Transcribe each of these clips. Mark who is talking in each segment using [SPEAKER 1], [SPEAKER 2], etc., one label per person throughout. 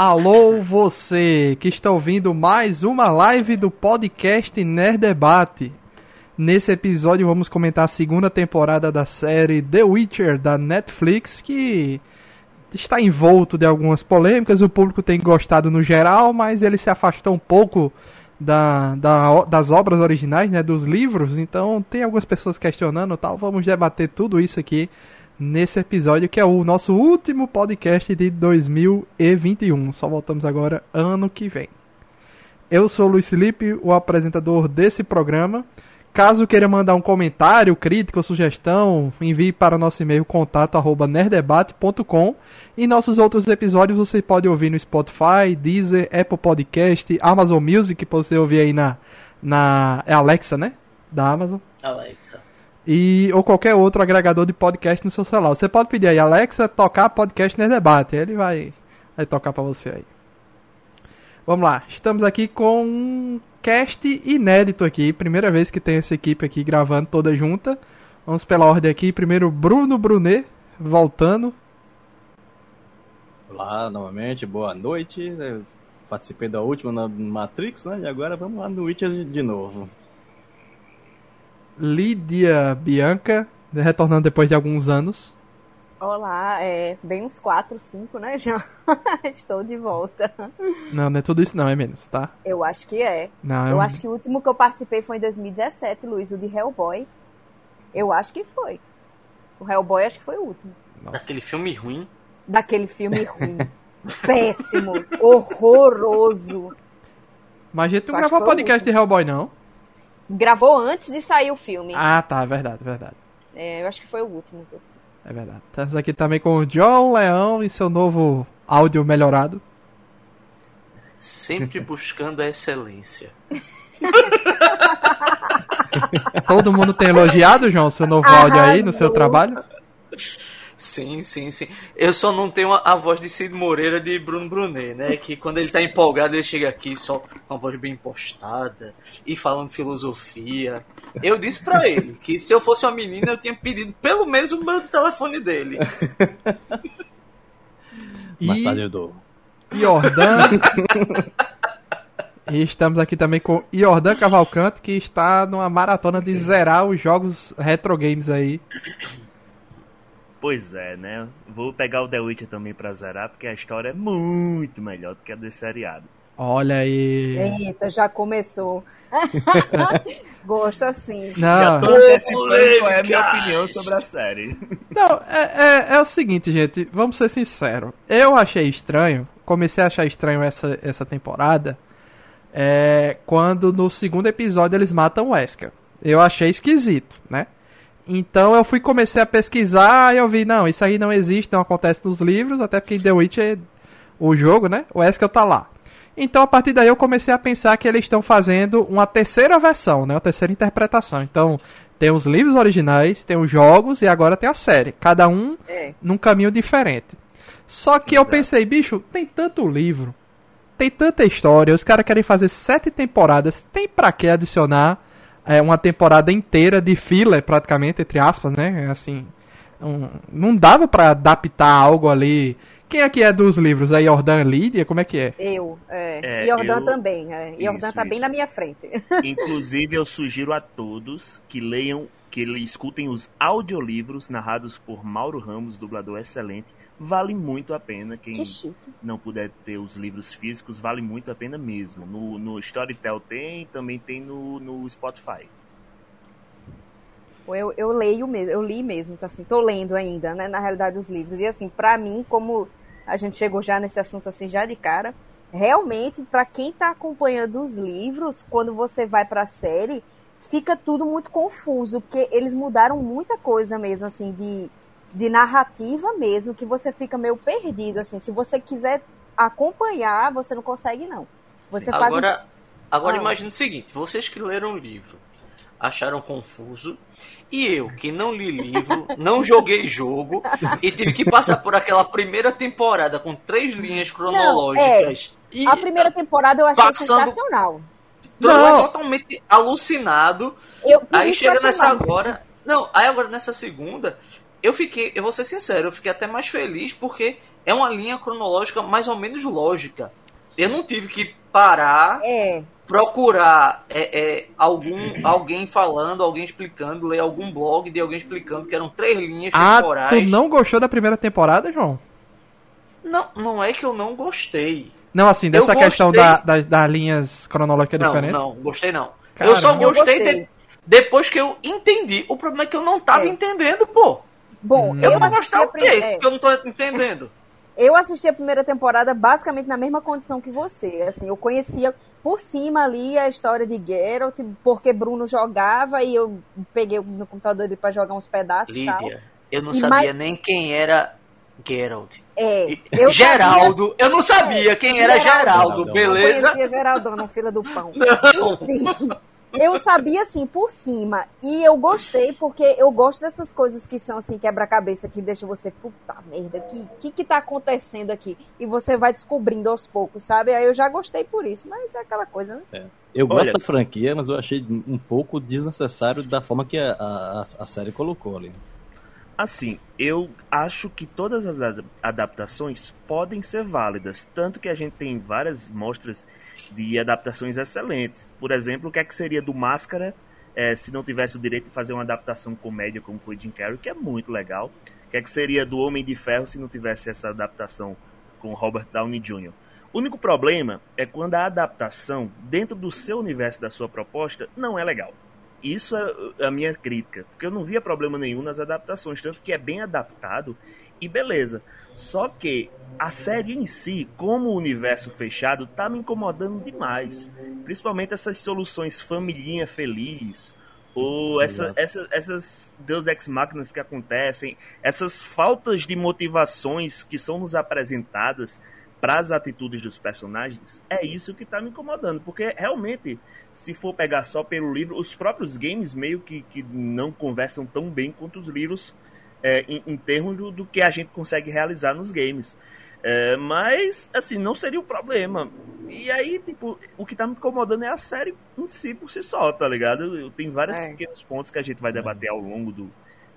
[SPEAKER 1] Alô, você que está ouvindo mais uma live do podcast Nerd Debate. Nesse episódio vamos comentar a segunda temporada da série The Witcher da Netflix, que está envolto de algumas polêmicas. O público tem gostado no geral, mas ele se afastou um pouco da, da, das obras originais, né, dos livros. Então tem algumas pessoas questionando tal. Vamos debater tudo isso aqui nesse episódio, que é o nosso último podcast de 2021. Só voltamos agora ano que vem. Eu sou o Luiz Felipe, o apresentador desse programa. Caso queira mandar um comentário, crítica ou sugestão, envie para o nosso e-mail contato@nerdebate.com. E nossos outros episódios você pode ouvir no Spotify, Deezer, Apple Podcast, Amazon Music, que você ouvir aí na na é Alexa, né? Da Amazon.
[SPEAKER 2] Alexa
[SPEAKER 1] e ou qualquer outro agregador de podcast no seu celular. Você pode pedir aí, Alexa, tocar podcast nesse debate. Ele vai, vai tocar para você aí. Vamos lá, estamos aqui com um cast inédito aqui. Primeira vez que tem essa equipe aqui gravando toda junta. Vamos pela ordem aqui. Primeiro, Bruno Brunet, voltando.
[SPEAKER 3] Olá, novamente, boa noite. Eu participei da última na Matrix, né? E agora vamos lá no Witcher de novo.
[SPEAKER 1] Lídia Bianca, retornando depois de alguns anos.
[SPEAKER 4] Olá, é bem uns 4, 5, né, já? Estou de volta.
[SPEAKER 1] Não, não é tudo isso não, é menos, tá?
[SPEAKER 4] Eu acho que é.
[SPEAKER 1] Não,
[SPEAKER 4] eu, eu acho que o último que eu participei foi em 2017, Luiz, o de Hellboy. Eu acho que foi. O Hellboy acho que foi o último.
[SPEAKER 2] Nossa. Daquele filme ruim.
[SPEAKER 4] Daquele filme ruim. Péssimo. horroroso.
[SPEAKER 1] Mas a gente não gravou podcast de Hellboy, não?
[SPEAKER 4] Gravou antes de sair o filme.
[SPEAKER 1] Ah, tá, verdade, verdade.
[SPEAKER 4] É, eu acho que foi o último que eu fiz.
[SPEAKER 1] É verdade. Estamos aqui também com o John Leão e seu novo áudio melhorado.
[SPEAKER 2] Sempre buscando a excelência.
[SPEAKER 1] Todo mundo tem elogiado, João, seu novo áudio aí no seu trabalho?
[SPEAKER 2] Sim, sim, sim. Eu só não tenho a, a, voz de Cid Moreira de Bruno Brunet, né? Que quando ele tá empolgado, ele chega aqui só com uma voz bem impostada e falando filosofia. Eu disse para ele que se eu fosse uma menina, eu tinha pedido pelo menos o número do telefone dele.
[SPEAKER 3] e... Mais tarde eu dou.
[SPEAKER 1] Jordan. E estamos aqui também com Jordan Cavalcante, que está numa maratona de zerar os jogos retro games aí.
[SPEAKER 5] Pois é, né? Vou pegar o The Witcher também pra zerar, porque a história é muito melhor do que a do seriado.
[SPEAKER 1] Olha aí.
[SPEAKER 4] Eita, já começou. Gosto assim.
[SPEAKER 5] Não. Já tô antecipando qual é a minha opinião sobre a série.
[SPEAKER 1] Não, é, é, é, o seguinte, gente. Vamos ser sinceros. Eu achei estranho, comecei a achar estranho essa, essa temporada, é, quando no segundo episódio eles matam o Wesker. Eu achei esquisito, né? Então eu fui comecei a pesquisar e eu vi, não, isso aí não existe, não acontece nos livros, até porque The Witcher, o jogo, né? O Eskel tá lá. Então a partir daí eu comecei a pensar que eles estão fazendo uma terceira versão, né? Uma terceira interpretação. Então tem os livros originais, tem os jogos e agora tem a série. Cada um é. num caminho diferente. Só que Exato. eu pensei, bicho, tem tanto livro, tem tanta história, os caras querem fazer sete temporadas, tem pra que adicionar é, uma temporada inteira de filler, praticamente, entre aspas, né? Assim, um, não dava para adaptar algo ali. Quem aqui é dos livros? A Jordan Lídia? Como é que é?
[SPEAKER 4] Eu. É. é Jordan eu... também. É. Jordan tá isso. bem na minha frente.
[SPEAKER 5] Inclusive, eu sugiro a todos que leiam, que escutem os audiolivros narrados por Mauro Ramos, dublador excelente, vale muito a pena. Quem
[SPEAKER 4] que
[SPEAKER 5] não puder ter os livros físicos, vale muito a pena mesmo. No, no Storytel tem, também tem no, no Spotify.
[SPEAKER 4] Eu, eu leio mesmo, eu li mesmo, então assim, tô lendo ainda, né, na realidade, os livros. E assim, para mim, como a gente chegou já nesse assunto assim, já de cara, realmente, para quem tá acompanhando os livros, quando você vai pra série, fica tudo muito confuso, porque eles mudaram muita coisa mesmo, assim, de de narrativa mesmo, que você fica meio perdido, assim. Se você quiser acompanhar, você não consegue, não. Você
[SPEAKER 2] agora, faz um... agora ah. imagine o seguinte, vocês que leram o livro, acharam confuso, e eu, que não li livro, não joguei jogo, e tive que passar por aquela primeira temporada com três linhas cronológicas.
[SPEAKER 4] Não, é. A primeira temporada eu achei passando... sensacional.
[SPEAKER 2] Totalmente alucinado. Eu, aí chega nessa agora. Não, aí agora nessa segunda, eu fiquei, eu vou ser sincero, eu fiquei até mais feliz porque é uma linha cronológica mais ou menos lógica. Eu não tive que parar,
[SPEAKER 4] É,
[SPEAKER 2] procurar é, é, algum, alguém falando, alguém explicando, ler algum blog de alguém explicando que eram três linhas
[SPEAKER 1] Ah, tu
[SPEAKER 2] temporais.
[SPEAKER 1] não gostou da primeira temporada, João?
[SPEAKER 2] não, não é que eu não gostei.
[SPEAKER 1] Não, assim, dessa
[SPEAKER 2] Eu
[SPEAKER 1] questão
[SPEAKER 2] gostei.
[SPEAKER 1] da, das, das linhas cronológicas
[SPEAKER 2] Não,
[SPEAKER 1] diferentes?
[SPEAKER 2] não, gostei não.
[SPEAKER 1] Cara,
[SPEAKER 2] eu só
[SPEAKER 1] eu
[SPEAKER 2] gostei,
[SPEAKER 4] gostei.
[SPEAKER 2] de- depois que eu entendi. O problema é que eu não tava
[SPEAKER 4] É.
[SPEAKER 2] entendendo, pô.
[SPEAKER 4] bom,
[SPEAKER 1] Hum.
[SPEAKER 2] Eu
[SPEAKER 4] eu
[SPEAKER 2] gostar
[SPEAKER 4] a
[SPEAKER 2] o quê?
[SPEAKER 4] é,
[SPEAKER 2] Que eu não tô entendendo.
[SPEAKER 4] eu assisti a primeira temporada basicamente na mesma condição que você. Assim, eu conhecia por cima ali a história de Geralt, porque Bruno jogava e eu peguei no computador dele pra jogar uns pedaços e tal.
[SPEAKER 2] Lídia, eu não
[SPEAKER 4] E
[SPEAKER 2] sabia
[SPEAKER 4] mais-
[SPEAKER 2] nem quem era Geralt.
[SPEAKER 4] É,
[SPEAKER 2] E-
[SPEAKER 4] eu
[SPEAKER 2] Geraldo, eu não sabia quem era
[SPEAKER 4] Geraldo.
[SPEAKER 2] Geraldo,
[SPEAKER 3] Geraldo.
[SPEAKER 2] beleza?
[SPEAKER 4] Conhecia Geraldona, filha do pão.
[SPEAKER 2] Não.
[SPEAKER 4] Eu sabia assim por cima e eu gostei porque eu gosto dessas coisas que são assim quebra-cabeça que deixa você puta merda, que que que tá acontecendo aqui? E você vai descobrindo aos poucos, sabe? Aí eu já gostei por isso, mas é aquela coisa, né?
[SPEAKER 3] Eu gosto
[SPEAKER 5] Olha-
[SPEAKER 3] da franquia, mas eu achei um pouco desnecessário da forma que a, a, a série colocou ali.
[SPEAKER 5] Assim, eu acho que todas as ad- adaptações podem ser válidas, tanto que a gente tem várias mostras de adaptações excelentes. Por exemplo, o que é que seria do Máscara eh, se não tivesse o direito de fazer uma adaptação comédia como foi Jim Carrey, que é muito legal. O que é que seria do Homem de Ferro se não tivesse essa adaptação com Robert Downey Jr. O único problema é quando a adaptação, dentro do seu universo da sua proposta, não é legal. Isso é a minha crítica, porque eu não via problema nenhum nas adaptações, tanto que é bem adaptado e beleza. Só que a série em si, como universo fechado, tá me incomodando demais. Principalmente essas soluções familhinha feliz, ou essa, essa, essas Deus Ex Máquinas que acontecem, essas faltas de motivações que são nos apresentadas para as atitudes dos personagens, é isso que tá me incomodando, porque realmente, se for pegar só pelo livro, os próprios games meio que, que não conversam tão bem quanto os livros é, em, em termos do, do que a gente consegue realizar nos games. É, mas, assim, não seria o problema. E aí, tipo, o que tá me incomodando é a série em si por si só, tá ligado? Tem vários
[SPEAKER 4] É.
[SPEAKER 5] pequenos pontos que a gente vai debater ao longo do,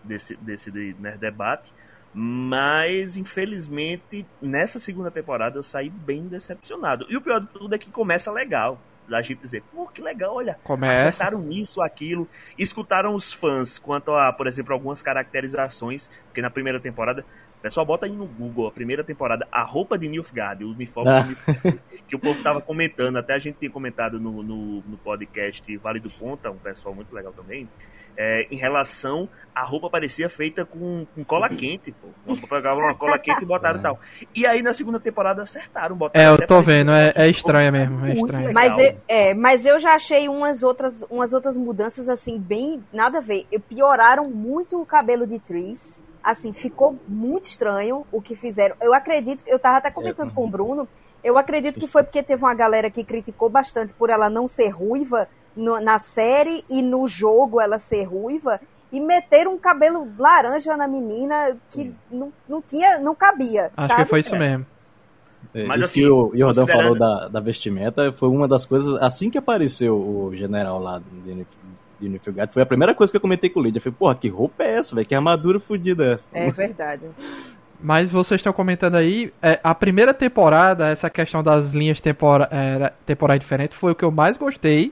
[SPEAKER 5] desse, desse de- né, debate. Mas, infelizmente, nessa segunda temporada eu saí bem decepcionado. E o pior de tudo é que começa legal. Da gente dizer, pô, que legal, olha,
[SPEAKER 1] Começa.
[SPEAKER 5] acertaram isso, aquilo, escutaram os fãs quanto a, por exemplo, algumas caracterizações, porque na primeira temporada, o pessoal bota aí no Google, a primeira temporada, a roupa de Nilfgaard, o uniforme
[SPEAKER 3] Ah.
[SPEAKER 5] de Nilfgaard, que o povo tava comentando, até a gente tinha comentado no, no, no podcast Vale do Ponta, um pessoal muito legal também, é, em relação, a roupa parecia feita com, com cola quente, pô. Pegavam uma cola quente e botaram e tal. E aí na segunda temporada acertaram, botaram
[SPEAKER 1] É, eu tô vendo, é, é
[SPEAKER 5] ficou
[SPEAKER 1] mesmo, é
[SPEAKER 5] legal.
[SPEAKER 4] Mas eu, é, mas eu já achei umas outras, umas outras mudanças assim bem nada a ver. E Pioraram muito o cabelo de Tris. Assim, ficou muito estranho o que fizeram. Eu acredito, eu tava até comentando com o Bruno, eu acredito que foi porque teve uma galera que criticou bastante por ela não ser ruiva no- na série e no jogo ela ser ruiva e meteram um cabelo laranja na menina que não, não tinha, não cabia,
[SPEAKER 1] Acho
[SPEAKER 4] sabe?
[SPEAKER 1] que foi isso mesmo.
[SPEAKER 3] É,
[SPEAKER 5] Mas,
[SPEAKER 3] isso
[SPEAKER 5] assim,
[SPEAKER 3] que o Jordão
[SPEAKER 5] considerando-
[SPEAKER 3] falou da, da vestimenta foi uma das coisas. Assim que apareceu o general lá de foi a primeira coisa que eu comentei com o Lídia. Eu falei, porra, que roupa é essa, velho? Que armadura fodida é essa?
[SPEAKER 4] É verdade.
[SPEAKER 1] Mas vocês estão comentando aí, é, a primeira temporada, essa questão das linhas tempora, é, temporais diferentes, foi o que eu mais gostei.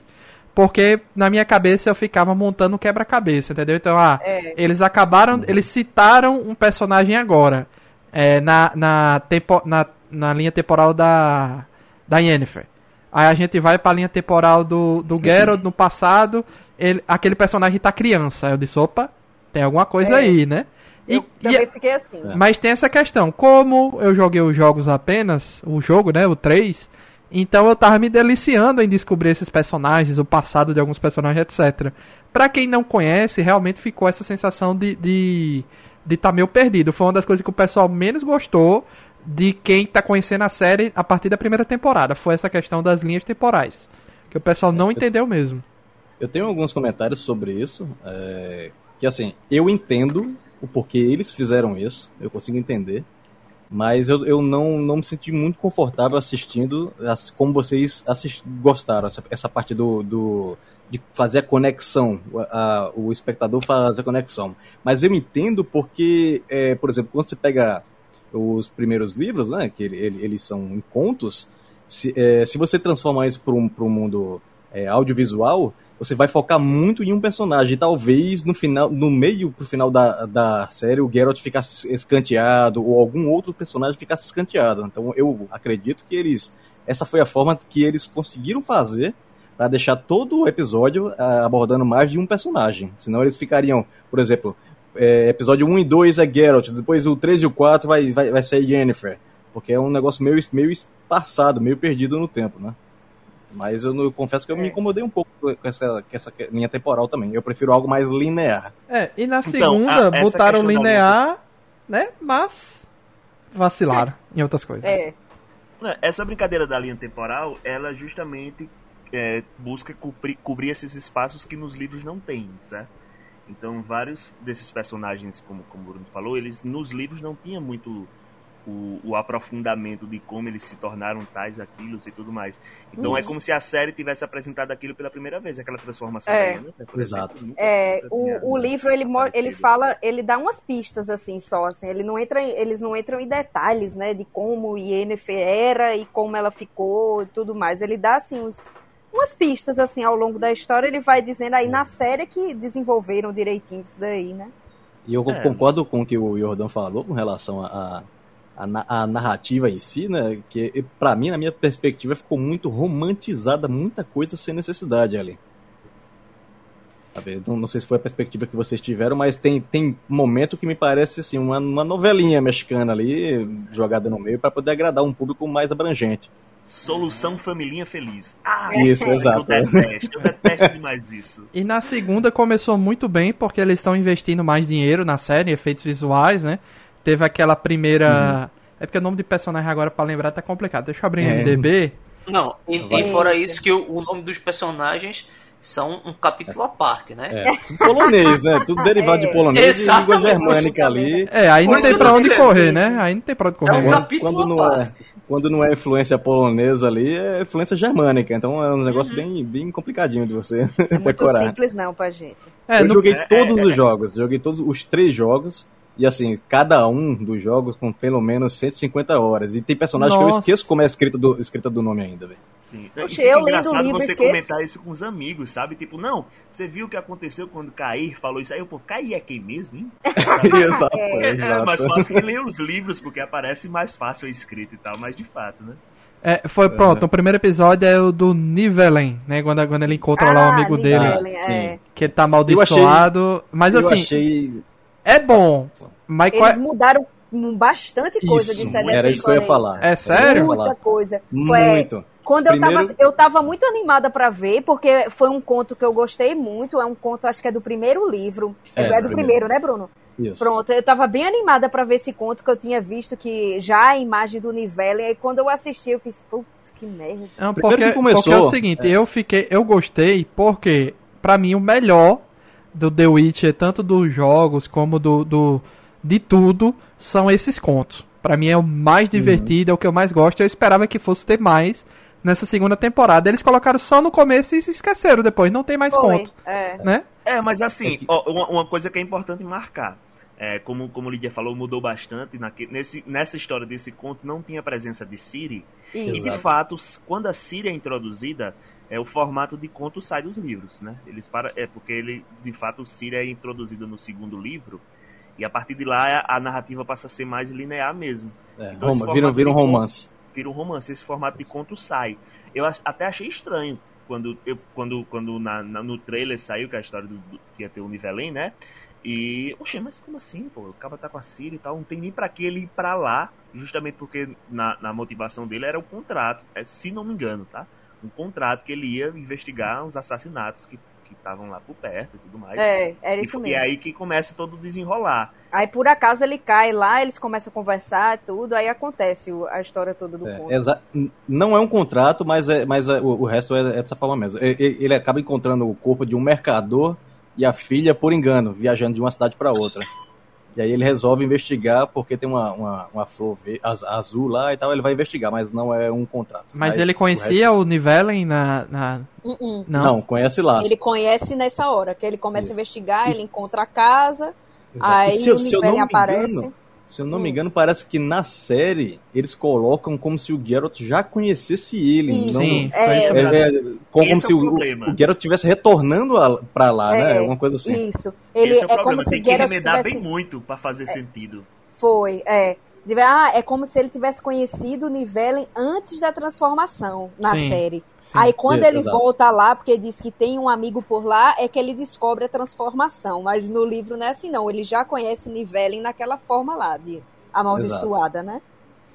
[SPEAKER 1] Porque na minha cabeça eu ficava montando um quebra-cabeça, entendeu? Então, ah,
[SPEAKER 4] É.
[SPEAKER 1] eles acabaram, eles citaram um personagem agora. é, na, na, tempo, na, na linha temporal da, da Yennefer. Aí a gente vai pra linha temporal do, do Geralt no passado, ele, aquele personagem tá criança. Aí eu disse, opa, tem alguma coisa
[SPEAKER 4] É.
[SPEAKER 1] aí, né? E-
[SPEAKER 4] Eu
[SPEAKER 1] e-
[SPEAKER 4] também fiquei assim.
[SPEAKER 3] É.
[SPEAKER 1] mas tem essa questão, como eu joguei os jogos apenas, o jogo, né, o 3, então eu tava me deliciando em descobrir esses personagens, o passado de alguns personagens, etc. Pra quem não conhece, realmente ficou essa sensação de de de tá meio perdido. Foi uma das coisas que o pessoal menos gostou de quem tá conhecendo a série a partir da primeira temporada, foi essa questão das linhas temporais, que o pessoal não entendeu mesmo.
[SPEAKER 3] Eu tenho alguns comentários sobre isso. é, que assim, eu entendo o porquê eles fizeram isso, eu consigo entender. Mas eu, eu não, não me senti muito confortável assistindo as- como vocês assist, gostaram, essa, essa parte do, do de fazer a conexão, a, a, o espectador fazer a conexão. Mas eu entendo porque, é, por exemplo, quando você pega os primeiros livros, né, que ele, ele, eles são contos, se, é, se você transformar isso para um, um mundo é, audiovisual, você vai focar muito em um personagem. Talvez no final, no meio pro final da, da série, o Geralt ficasse escanteado, ou algum outro personagem ficasse escanteado. Então eu acredito que eles. Essa foi a forma que eles conseguiram fazer para deixar todo o episódio uh, abordando mais de um personagem. Senão eles ficariam, por exemplo, é, episódio 1 e 2 é Geralt, depois o 3 e o 4 vai, vai, vai ser Yennefer. Porque é um negócio meio, meio passado, meio perdido no tempo, né? Mas eu, eu confesso que eu é. me incomodei um pouco com essa, com essa linha temporal também. Eu prefiro algo mais linear.
[SPEAKER 1] É, e na então, segunda então, botaram linear, né? Mas vacilaram é. em outras coisas.
[SPEAKER 5] É. Essa brincadeira da linha temporal, ela justamente é, busca cobrir, cobrir esses espaços que nos livros não tem, certo? Então, vários desses personagens, como, como o Bruno falou, eles nos livros não tinha muito o, o, aprofundamento de como eles se tornaram tais aquilo e tudo mais. Então é como se a série tivesse apresentado aquilo pela primeira vez, aquela transformação.
[SPEAKER 4] É, né? Exato. É, o, o livro ele, ele fala, ele dá umas pistas assim só, assim, ele não entra, eles não entram em detalhes, né, de como Yennefer era e como ela ficou e tudo mais. Ele dá assim uns umas pistas assim ao longo da história, ele vai dizendo aí na série que desenvolveram direitinho isso daí, né?
[SPEAKER 3] E eu é. concordo com o que o Jordan falou com relação a, a, a narrativa em si, né? Que para mim, na minha perspectiva, ficou muito romantizada, muita coisa sem necessidade ali. Sabe? Não, não, sei se foi a perspectiva que vocês tiveram, mas tem, tem momento que me parece assim, uma, uma novelinha mexicana ali, jogada no meio, para poder agradar um público mais abrangente.
[SPEAKER 5] Solução Família Feliz.
[SPEAKER 3] Ah, isso, é, exato.
[SPEAKER 5] Eu detesto, eu detesto demais isso.
[SPEAKER 1] E na segunda começou muito bem, porque eles estão investindo mais dinheiro na série, efeitos visuais, né? Teve aquela primeira. Uhum. É porque o nome de personagem agora pra lembrar tá complicado. Deixa eu abrir o é. MDB.
[SPEAKER 2] Não, e, e fora isso que o, o, nome dos personagens são um capítulo à parte, né?
[SPEAKER 3] É, tudo polonês, né? Tudo derivado é. de polonês e língua germânica ali.
[SPEAKER 1] É, aí não tem pra onde correr, né? Aí não tem pra onde correr. É
[SPEAKER 3] um capítulo quando, não é, quando não é influência polonesa ali, é influência germânica. Então é um negócio uhum. bem, bem complicadinho de você
[SPEAKER 4] é muito decorar. simples não pra gente.
[SPEAKER 3] É, eu joguei é, todos os jogos, joguei todos os três jogos. E assim, cada um dos jogos com pelo menos 150 horas. E tem personagem Nossa. que eu esqueço como é escrita do, escrita do nome ainda, velho.
[SPEAKER 5] Sim. Poxa, eu lendo o livro você esqueço. comentar isso com os amigos, sabe? Tipo, não, você viu o que aconteceu quando Cair falou isso aí? O povo, Cair é quem mesmo, hein?
[SPEAKER 3] exato, é.
[SPEAKER 5] é, é mais fácil que ler os livros, porque aparece mais fácil a escrita e tal, mas de fato, né?
[SPEAKER 1] É, foi pronto, é. o primeiro episódio é o do Nivelen, né? Quando, quando ele encontra ah, lá o ah, amigo Nivellen, dele. É. Que ele tá amaldiçoado. Achei, mas assim. Achei... É bom. Mas
[SPEAKER 4] Eles qual... É- mudaram bastante coisa
[SPEAKER 3] isso, de Era isso que eu ia falar.
[SPEAKER 1] É sério?
[SPEAKER 4] Muita coisa.
[SPEAKER 3] Muito.
[SPEAKER 4] Quando eu Primeiro... tava, eu tava muito animada para ver, porque foi um conto que eu gostei muito. É um conto, acho que é do primeiro livro. É, é do primeiro, né, Bruno? Isso. Pronto, eu tava bem animada para ver esse conto que eu tinha visto que já a imagem do Nivelle, e aí quando eu assisti eu fiz, putz, que merda.
[SPEAKER 1] Não, porque, começou, porque é o seguinte, é. eu fiquei, eu gostei porque para mim o melhor do The Witcher, tanto dos jogos como do, do de tudo, são esses contos. Para mim é o mais uhum. divertido, uhum. é o que eu mais gosto. Eu esperava que fosse ter mais, nessa segunda temporada. Eles colocaram só no começo e se esqueceram depois, não tem mais Foi, conto. É. Né?
[SPEAKER 5] é, mas assim, ó, uma, uma, coisa que é importante marcar. É, como, como Lídia falou, mudou bastante. Naque, nesse, nessa história desse conto não tinha presença de Siri. Isso. E de fato, quando a Siri é introduzida, é o formato de conto sai dos livros, né? Eles para, é porque ele, de fato, Siri é introduzida no segundo livro. E a partir de lá a narrativa passa a ser mais linear mesmo.
[SPEAKER 3] É, então, Roma, vira, vira um romance
[SPEAKER 5] vira um romance, esse formato de conto sai. Eu até achei estranho quando, eu, quando, quando na, na, no trailer saiu que a história do, do, que ia ter o Nivelen, né? E, oxe, mas como assim, pô? O cara tá com a Siri e tal, não tem nem pra que ele ir pra lá, justamente porque na, na motivação dele era o contrato, é, se não me engano, tá? Um contrato que ele ia investigar os assassinatos que que estavam lá por perto e tudo mais.
[SPEAKER 4] É, era isso
[SPEAKER 5] e,
[SPEAKER 4] mesmo.
[SPEAKER 5] E aí que começa todo o desenrolar.
[SPEAKER 4] Aí por acaso ele cai lá, eles começam a conversar tudo, aí acontece a história toda do
[SPEAKER 3] é,
[SPEAKER 4] conto.
[SPEAKER 3] Não é um contrato, mas, é, mas é, o, o, resto é, é dessa forma mesmo. Ele, ele acaba encontrando o corpo de um mercador e a filha por engano, viajando de uma cidade para outra. E aí ele resolve investigar porque tem uma, uma, uma flor azul lá e tal, ele vai investigar, mas não é um contrato.
[SPEAKER 1] Mas ele
[SPEAKER 3] o
[SPEAKER 1] conhecia
[SPEAKER 3] resto-
[SPEAKER 1] o Nivellen na. na...
[SPEAKER 4] Uh-uh.
[SPEAKER 1] Não.
[SPEAKER 3] Não, conhece lá.
[SPEAKER 4] Ele conhece nessa hora, que ele começa
[SPEAKER 3] Isso.
[SPEAKER 4] a investigar, ele encontra a casa,
[SPEAKER 3] Exato.
[SPEAKER 4] aí
[SPEAKER 3] se
[SPEAKER 4] o Nivellen aparece.
[SPEAKER 3] engano, Se eu não
[SPEAKER 4] Hum.
[SPEAKER 3] me engano, parece que na série eles colocam como se o Geralt já conhecesse ele.
[SPEAKER 4] Isso.
[SPEAKER 3] Não,
[SPEAKER 1] Sim,
[SPEAKER 4] é,
[SPEAKER 3] é, é, como
[SPEAKER 5] Esse é
[SPEAKER 3] se
[SPEAKER 5] o
[SPEAKER 3] o, Geralt estivesse retornando a, pra lá, né?
[SPEAKER 4] É,
[SPEAKER 3] Alguma coisa assim.
[SPEAKER 4] Isso. Ele
[SPEAKER 5] Esse é o
[SPEAKER 4] é,
[SPEAKER 5] problema,
[SPEAKER 4] como se
[SPEAKER 5] tem que remedar
[SPEAKER 4] tivesse
[SPEAKER 5] bem muito pra fazer sentido.
[SPEAKER 4] Foi, é. Ah, é como se ele tivesse conhecido o Nivellen antes da transformação na
[SPEAKER 1] Sim,
[SPEAKER 4] série.
[SPEAKER 1] sim.
[SPEAKER 4] Aí quando
[SPEAKER 3] Isso,
[SPEAKER 4] ele
[SPEAKER 3] exato.
[SPEAKER 4] volta lá, porque diz que tem um amigo por lá, é que ele descobre a transformação. Mas no livro não é assim, não. Ele já conhece Nivellen naquela forma lá, de amaldiçoada, né?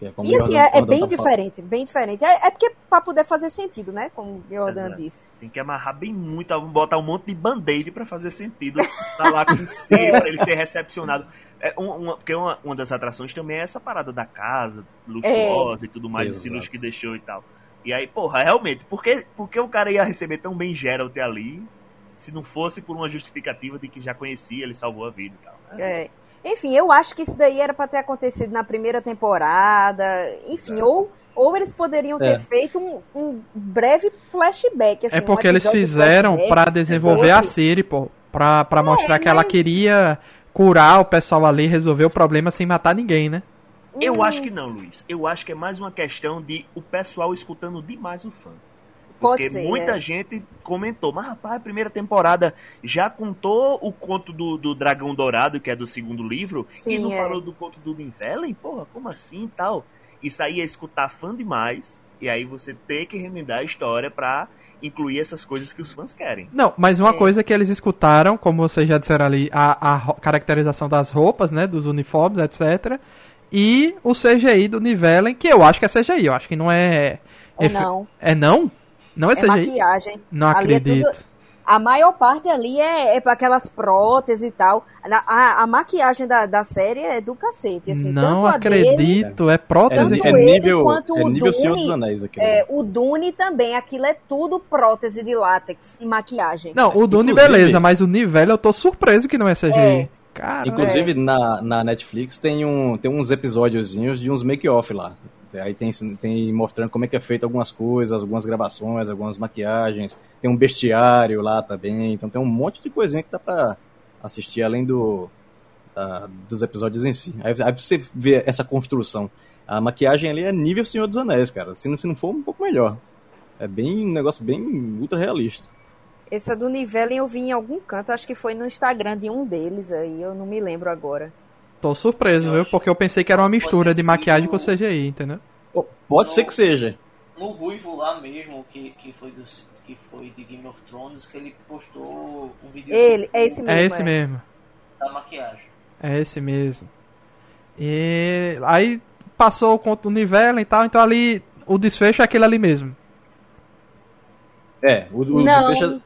[SPEAKER 3] É como
[SPEAKER 4] E assim,
[SPEAKER 3] Jordan-
[SPEAKER 4] é, é
[SPEAKER 3] Jordan
[SPEAKER 4] bem
[SPEAKER 3] tá falando.
[SPEAKER 4] diferente, bem diferente. É, é porque pra poder fazer sentido, né? Como o Jordan
[SPEAKER 5] Exato.
[SPEAKER 4] disse.
[SPEAKER 5] Tem que amarrar bem muito, botar um monte de band-aid pra fazer sentido. Tá lá com ele ser, pra ele ser recepcionado. É, um- uma, porque uma, uma das atrações também é essa parada da casa, luxuosa e tudo mais, esse
[SPEAKER 3] Exato.
[SPEAKER 5] luxo que deixou e tal. E aí, porra, realmente, por que, por que o cara ia receber tão bem Geralt ali, se não fosse por uma justificativa de que já conhecia, ele salvou a vida e tal. né?
[SPEAKER 4] É. Enfim, eu acho que isso daí era pra ter acontecido na primeira temporada. Enfim, ou, ou eles poderiam ter
[SPEAKER 3] É.
[SPEAKER 4] feito um, um breve flashback. Assim,
[SPEAKER 1] É
[SPEAKER 4] um
[SPEAKER 1] porque eles
[SPEAKER 4] episódio de
[SPEAKER 1] fizeram pra desenvolver a Siri, pô. Pra, pra mostrar que ela
[SPEAKER 4] mas-
[SPEAKER 1] queria curar o pessoal ali, resolver o problema sem matar ninguém, né?
[SPEAKER 5] Eu
[SPEAKER 4] Hum,
[SPEAKER 5] acho que não, Luiz. Eu acho que é mais uma questão de o pessoal escutando demais o fã.
[SPEAKER 4] Pode
[SPEAKER 5] Porque
[SPEAKER 4] ser,
[SPEAKER 5] muita
[SPEAKER 4] é.
[SPEAKER 5] gente comentou, mas rapaz, a primeira temporada já contou o conto do, do Dragão Dourado, que é do segundo livro, e
[SPEAKER 4] Sim,
[SPEAKER 5] não
[SPEAKER 4] é.
[SPEAKER 5] falou do conto do Linvelen? Porra, como assim e tal? Isso aí é escutar fã demais, e aí você ter que remendar a história pra incluir essas coisas que os fãs querem.
[SPEAKER 1] Não, mas uma
[SPEAKER 4] É.
[SPEAKER 1] coisa que eles escutaram, como vocês já disseram ali, a, a caracterização das roupas, né? Dos uniformes, etc. E o CGI do Nivellen, que eu acho que é CGI, eu acho que não é. Efe-
[SPEAKER 4] não.
[SPEAKER 1] É não? Não é,
[SPEAKER 4] É maquiagem.
[SPEAKER 1] Não
[SPEAKER 4] Ali é
[SPEAKER 1] acredito.
[SPEAKER 4] tudo- A maior parte ali é, é para aquelas próteses e tal. Na- A, a maquiagem da, da série é do cacete. Assim,
[SPEAKER 1] não
[SPEAKER 4] tanto a dele,
[SPEAKER 1] acredito, é
[SPEAKER 3] É,
[SPEAKER 1] prótese.
[SPEAKER 4] Tanto
[SPEAKER 3] é
[SPEAKER 4] ele
[SPEAKER 3] nível,
[SPEAKER 4] quanto
[SPEAKER 3] é
[SPEAKER 4] o
[SPEAKER 3] nível Senhor
[SPEAKER 4] Dune,
[SPEAKER 3] dos Anéis aqui.
[SPEAKER 4] é, o Dune também. Aquilo é tudo prótese de látex e maquiagem.
[SPEAKER 1] Não, o Dune
[SPEAKER 3] Inclusive-
[SPEAKER 1] beleza, mas o Nivelle eu tô surpreso que não é CGI.
[SPEAKER 4] É.
[SPEAKER 1] Cara,
[SPEAKER 3] Inclusive, na, na Netflix tem, um, tem uns episódiozinhos de uns make-off lá. Aí tem, tem mostrando como é que é feito algumas coisas, algumas gravações, algumas maquiagens. Tem um bestiário lá também. Então tem um monte de coisinha que dá pra assistir além do, dos episódios em si. Aí, aí você vê essa construção. A maquiagem ali é nível Senhor dos Anéis, cara. Se não, se não for, um pouco melhor. É bem um negócio bem ultra realista.
[SPEAKER 4] Essa do Nivellen eu vi em algum canto, acho que foi no Instagram de um deles aí, eu não me lembro agora.
[SPEAKER 1] Tô surpreso,
[SPEAKER 2] Eu
[SPEAKER 1] viu?
[SPEAKER 2] acho-
[SPEAKER 1] Porque eu pensei que era uma mistura de maquiagem com CGI, entendeu?
[SPEAKER 3] Pode ser que seja.
[SPEAKER 2] No Ruivo lá mesmo, que, que, foi do, que foi de Game of Thrones, que ele postou um vídeo
[SPEAKER 4] Ele, é esse mesmo.
[SPEAKER 1] É esse mesmo.
[SPEAKER 2] da maquiagem.
[SPEAKER 1] É esse mesmo. E aí passou o conto do Nivellen e tal, então ali o desfecho é aquele ali mesmo.
[SPEAKER 3] É, o, o
[SPEAKER 4] Não.
[SPEAKER 3] desfecho.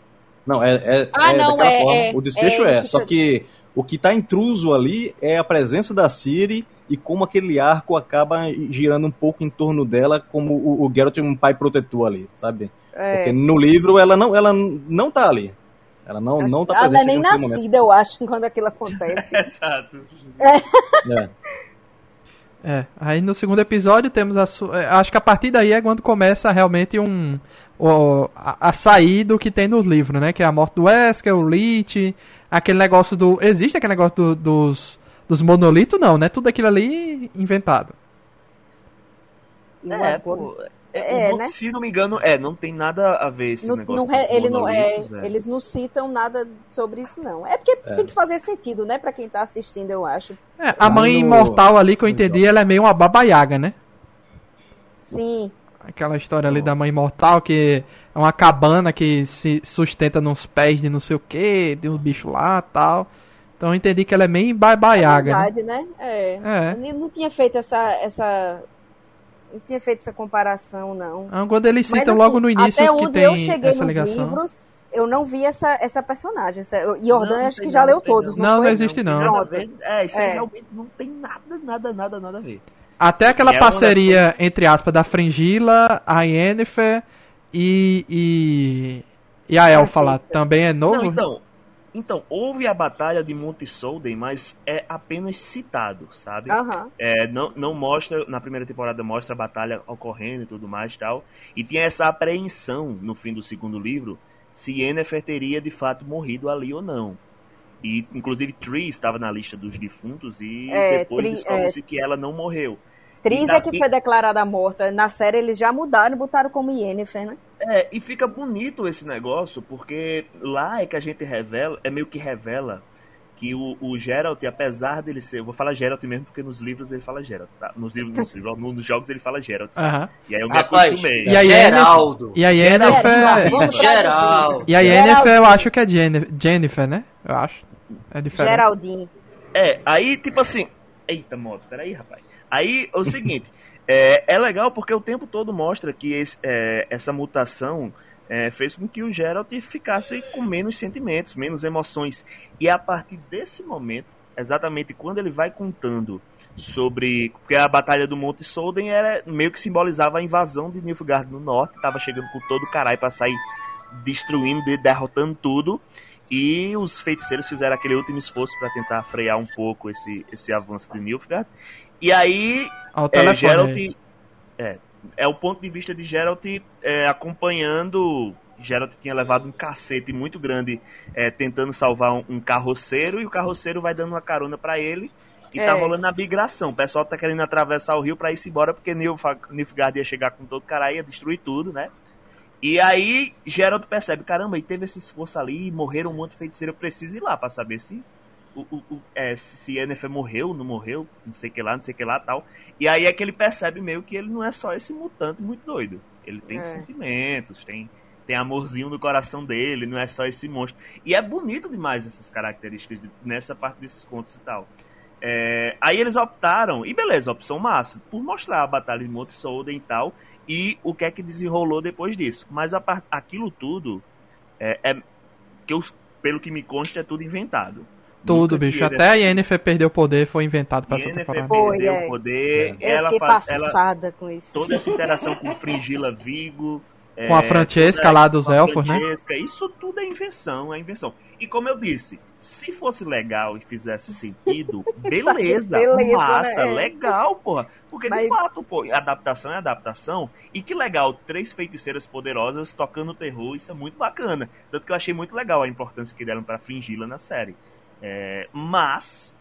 [SPEAKER 3] Não, é, é,
[SPEAKER 4] Ah,
[SPEAKER 3] é
[SPEAKER 4] não, é-
[SPEAKER 3] forma.
[SPEAKER 4] é-
[SPEAKER 3] o desfecho
[SPEAKER 4] é
[SPEAKER 3] é, só
[SPEAKER 4] que
[SPEAKER 3] o que tá intruso ali é a presença da Ciri e como aquele arco acaba girando um pouco em torno dela, como o, o Geralt é um pai protetor ali, sabe?
[SPEAKER 4] É.
[SPEAKER 3] Porque no livro ela não, ela não tá ali. Ela não,
[SPEAKER 4] Acho
[SPEAKER 3] não tá
[SPEAKER 4] ela
[SPEAKER 3] presente
[SPEAKER 4] não é nem
[SPEAKER 3] naquele momento.
[SPEAKER 4] nascida, eu acho, quando aquilo acontece.
[SPEAKER 5] Exato.
[SPEAKER 3] É.
[SPEAKER 1] É, aí no segundo episódio temos a. é, Acho que a partir daí é quando começa realmente um. o- a, a sair do que tem nos livros, né? Que é a morte do Wesker, o Lich, aquele negócio do. Existe aquele negócio do- dos. Dos monolitos, não, né? Tudo aquilo ali inventado.
[SPEAKER 5] É,
[SPEAKER 4] ator-
[SPEAKER 5] pô.
[SPEAKER 4] É,
[SPEAKER 5] É,
[SPEAKER 4] né?
[SPEAKER 5] Se não me engano, é, não tem nada a ver esse
[SPEAKER 4] não-
[SPEAKER 5] negócio.
[SPEAKER 4] não
[SPEAKER 5] dos
[SPEAKER 4] ele não é,
[SPEAKER 5] é.
[SPEAKER 4] eles não citam nada sobre isso não. É porque tem que fazer sentido, né, Pra quem tá assistindo, eu acho.
[SPEAKER 1] É, a
[SPEAKER 3] Mas
[SPEAKER 1] mãe
[SPEAKER 3] no-
[SPEAKER 1] imortal ali que eu
[SPEAKER 3] no
[SPEAKER 1] entendi, ela é meio uma babaiaga, né?
[SPEAKER 4] Sim.
[SPEAKER 1] Aquela história ali da mãe imortal que é uma cabana que se sustenta nos pés de não sei o que, de uns bichos lá tal. Então eu entendi que ela é meio babaiaga. Né?
[SPEAKER 4] verdade, né? É.
[SPEAKER 1] É.
[SPEAKER 4] Eu não tinha feito essa essa não tinha feito essa comparação não.
[SPEAKER 1] Ah, Quando eles
[SPEAKER 4] Mas,
[SPEAKER 1] citam
[SPEAKER 4] assim,
[SPEAKER 1] logo no início
[SPEAKER 4] até
[SPEAKER 1] que
[SPEAKER 4] onde
[SPEAKER 1] tem
[SPEAKER 4] eu cheguei
[SPEAKER 1] essa
[SPEAKER 4] nos
[SPEAKER 1] ligação.
[SPEAKER 4] livros, eu não vi essa, essa personagem. Essa, Jordan
[SPEAKER 5] Não, não
[SPEAKER 4] acho que já leu
[SPEAKER 5] não
[SPEAKER 4] todos,
[SPEAKER 1] não.
[SPEAKER 4] não,
[SPEAKER 1] Não, não existe não.
[SPEAKER 5] ver. É, isso
[SPEAKER 4] É.
[SPEAKER 5] aí realmente não tem nada, nada, nada, nada a ver.
[SPEAKER 1] Até aquela
[SPEAKER 5] é uma das
[SPEAKER 1] parceria, entre aspas, da Fringilla, a Yennefer e, e, e a Elfa lá. Também é novo?
[SPEAKER 5] Não, então, Então, houve a batalha de Monte Solden, mas é apenas citado, sabe?
[SPEAKER 4] Aham.
[SPEAKER 5] É, não, não mostra, na primeira temporada mostra a batalha ocorrendo e tudo mais e tal. E tinha essa apreensão no fim do segundo livro se Yennefer teria de fato morrido ali ou não. E inclusive Tree estava na lista dos defuntos e
[SPEAKER 4] É,
[SPEAKER 5] depois descobre-se que ela não morreu.
[SPEAKER 4] Tris
[SPEAKER 5] E
[SPEAKER 4] é que foi declarada morta. Na série eles já mudaram e botaram como Yennefer, né?
[SPEAKER 5] É, e fica bonito esse negócio, porque lá é que a gente revela, é meio que revela que o, o Geralt, apesar dele ser. eu Vou falar Geralt mesmo, porque nos livros ele fala Geralt, tá? Nos livros, nos, livros, nos jogos ele fala Geralt. tá?
[SPEAKER 1] Aham.
[SPEAKER 5] E aí eu me
[SPEAKER 2] Rapaz,
[SPEAKER 5] acostumei.
[SPEAKER 1] E a
[SPEAKER 2] Geraldo.
[SPEAKER 1] E a
[SPEAKER 4] Geraldo,
[SPEAKER 1] Yennefer.
[SPEAKER 4] vamos
[SPEAKER 2] Geral.
[SPEAKER 1] E a Yennefer eu acho que é Jennifer, Jennifer né? Eu acho. É diferente.
[SPEAKER 4] Geraldinho.
[SPEAKER 5] É, aí, tipo assim. Eita, moto, peraí, rapaz. Aí, é o seguinte. é, é legal porque o tempo todo mostra que esse- é, essa mutação é, fez com que o Geralt ficasse com menos sentimentos, menos emoções. E a partir desse momento, exatamente quando ele vai contando sobre. Porque a Batalha do Monte Solden era meio que simbolizava a invasão de Nilfgaard no norte, tava chegando com todo o caralho pra sair destruindo, de- derrotando tudo. E os feiticeiros fizeram aquele último esforço para tentar frear um pouco esse, esse avanço de Nilfgaard. E aí,
[SPEAKER 1] Ó, o
[SPEAKER 5] é, Geralt.
[SPEAKER 1] aí.
[SPEAKER 5] É, é o ponto de vista de Geralt é, acompanhando. Geralt tinha levado um cacete muito grande é, tentando salvar um, um carroceiro. E o carroceiro vai dando uma carona para ele. E tá
[SPEAKER 4] É.
[SPEAKER 5] rolando a migração. O pessoal tá querendo atravessar o rio para ir se embora. Porque Nilfgaard ia chegar com todo o caralho, ia destruir tudo, né? E aí, Geralt percebe, caramba, e teve esse esforço ali, morreram um monte de feiticeiro, eu preciso ir lá pra saber se o, o, o- é, se se Yennefer morreu, não morreu, não sei o que lá, não sei o que lá tal. E aí é que ele percebe meio que ele não é só esse mutante muito doido. Ele tem
[SPEAKER 4] É.
[SPEAKER 5] sentimentos, tem, tem amorzinho no coração dele, não é só esse monstro. E é bonito demais essas características de- nessa parte desses contos e tal. É, aí eles optaram, e beleza, opção massa, por mostrar a Batalha de Monte Solden e tal, e o que é que desenrolou depois disso. Mas a aquilo tudo, é, é- que eu, pelo que me consta, é tudo inventado.
[SPEAKER 1] Tudo,
[SPEAKER 5] Nunca
[SPEAKER 1] bicho. Até a Yennefer perder o poder foi inventado pra essa
[SPEAKER 5] Yennefer
[SPEAKER 1] temporada.
[SPEAKER 4] Foi,
[SPEAKER 5] perdeu
[SPEAKER 4] é.
[SPEAKER 5] o poder,
[SPEAKER 4] Eu
[SPEAKER 5] ela
[SPEAKER 4] fiquei
[SPEAKER 5] faz, ela,
[SPEAKER 4] passada com isso.
[SPEAKER 5] toda essa interação com Fringila Vigo,
[SPEAKER 1] Com a
[SPEAKER 5] é,
[SPEAKER 1] Francesca
[SPEAKER 5] toda-
[SPEAKER 1] lá dos elfos, né?
[SPEAKER 5] Isso tudo é invenção, é invenção. E como eu disse, se fosse legal e fizesse sentido, beleza,
[SPEAKER 4] Beleza,
[SPEAKER 5] massa,
[SPEAKER 4] né?
[SPEAKER 5] legal, porra. Porque de
[SPEAKER 4] Mas-
[SPEAKER 5] fato, pô, adaptação é adaptação. E que legal, três feiticeiras poderosas tocando terror, isso é muito bacana. Tanto que eu achei muito legal a importância que deram pra Fringila na série. É, mas,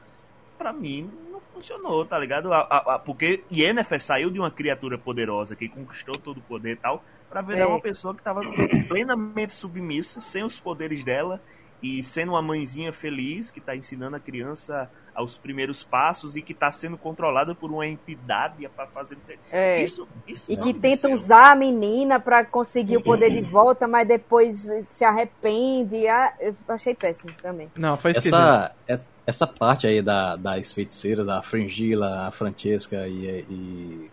[SPEAKER 5] pra mim, não funcionou, tá ligado? A- a- a- porque Yennefer saiu de uma criatura poderosa que conquistou todo o poder e tal, pra virar
[SPEAKER 4] É.
[SPEAKER 5] uma pessoa que tava plenamente submissa, sem os poderes dela, e sendo uma mãezinha feliz que tá ensinando a criança aos primeiros passos e que tá sendo controlada por uma entidade pra fazer
[SPEAKER 4] É.
[SPEAKER 5] isso. isso
[SPEAKER 4] E que tenta usar a menina pra conseguir o poder de volta, mas depois se arrepende. Ah, eu achei péssimo também.
[SPEAKER 1] Não, foi esquisito.
[SPEAKER 3] Essa, essa, essa parte aí da, das feiticeiras, a Fringila, a Francesca e, e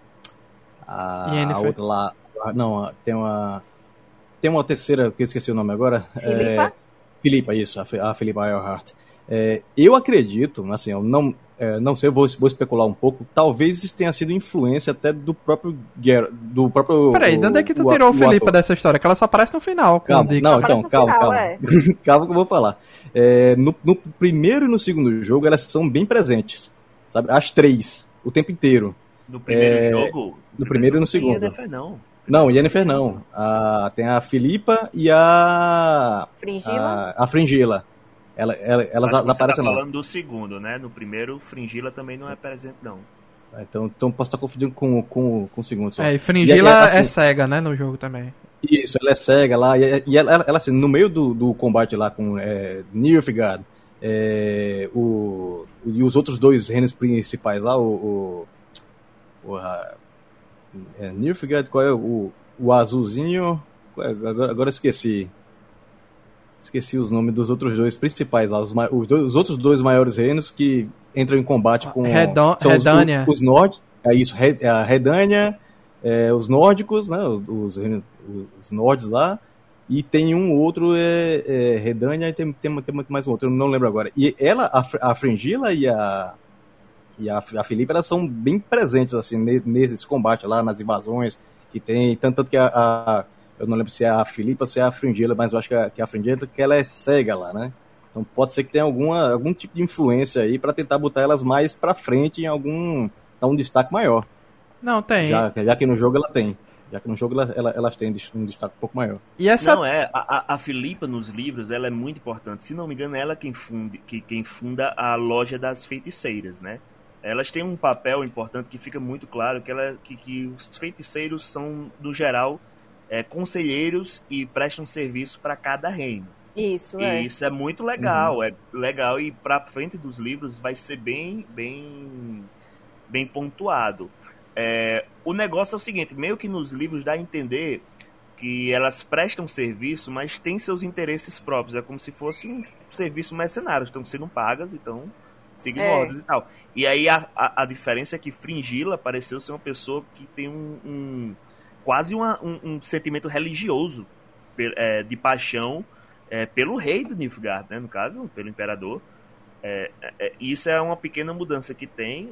[SPEAKER 3] a, a outra lá. A- Não, tem uma. Tem uma terceira, que eu esqueci o nome agora.
[SPEAKER 4] Filipa?
[SPEAKER 3] É, Filipa, isso, a, a Filipa Earhart. É, eu acredito, assim, eu não, é, não sei, eu vou, vou especular um pouco. Talvez isso tenha sido influência até do próprio Geralt, do próprio.
[SPEAKER 1] Peraí, de onde é que tu
[SPEAKER 3] o-
[SPEAKER 1] tirou o
[SPEAKER 3] o
[SPEAKER 1] Felipe dessa história? Que ela só aparece no final.
[SPEAKER 3] Calma, não, então, calma,
[SPEAKER 4] final,
[SPEAKER 3] calma.
[SPEAKER 4] é.
[SPEAKER 3] calma que eu vou falar. É, no, no primeiro e no segundo jogo, elas são bem presentes. Sabe? As três, o tempo inteiro.
[SPEAKER 5] No primeiro
[SPEAKER 3] É,
[SPEAKER 5] jogo.
[SPEAKER 3] no primeiro e no
[SPEAKER 5] não
[SPEAKER 3] segundo.
[SPEAKER 5] Yennefer, não.
[SPEAKER 3] Não, Yennefer não. A, tem a Filipa e a.
[SPEAKER 4] Fringila?
[SPEAKER 3] A, a Fringila. Ela, ela, elas
[SPEAKER 5] Acho
[SPEAKER 3] aparecem
[SPEAKER 5] tá
[SPEAKER 3] lá.
[SPEAKER 5] falando do segundo, né? No primeiro, Fringila também não é presente, não.
[SPEAKER 3] Então, então posso estar confundindo com, com, com o segundo só.
[SPEAKER 1] É, e
[SPEAKER 3] E
[SPEAKER 1] Fringila
[SPEAKER 3] aí, assim-
[SPEAKER 1] é cega, né, no jogo também.
[SPEAKER 3] Isso, ela é cega lá, e, e ela, ela, ela, assim, no meio do, do combate lá com é, Nilfgaard, é, o, e os outros dois reinos principais lá, o. o, o a- é, Nilfgaard, qual é o, o azulzinho? é? Agora, agora esqueci. Esqueci os nomes dos outros dois principais lá, os, os, dois- os outros dois maiores reinos que entram em combate com.
[SPEAKER 1] Redon-
[SPEAKER 3] são os-
[SPEAKER 1] Redânia.
[SPEAKER 3] Os, nórdicos. É isso, Red- a Redânia, é, os nórdicos, né? Os, os, os nórdicos lá. E tem um outro, é, é Redânia, e tem, tem, tem mais um outro, eu não lembro agora. E ela, a, a Fringila e a. E a, a Filipe, elas são bem presentes, assim, ne- nesse combate lá, nas invasões que tem. Tanto, tanto que a, a- Eu não lembro se é a Filipe ou se é a Fringila, mas eu acho que a, que a Fringila, que ela é cega lá, né? Então pode ser que tenha alguma, algum tipo de influência aí para tentar botar elas mais para frente em algum. dar um destaque maior.
[SPEAKER 1] Não, tem.
[SPEAKER 3] Já, já que no jogo ela tem. Já que no jogo ela, ela, elas têm um destaque um pouco maior.
[SPEAKER 1] E essa.
[SPEAKER 5] Não, é. A, a Filipa nos livros ela é muito importante. Se não me engano, é ela quem, funde, que, quem funda a loja das feiticeiras, né? Elas têm um papel importante que fica muito claro que, ela, que, que os feiticeiros são, no geral, é, conselheiros e prestam serviço para cada reino.
[SPEAKER 4] Isso,
[SPEAKER 5] E
[SPEAKER 4] é.
[SPEAKER 5] isso é muito legal, é legal e para frente dos livros vai ser bem, bem, bem pontuado. É, o negócio é o seguinte, meio que nos livros dá a entender que elas prestam serviço, mas têm seus interesses próprios. É como se fosse um serviço mercenário, estão sendo pagas, então seguindo
[SPEAKER 4] É.
[SPEAKER 5] ordens e tal. E aí a, a, a diferença é que Fringila pareceu ser uma pessoa que tem um, um- quase uma- um, um sentimento religioso é, de paixão é, pelo rei do Nilfgaard, né, no caso, pelo imperador. É, é, isso é uma pequena mudança que tem,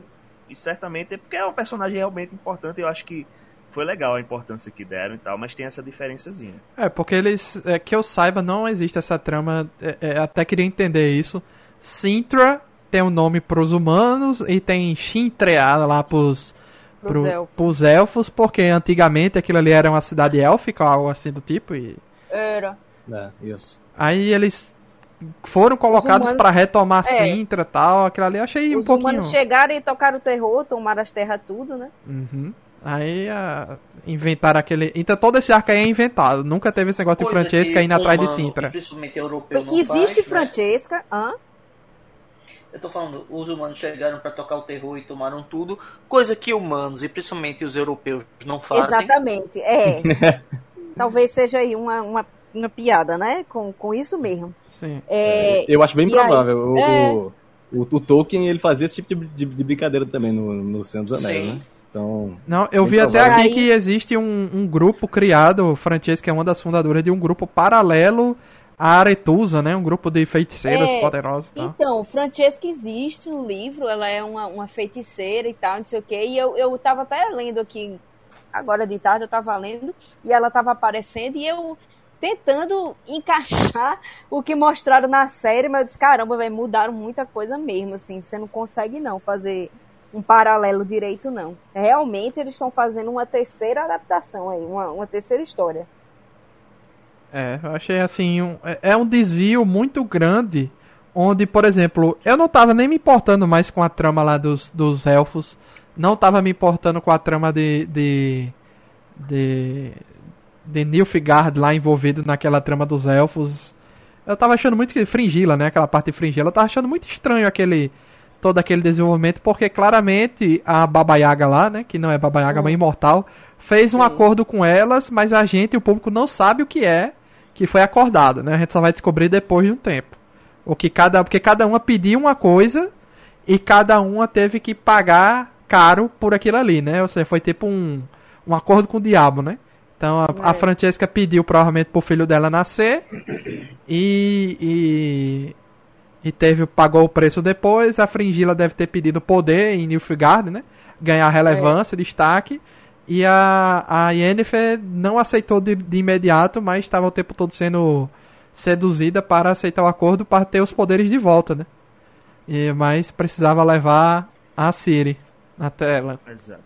[SPEAKER 5] e certamente é porque é um personagem realmente importante. Eu acho que foi legal a importância que deram e tal, mas tem essa diferençazinha.
[SPEAKER 1] É, porque eles. É, que eu saiba, não existe essa trama. é, é, até queria entender isso. Sintra tem um nome pros humanos e tem Shintreada lá pros,
[SPEAKER 4] Pros
[SPEAKER 1] pro-
[SPEAKER 4] elfos.
[SPEAKER 1] pros elfos, porque antigamente aquilo ali era uma cidade élfica ou algo assim do tipo. E
[SPEAKER 4] Era.
[SPEAKER 3] É, isso.
[SPEAKER 1] aí eles foram colocados
[SPEAKER 4] humanos-
[SPEAKER 1] pra retomar
[SPEAKER 4] É.
[SPEAKER 1] Sintra e tal. Aquilo ali eu achei um
[SPEAKER 4] Os
[SPEAKER 1] pouquinho.
[SPEAKER 4] humanos chegaram e tocaram o terror, tomaram as terras tudo, né?
[SPEAKER 1] Uhum. Aí ah, inventaram aquele. Então todo esse arco aí é inventado. Nunca teve esse negócio de
[SPEAKER 2] Coisa
[SPEAKER 1] Francesca
[SPEAKER 2] que
[SPEAKER 1] indo atrás de
[SPEAKER 2] e
[SPEAKER 1] Sintra.
[SPEAKER 2] Principalmente europeu não
[SPEAKER 4] Existe
[SPEAKER 2] faz, né?
[SPEAKER 4] Francesca, hã?
[SPEAKER 2] Eu tô falando, os humanos chegaram pra tocar o terror e tomaram tudo, coisa que humanos e principalmente os europeus não fazem.
[SPEAKER 4] Exatamente, é. Talvez seja aí uma, uma, uma piada, né? Com, com isso mesmo.
[SPEAKER 1] Sim.
[SPEAKER 4] É,
[SPEAKER 3] Eu acho bem
[SPEAKER 4] aí?
[SPEAKER 3] provável. O,
[SPEAKER 4] É.
[SPEAKER 3] o, o- o Tolkien ele fazia esse tipo de, de- de brincadeira também no, no Senhor dos Anéis,
[SPEAKER 2] Sim.
[SPEAKER 3] né? Então,
[SPEAKER 1] Não, eu vi até aqui
[SPEAKER 4] Aí-
[SPEAKER 1] que existe um, um grupo criado, Francesca é uma das fundadoras de um grupo paralelo à Aretusa, né? Um grupo de feiticeiras
[SPEAKER 4] É,
[SPEAKER 1] poderosas tal.
[SPEAKER 4] Então, Francesca existe no livro, ela é uma, uma feiticeira e tal, não sei o quê. E eu, eu tava até lendo aqui, agora de tarde eu tava lendo, e ela tava aparecendo, e eu tentando encaixar o que mostraram na série, mas eu disse, caramba, velho, mudaram muita coisa mesmo, assim, você não consegue não fazer um paralelo direito, não. Realmente eles estão fazendo uma terceira adaptação aí, uma, uma terceira história.
[SPEAKER 1] É, eu achei assim, um, é- é um desvio muito grande, onde, por exemplo, eu não tava nem me importando mais com a trama lá dos, dos elfos, não tava me importando com a trama de. de. de. de Nilfgaard lá envolvido naquela trama dos elfos. Eu tava achando muito que. Fringila, né? Aquela parte de Fringila, eu tava achando muito estranho aquele. todo aquele desenvolvimento, porque claramente a Baba Yaga lá, né? Que não é Baba Yaga,
[SPEAKER 4] Hum.
[SPEAKER 1] mas imortal, fez um
[SPEAKER 4] Sim.
[SPEAKER 1] acordo com elas, mas a gente, o público, não sabe o que é que foi acordado, né? A gente só vai descobrir depois de um tempo. O que cada, porque cada uma pediu uma coisa e cada uma teve que pagar caro por aquilo ali, né? Ou seja, foi tipo um, um acordo com o diabo, né? Então a, a
[SPEAKER 4] É.
[SPEAKER 1] Francesca pediu provavelmente pro filho dela nascer e, e e teve pagou o preço depois. A Fringila deve ter pedido poder em Nilfgaard, né? Ganhar relevância, destaque. E a, a Yennefer não aceitou de, de imediato, mas estava o tempo todo sendo seduzida para aceitar o acordo para ter os poderes de volta, né? E, mas precisava levar a Ciri na tela.
[SPEAKER 5] Exato.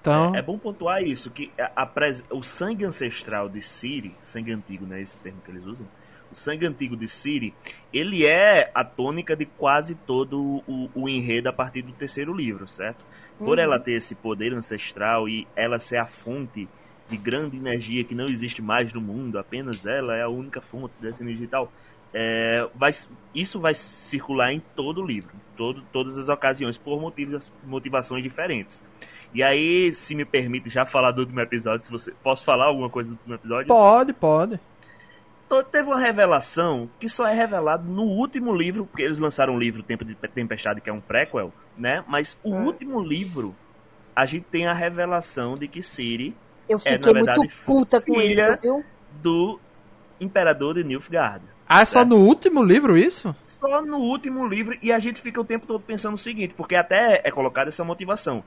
[SPEAKER 1] Então,
[SPEAKER 5] É, é bom pontuar isso, que a- a pres- o sangue ancestral de Ciri, sangue antigo, não é esse termo que eles usam? O sangue antigo de Ciri, ele é a tônica de quase todo o, o enredo a partir do terceiro livro, certo? Por
[SPEAKER 4] Uhum.
[SPEAKER 5] ela ter esse poder ancestral e ela ser a fonte de grande energia que não existe mais no mundo, apenas ela é a única fonte dessa energia e tal, é, vai, isso vai circular em todo o livro, todo, todas as ocasiões, por motivos, motivações diferentes. E aí, se me permite já falar do último episódio, se você posso falar alguma coisa do último episódio?
[SPEAKER 1] pode, pode.
[SPEAKER 5] Então, teve uma revelação que só é revelado no último livro, porque eles lançaram um livro Tempo de Tempestade, que é um prequel, né? Mas o
[SPEAKER 4] Hum.
[SPEAKER 5] último livro, a gente tem a revelação de que Ciri
[SPEAKER 4] Eu
[SPEAKER 5] É, na
[SPEAKER 4] fiquei
[SPEAKER 5] verdade,
[SPEAKER 4] muito puta com
[SPEAKER 5] filha-
[SPEAKER 4] isso, viu?
[SPEAKER 5] do Imperador de Nilfgaard.
[SPEAKER 1] Ah, é só no último livro isso?
[SPEAKER 5] Só no último livro, e a gente fica o tempo todo pensando o seguinte, porque até é colocada essa motivação.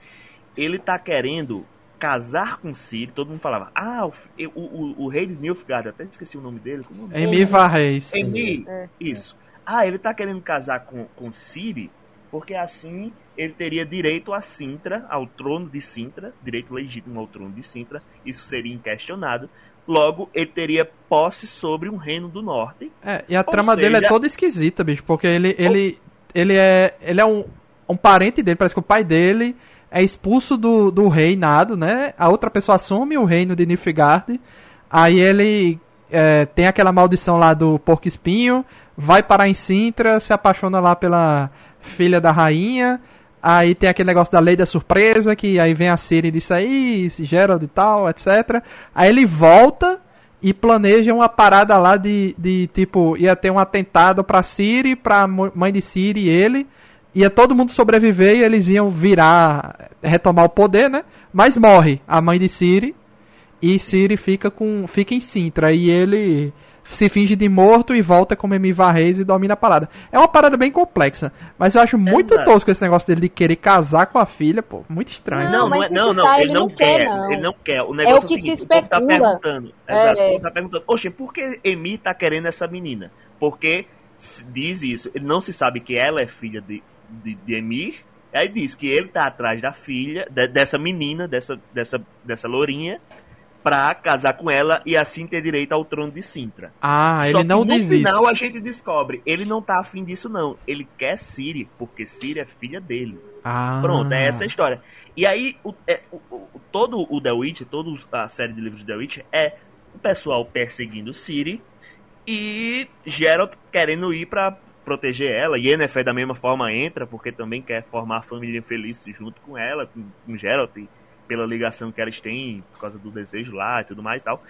[SPEAKER 5] Ele tá querendo casar com Ciri, todo mundo falava, ah, o, o, o, o rei de Nilfgaard, até esqueci o nome dele, como é o nome?
[SPEAKER 1] Emiva Reis.
[SPEAKER 5] Emi,
[SPEAKER 4] É.
[SPEAKER 5] isso. ah, ele tá querendo casar com, com Ciri, porque assim ele teria direito a Sintra, ao trono de Sintra, direito legítimo ao trono de Sintra, isso seria inquestionado. Logo, ele teria posse sobre um reino do norte.
[SPEAKER 1] É, e a trama dele é
[SPEAKER 5] seja-
[SPEAKER 1] toda esquisita, bicho, porque ele, ele, ele é, ele é um, um parente dele, parece que o pai dele é expulso do, do reinado, né? A outra pessoa assume o reino de Nilfgaard, aí ele é, tem aquela maldição lá do porco espinho, vai parar em Sintra, se apaixona lá pela filha da rainha, aí tem aquele negócio da lei da surpresa, que aí vem a Ciri disso aí, Gerald e tal, etc. Aí ele volta e planeja uma parada lá de, de tipo, ia ter um atentado pra Siri, pra mãe de Siri e ele. Ia todo mundo sobreviver e eles iam virar, retomar o poder, né? Mas morre a mãe de Siri e Siri fica com fica em Sintra e ele se finge de morto e volta como Emivar Reis e domina a parada. É uma parada bem complexa, mas eu acho muito
[SPEAKER 5] Exato.
[SPEAKER 1] tosco esse negócio dele de querer casar com a filha, pô, muito estranho.
[SPEAKER 4] Não,
[SPEAKER 5] Não, não, é, não, não,
[SPEAKER 4] tá,
[SPEAKER 5] ele, não quer,
[SPEAKER 4] não.
[SPEAKER 5] ele não quer. O negócio é o,
[SPEAKER 4] que se
[SPEAKER 5] seguinte, o povo tá
[SPEAKER 4] especula.
[SPEAKER 5] perguntando,
[SPEAKER 4] É.
[SPEAKER 5] exato, o povo tá perguntando, oxe, por que Emi tá querendo essa menina? Porque se diz isso, ele não se sabe que ela é filha de, de, de Emir, aí diz que ele tá atrás da filha, de- dessa menina, dessa, dessa, dessa lourinha, pra casar com ela e assim ter direito ao trono de Sintra.
[SPEAKER 1] Ah,
[SPEAKER 5] Só
[SPEAKER 1] ele não
[SPEAKER 5] que no
[SPEAKER 1] diz
[SPEAKER 5] final a gente descobre, ele não tá afim disso não, ele quer Siri, porque Siri é filha dele.
[SPEAKER 1] Ah.
[SPEAKER 5] Pronto, é essa a história. E aí, o, é, o- o- todo o The Witch, toda a série de livros de The Witch é o pessoal perseguindo Ciri e Geralt querendo ir pra proteger ela. Yennefer da mesma forma entra, porque também quer formar a família feliz junto com ela, com, com Geralt, pela ligação que elas têm, por causa do desejo lá e tudo mais e tal.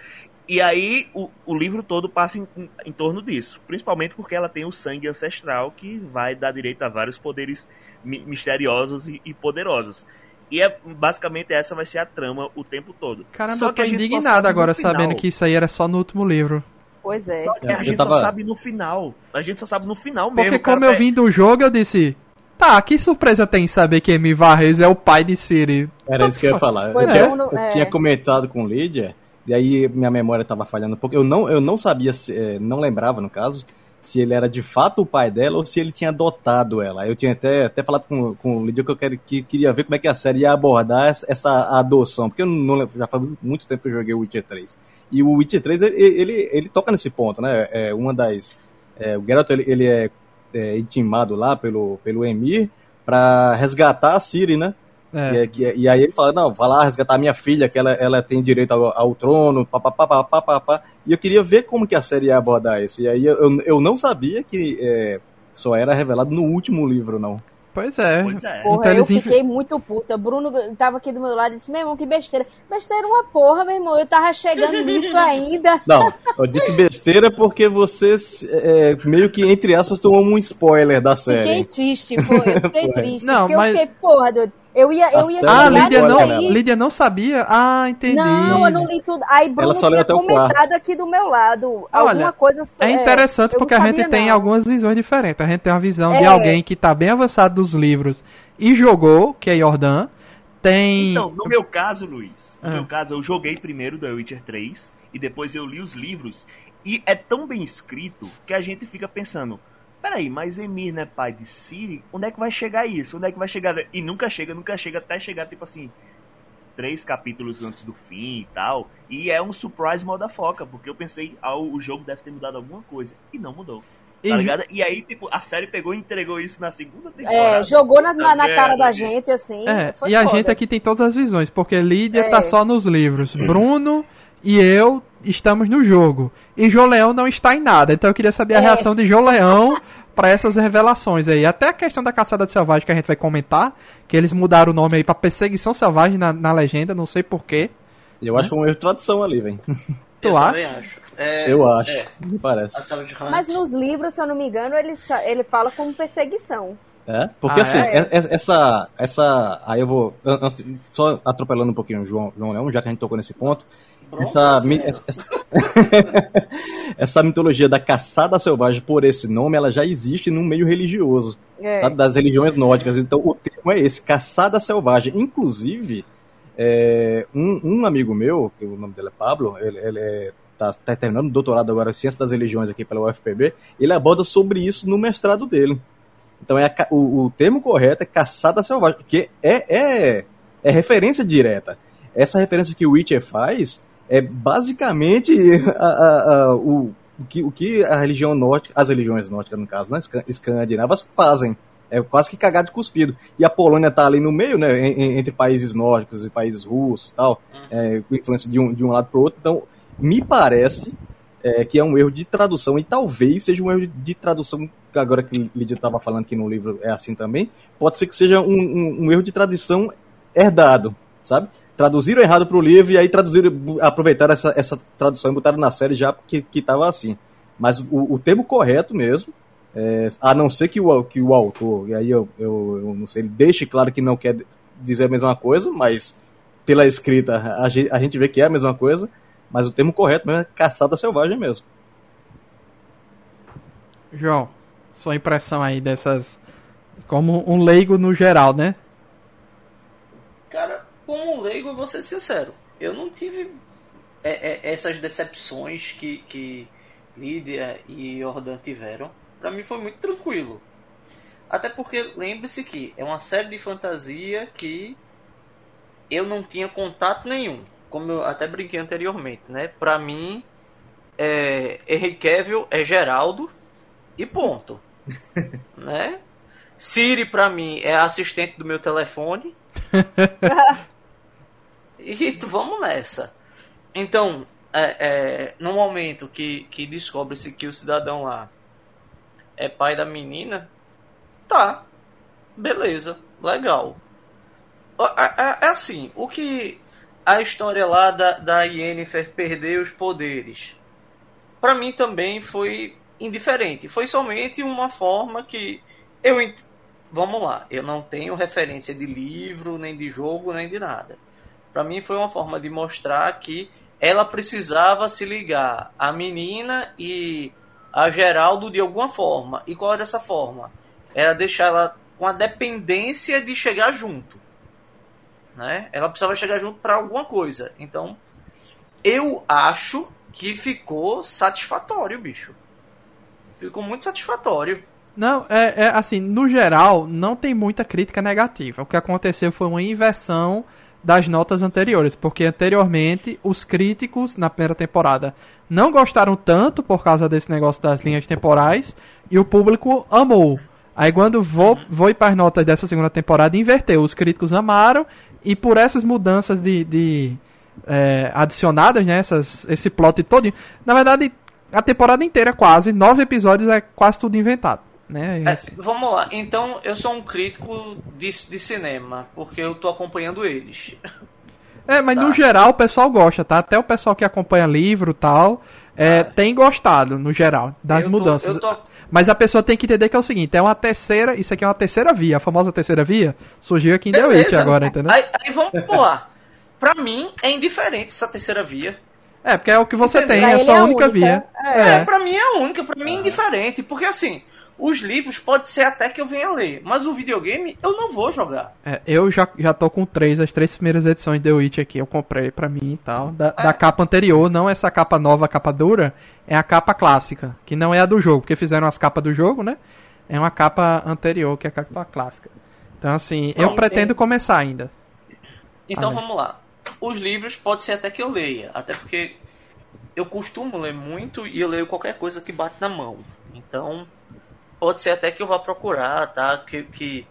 [SPEAKER 5] E aí o, o livro todo passa em, em- em torno disso, principalmente porque ela tem o sangue ancestral que vai dar direito a vários poderes mi- misteriosos e, e poderosos. E é basicamente essa vai ser a trama o tempo todo.
[SPEAKER 1] Caramba,
[SPEAKER 5] Só
[SPEAKER 1] eu
[SPEAKER 5] que
[SPEAKER 1] tô indignado agora
[SPEAKER 5] final.
[SPEAKER 1] sabendo que isso aí era só no último livro.
[SPEAKER 4] Pois é.
[SPEAKER 5] Só que
[SPEAKER 3] É,
[SPEAKER 5] a gente
[SPEAKER 3] tava-
[SPEAKER 5] só sabe no final. A gente só sabe no final mesmo.
[SPEAKER 1] Porque como eu vim do jogo, eu disse... Tá, que surpresa tem em saber que Emi Varrez é o pai de Siri?
[SPEAKER 3] Era isso que eu ia falar.
[SPEAKER 4] Foi
[SPEAKER 3] eu tinha,
[SPEAKER 4] Bruno,
[SPEAKER 3] eu
[SPEAKER 4] é.
[SPEAKER 3] tinha comentado com Lídia, e aí minha memória tava falhando, porque eu não, eu não sabia, se, não lembrava no caso, se ele era de fato o pai dela ou se ele tinha adotado ela. Eu tinha até, até falado com, com o Lídia que eu quero, que queria ver como é que a série ia abordar essa, adoção, porque eu não, já faz muito tempo que eu joguei o Witcher 3. E o Witcher 3, ele, ele, ele toca nesse ponto, né? É uma das. é, o Geralt ele, ele é, é intimado lá pelo, pelo Emir pra resgatar a Ciri, né?
[SPEAKER 1] É.
[SPEAKER 3] E, é que- e aí ele fala, não, vai lá resgatar a minha filha, que ela, ela tem direito ao, ao trono, papapá, papapá, papapá. E eu queria ver como que a série ia abordar isso. E aí eu, eu não sabia que é, só era revelado no último livro, não.
[SPEAKER 1] Pois é.
[SPEAKER 5] Pois é.
[SPEAKER 4] Porra,
[SPEAKER 1] Então
[SPEAKER 4] eu
[SPEAKER 1] inf-
[SPEAKER 4] fiquei muito puta. Bruno tava aqui do meu lado e disse: Meu irmão, que besteira. Besteira uma porra, meu irmão. Eu tava chegando nisso ainda.
[SPEAKER 3] Não, eu disse besteira porque você é, meio que, entre aspas, tomou um spoiler da
[SPEAKER 4] Fiquei
[SPEAKER 3] série.
[SPEAKER 4] triste, pô. Eu fiquei triste.
[SPEAKER 1] Não,
[SPEAKER 4] porque
[SPEAKER 1] mas-
[SPEAKER 4] eu fiquei, porra, doido. Eu ia, eu ia
[SPEAKER 3] série
[SPEAKER 1] Ah,
[SPEAKER 3] Não,
[SPEAKER 1] Lídia não,
[SPEAKER 4] aí.
[SPEAKER 1] Lídia não sabia? Ah, entendi.
[SPEAKER 4] Não, eu não li tudo. Aí Bruno
[SPEAKER 3] Ela só
[SPEAKER 4] tinha comentado
[SPEAKER 3] quarto.
[SPEAKER 4] aqui do meu lado.
[SPEAKER 1] Olha,
[SPEAKER 4] alguma coisa so-
[SPEAKER 1] É interessante
[SPEAKER 4] eu
[SPEAKER 1] porque
[SPEAKER 4] não
[SPEAKER 1] a gente
[SPEAKER 4] sabia,
[SPEAKER 1] tem
[SPEAKER 4] não.
[SPEAKER 1] algumas visões diferentes. A gente tem uma visão de
[SPEAKER 4] É.
[SPEAKER 1] alguém que tá bem avançado dos livros e jogou, que é Jordan. Tem.
[SPEAKER 5] Então, no meu caso, Luiz, no
[SPEAKER 1] Ah.
[SPEAKER 5] meu caso, eu joguei primeiro The Witcher 3 e depois eu li os livros. E é tão bem escrito que a gente fica pensando: peraí, mas Emir não é pai de Ciri? Onde é que vai chegar isso? Onde é que vai chegar? E nunca chega, nunca chega, até chegar, tipo assim, três capítulos antes do fim e tal. E é um surprise motherfucker, porque eu pensei, ah, o jogo deve ter mudado alguma coisa. E não mudou. Tá
[SPEAKER 1] e-
[SPEAKER 5] ligado? E aí, tipo, a série pegou e entregou isso na segunda temporada.
[SPEAKER 4] É, jogou na, na, na
[SPEAKER 5] Puta
[SPEAKER 4] cara da gente, assim.
[SPEAKER 1] É,
[SPEAKER 4] foi
[SPEAKER 1] e a
[SPEAKER 4] foda.
[SPEAKER 1] gente aqui tem todas as visões, porque Lídia
[SPEAKER 4] É.
[SPEAKER 1] tá só nos livros. Bruno e eu estamos no jogo. E Joleão não está em nada. Então eu queria saber a
[SPEAKER 4] É.
[SPEAKER 1] reação de Joleão para essas revelações aí. Até a questão da caçada de selvagem que a gente vai comentar, que eles mudaram o nome aí pra perseguição selvagem na, na legenda, não sei porquê.
[SPEAKER 3] Eu acho que foi um erro de tradução ali, velho.
[SPEAKER 1] Tu
[SPEAKER 2] eu
[SPEAKER 1] acha?
[SPEAKER 2] também acho. É,
[SPEAKER 3] Eu acho,
[SPEAKER 2] É,
[SPEAKER 3] me parece.
[SPEAKER 4] Mas nos livros, se eu não me engano, ele, ele fala como perseguição.
[SPEAKER 3] É, porque
[SPEAKER 1] Ah,
[SPEAKER 3] assim,
[SPEAKER 4] é?
[SPEAKER 3] e- e- essa, essa, aí eu vou, só atropelando um pouquinho o João, João Leão, já que a gente tocou nesse ponto, essa,
[SPEAKER 2] tá
[SPEAKER 3] essa, essa- mitologia da caçada selvagem por esse nome, ela já existe no meio religioso,
[SPEAKER 4] É.
[SPEAKER 3] sabe, das religiões nórdicas, então o termo é esse, caçada selvagem, inclusive, é, um, um amigo meu, que o nome dele é Pablo, ele, ele é tá, tá terminando o doutorado agora em Ciência das Religiões aqui pela UFPB, ele aborda sobre isso no mestrado dele. Então é a, o, o, termo correto é caçada selvagem, que é, é, é referência direta. Essa referência que o Witcher faz é basicamente a, a, a, o, o, que, o que a religião norte, as religiões nórdicas, no caso, né, escandinavas, fazem. É quase que cagado de cuspido. E a Polônia está ali no meio, né, entre países nórdicos e países russos tal, uhum. é, com influência de um, de um lado para o outro. Então, me parece é, que é um erro de tradução, e talvez seja um erro de tradução, agora que o Lídio estava falando que no livro é assim também, pode ser que seja um, um, um erro de tradução herdado, sabe? Traduziram errado para o livro e aí traduziram, aproveitaram essa, essa tradução e botaram na série já porque estava assim. Mas o, o termo correto mesmo, é, a não ser que o, que o autor, e aí eu, eu, eu, não sei, ele deixe claro que não quer dizer a mesma coisa, mas pela escrita a gente, a gente vê que é a mesma coisa, mas o termo correto mesmo é caçada selvagem mesmo.
[SPEAKER 1] João, sua impressão aí dessas. Como um leigo no geral, né?
[SPEAKER 2] Como um leigo, eu vou ser sincero. Eu não tive é, é, essas decepções que, que Lídia e Jordan tiveram. Pra mim foi muito tranquilo. Até porque lembre-se que é uma série de fantasia que eu não tinha contato nenhum como eu até brinquei anteriormente, né? Pra mim, é, Henry Cavill é Geraldo e ponto. né? Siri, pra mim, é assistente do meu telefone. e vamos nessa. Então, é, é, no momento que, que descobre-se que o cidadão lá é pai da menina, tá, beleza, legal. É, é, é assim, o que a história lá da, da Yennefer perder os poderes. Para mim também foi indiferente. Foi somente uma forma que eu. Vamos lá, eu não tenho referência de livro, nem de jogo, nem de nada. Para mim foi uma forma de mostrar que ela precisava se ligar à menina e a Geraldo de alguma forma. E qual era essa forma? Era deixar ela com a dependência de chegar junto né? Ela precisava chegar junto para alguma coisa. Então, eu acho que ficou satisfatório, bicho. Ficou muito satisfatório.
[SPEAKER 1] Não, é, é, assim, no geral, não tem muita crítica negativa. O que aconteceu foi uma inversão das notas anteriores, porque anteriormente os críticos na primeira temporada não gostaram tanto por causa desse negócio das linhas temporais e o público amou. Aí quando vou, vou ir para as notas dessa segunda temporada, inverteu. Os críticos amaram e por essas mudanças de, de é, adicionadas, né, esse plot todo, na verdade, a temporada inteira quase, nove episódios é quase tudo inventado. Né?
[SPEAKER 2] É, assim. vamos lá, então eu sou um crítico de, de cinema, porque eu tô acompanhando eles.
[SPEAKER 1] É, mas tá. no geral o pessoal gosta, tá? Até o pessoal que acompanha livro e tal, é, ah. tem gostado, no geral, das eu mudanças. Tô, eu tô mas a pessoa tem que entender que é o seguinte, é uma terceira, isso aqui é uma terceira via, a famosa terceira via, surgiu aqui em The Witch agora, entendeu?
[SPEAKER 2] Aí, aí vamos lá. Pra mim é indiferente essa terceira via.
[SPEAKER 1] É, porque é o que você Entendeu? tem, é a sua é única, única, via.
[SPEAKER 2] É. é, pra mim é a única, pra mim é indiferente. Porque assim, os livros pode ser até que eu venha ler, mas o videogame eu não vou jogar.
[SPEAKER 1] É, eu já, já tô com três, as três primeiras edições de The Witch aqui, eu comprei pra mim e tal. Da, é. da capa anterior, não essa capa nova, capa dura, é a capa clássica, que não é a do jogo, porque fizeram as capas do jogo, né? É uma capa anterior, que é a capa clássica. Então, assim, eu pretendo começar ainda.
[SPEAKER 2] Então vamos lá. Os livros pode ser até que eu leia, até porque eu costumo ler muito e eu leio qualquer coisa que bate na mão. Então, pode ser até que eu vá procurar, tá? Que, que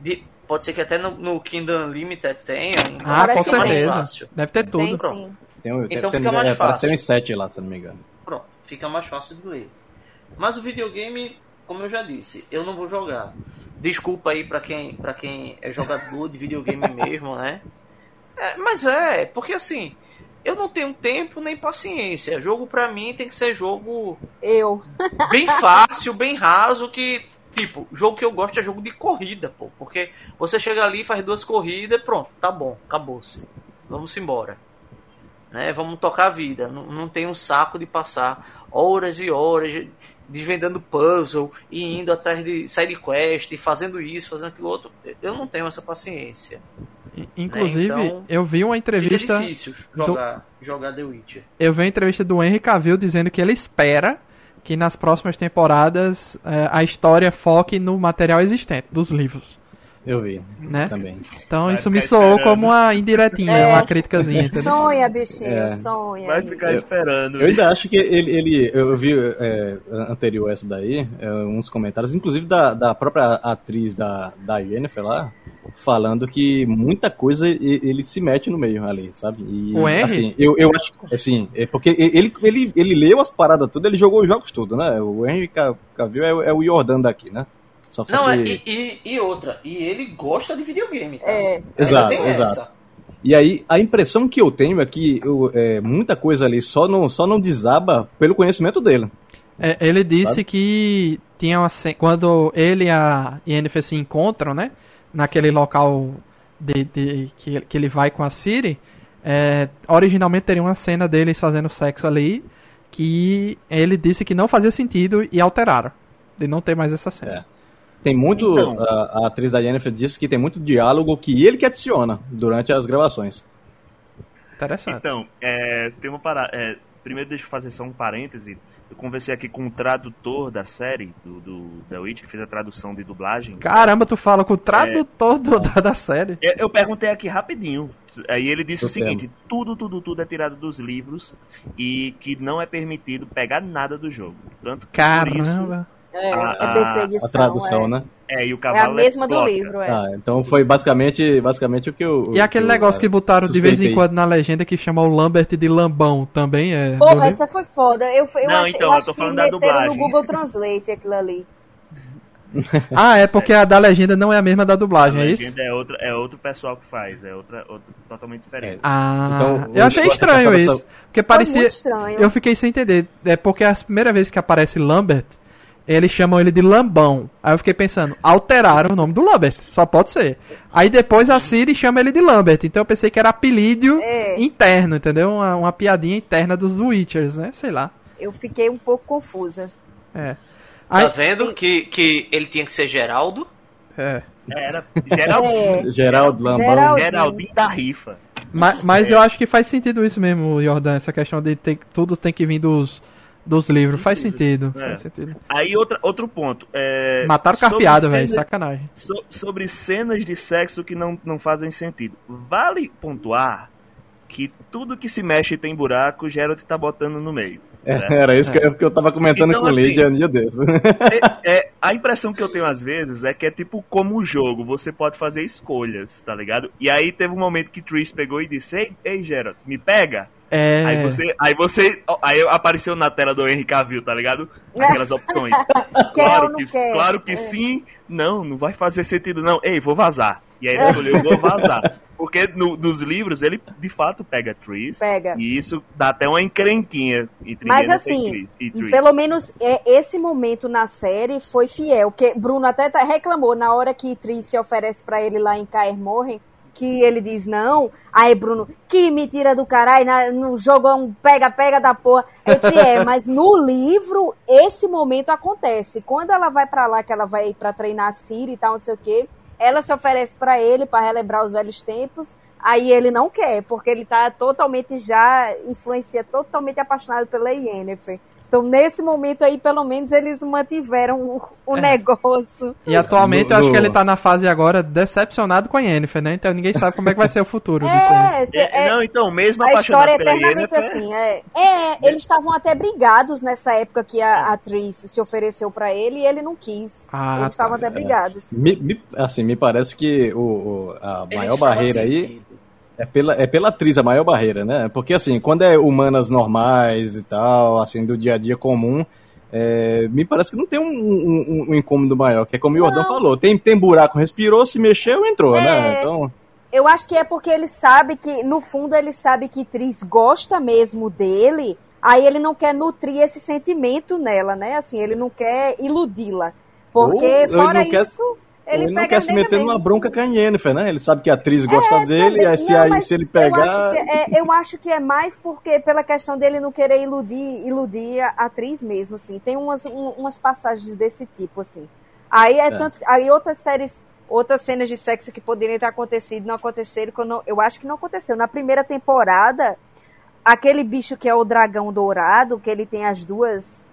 [SPEAKER 2] de, pode ser que até no, no Kingdom Unlimited tenha.
[SPEAKER 1] Então ah, com certeza. Deve ter tudo. Tem, Pronto.
[SPEAKER 3] Tem, um, então fica mais fácil. Tem uns 7 lá, se não me engano.
[SPEAKER 2] Pronto, fica mais fácil de ler. Mas o videogame, como eu já disse, eu não vou jogar. Desculpa aí para quem, pra quem é jogador de videogame mesmo, né? É, mas é, porque assim, eu não tenho tempo nem paciência. Jogo para mim tem que ser jogo.
[SPEAKER 4] Eu.
[SPEAKER 2] bem fácil, bem raso, que. Tipo, jogo que eu gosto é jogo de corrida, pô. Porque você chega ali, faz duas corridas, pronto, tá bom, acabou-se. Vamos embora. Né? Vamos tocar a vida. Não, não tem um saco de passar horas e horas desvendando puzzle e indo atrás de side quest e fazendo isso, fazendo aquilo outro. Eu não tenho essa paciência.
[SPEAKER 1] Inclusive,
[SPEAKER 2] Né, então,
[SPEAKER 1] eu vi uma
[SPEAKER 2] Fica
[SPEAKER 1] entrevista.
[SPEAKER 2] difícil jogar, jogar The Witcher.
[SPEAKER 1] Eu vi uma entrevista do Henry Cavill dizendo que ele espera que nas próximas temporadas eh, a história foque no material existente dos livros.
[SPEAKER 3] Eu vi.
[SPEAKER 1] Né?
[SPEAKER 3] Isso também.
[SPEAKER 1] Então
[SPEAKER 5] Vai
[SPEAKER 1] isso me soou
[SPEAKER 5] esperando.
[SPEAKER 1] como uma indiretinha,
[SPEAKER 4] É.
[SPEAKER 1] uma criticazinha, entendeu?
[SPEAKER 4] Sonha, bichinho,
[SPEAKER 3] É.
[SPEAKER 4] sonha.
[SPEAKER 5] Vai ficar
[SPEAKER 3] Eu-
[SPEAKER 5] esperando.
[SPEAKER 3] Eu ainda acho que ele, ele eu vi é, anterior a essa daí, é, uns comentários, inclusive da, da própria atriz da, da Jennifer lá, falando que muita coisa ele se mete no meio ali, sabe? E,
[SPEAKER 1] O Henry?
[SPEAKER 3] assim, eu, eu acho assim, é porque ele, ele, ele leu as paradas tudo, ele jogou os jogos tudo, né? O Henry Ca- Cavill é, o- é o Jordan daqui, né? Só
[SPEAKER 2] Não, é, e, e- e outra, e ele gosta de videogame, tá?
[SPEAKER 4] É.
[SPEAKER 3] Exato,
[SPEAKER 2] tem
[SPEAKER 3] exato.
[SPEAKER 2] essa.
[SPEAKER 3] E aí, a impressão que eu tenho é que eu- é, muita coisa ali só não, só não desaba pelo conhecimento dele.
[SPEAKER 1] É, ele disse
[SPEAKER 3] Sabe?
[SPEAKER 1] que tinha uma quando ele e a Yennefer se encontram, né? Naquele local de, de- que, que ele vai com a Siri, é, originalmente teria uma cena deles fazendo sexo ali que ele disse que não fazia sentido e alteraram. De não ter mais essa cena.
[SPEAKER 3] É. Tem muito.
[SPEAKER 5] Então.
[SPEAKER 3] a, a atriz da Jennifer disse que tem muito diálogo que ele que adiciona durante as gravações.
[SPEAKER 1] Interessante.
[SPEAKER 5] Então, é, tem uma parada. É, primeiro, deixa eu fazer só um parêntese. Eu conversei aqui com o tradutor da série, do, do The Witch, que fez a tradução de dublagem.
[SPEAKER 1] Caramba, tu fala com o tradutor do- da, da série.
[SPEAKER 5] Eu, eu perguntei aqui rapidinho. Aí ele disse
[SPEAKER 3] Eu
[SPEAKER 5] o seguinte: tudo, tudo, tudo é tirado dos livros e que não é permitido pegar nada do jogo. Tanto que por isso.
[SPEAKER 4] É,
[SPEAKER 5] A-
[SPEAKER 4] é
[SPEAKER 5] a-
[SPEAKER 4] perseguição.
[SPEAKER 3] A tradução,
[SPEAKER 4] é.
[SPEAKER 3] né?
[SPEAKER 5] É, e o
[SPEAKER 4] É
[SPEAKER 5] cavalo
[SPEAKER 4] a mesma do
[SPEAKER 5] explota.
[SPEAKER 4] livro, é.
[SPEAKER 3] Ah, então foi basicamente, basicamente o que eu.
[SPEAKER 1] E aquele
[SPEAKER 3] que eu,
[SPEAKER 1] negócio
[SPEAKER 3] é,
[SPEAKER 1] que botaram de vez em quando na legenda que chama o Lambert de Lambão também é. do
[SPEAKER 4] Porra, essa foi foda. Eu, eu,
[SPEAKER 5] Não,
[SPEAKER 4] achei,
[SPEAKER 5] então,
[SPEAKER 4] eu
[SPEAKER 5] eu
[SPEAKER 4] acho
[SPEAKER 5] tô
[SPEAKER 4] que
[SPEAKER 5] falando da
[SPEAKER 4] meteram no
[SPEAKER 5] dublagem.
[SPEAKER 4] Google Translate aquilo ali.
[SPEAKER 1] Ah, é porque a da legenda não é a mesma da
[SPEAKER 5] A
[SPEAKER 1] dublagem, é isso?
[SPEAKER 5] legenda é, outra, é outro pessoal que faz, é outra, outra totalmente diferente.
[SPEAKER 1] Ah,
[SPEAKER 3] Então,
[SPEAKER 1] eu achei estranho
[SPEAKER 3] essa-
[SPEAKER 1] isso. Porque
[SPEAKER 4] Foi
[SPEAKER 1] parecia.
[SPEAKER 4] muito estranho.
[SPEAKER 1] Eu fiquei sem entender. É porque a primeira vez que aparece Lambert, eles chamam ele de Lambão. Aí eu fiquei pensando, alteraram o nome do Lambert. Só pode ser. Aí depois a Siri chama ele de Lambert. Então eu pensei que era apelídio
[SPEAKER 4] É.
[SPEAKER 1] interno, entendeu? Uma, uma piadinha interna dos Witchers, né? Sei lá.
[SPEAKER 4] Eu fiquei um pouco confusa.
[SPEAKER 1] É.
[SPEAKER 2] Tá
[SPEAKER 1] Aí,
[SPEAKER 2] vendo que, que ele tinha que ser Geraldo?
[SPEAKER 1] é.
[SPEAKER 5] Era Geraldinho,
[SPEAKER 4] É.
[SPEAKER 3] Geraldo Lambão.
[SPEAKER 4] Geraldo.
[SPEAKER 5] Geraldinho da rifa.
[SPEAKER 1] Mas, mas eu acho que faz sentido isso mesmo, Jordan. Essa questão de ter, tudo tem que vir dos, dos livros. Faz sentido.
[SPEAKER 5] É.
[SPEAKER 1] Faz sentido.
[SPEAKER 5] Aí outra, outro ponto. É,
[SPEAKER 1] Mataram carpeado, velho. Sacanagem.
[SPEAKER 5] so- sobre cenas de sexo que não, não fazem sentido. Vale pontuar que tudo que se mexe e tem buraco, Geralt tá botando no meio.
[SPEAKER 3] É, era isso que, eu, que eu tava comentando
[SPEAKER 5] Então,
[SPEAKER 3] com o
[SPEAKER 5] assim,
[SPEAKER 3] Lídia um dia desses.
[SPEAKER 5] É, é, a impressão que eu tenho às vezes é que é tipo como um jogo, você pode fazer escolhas, tá ligado? E aí teve um momento que Trish pegou e disse: Ei, ei Geralt, me pega.
[SPEAKER 1] É.
[SPEAKER 5] Aí você, aí você, aí apareceu na tela do Henry Cavill, tá ligado? Aquelas opções. Claro que,
[SPEAKER 4] quer?
[SPEAKER 5] claro que
[SPEAKER 4] É.
[SPEAKER 5] sim, não, não vai fazer sentido não. Ei, vou vazar. E aí ele escolheu, vou vazar. Porque no- nos livros ele de fato pega Triss.
[SPEAKER 4] Pega.
[SPEAKER 5] E isso dá até uma encrenquinha entre
[SPEAKER 4] Mas assim,
[SPEAKER 5] e Triss.
[SPEAKER 4] Pelo menos é, esse momento na série foi fiel. Porque Bruno até tá- reclamou na hora que Triss se oferece pra ele lá em Caer Morhen, que ele diz não. Aí Bruno, que mentira do caralho, na- no jogo é um pega-pega da porra. Disse, é, mas no livro esse momento acontece. Quando ela vai pra lá, que ela vai pra treinar a Siri e tal, não sei o quê, ela se oferece pra ele pra relembrar os velhos tempos. Aí ele não quer, porque ele tá totalmente já, influencia totalmente apaixonado pela Yennefer. Então, nesse momento aí, pelo menos, eles mantiveram o, o
[SPEAKER 1] É.
[SPEAKER 4] negócio.
[SPEAKER 1] E atualmente
[SPEAKER 3] No-
[SPEAKER 1] eu acho
[SPEAKER 3] no-
[SPEAKER 1] que ele tá na fase agora decepcionado com a Yennefer, né? Então ninguém sabe como é que vai ser o futuro disso aí.
[SPEAKER 4] É,
[SPEAKER 5] É,
[SPEAKER 4] é-
[SPEAKER 5] não, então, mesmo
[SPEAKER 4] a história é eternamente
[SPEAKER 5] Yennefer,
[SPEAKER 4] assim. É, é eles estavam até brigados nessa época que a atriz se ofereceu pra ele e ele não quis.
[SPEAKER 1] Ah,
[SPEAKER 4] eles estavam
[SPEAKER 1] tá.
[SPEAKER 4] até brigados.
[SPEAKER 3] Me- me- assim, me parece que o, o- a maior barreira aí
[SPEAKER 2] sentido.
[SPEAKER 3] É pela, é pela atriz, a maior barreira, né? Porque assim, quando é humanas normais e tal, assim, do dia a dia comum, é, me parece que não tem um, um- um incômodo maior, que é como o Jordão falou, tem, tem buraco, respirou, se mexeu, entrou,
[SPEAKER 4] É.
[SPEAKER 3] né? Então,
[SPEAKER 4] Eu acho que é porque ele sabe que, no fundo, ele sabe que Tris gosta mesmo dele, aí ele não quer nutrir esse sentimento nela, né? Assim, ele não quer iludi-la. Porque,
[SPEAKER 3] Ou
[SPEAKER 4] fora
[SPEAKER 3] não quer-
[SPEAKER 4] isso,
[SPEAKER 3] ele,
[SPEAKER 4] ele,
[SPEAKER 3] não
[SPEAKER 4] pega
[SPEAKER 3] quer se meter numa bronca com a Yennefer, né? Ele sabe que a atriz gosta dele,
[SPEAKER 4] Também.
[SPEAKER 3] se,
[SPEAKER 4] Não,
[SPEAKER 3] aí, se ele
[SPEAKER 4] Eu
[SPEAKER 3] pegar...
[SPEAKER 4] acho, que é, eu acho que é mais porque pela questão dele não querer iludir, iludir a atriz mesmo, assim. Tem umas, um- umas passagens desse tipo, assim. Aí é,
[SPEAKER 3] É.
[SPEAKER 4] tanto. Aí outras séries outras cenas de sexo que poderiam ter acontecido não aconteceram. que Eu, não- eu acho que não aconteceu. Na primeira temporada, aquele bicho que é o dragão dourado, que ele tem as duas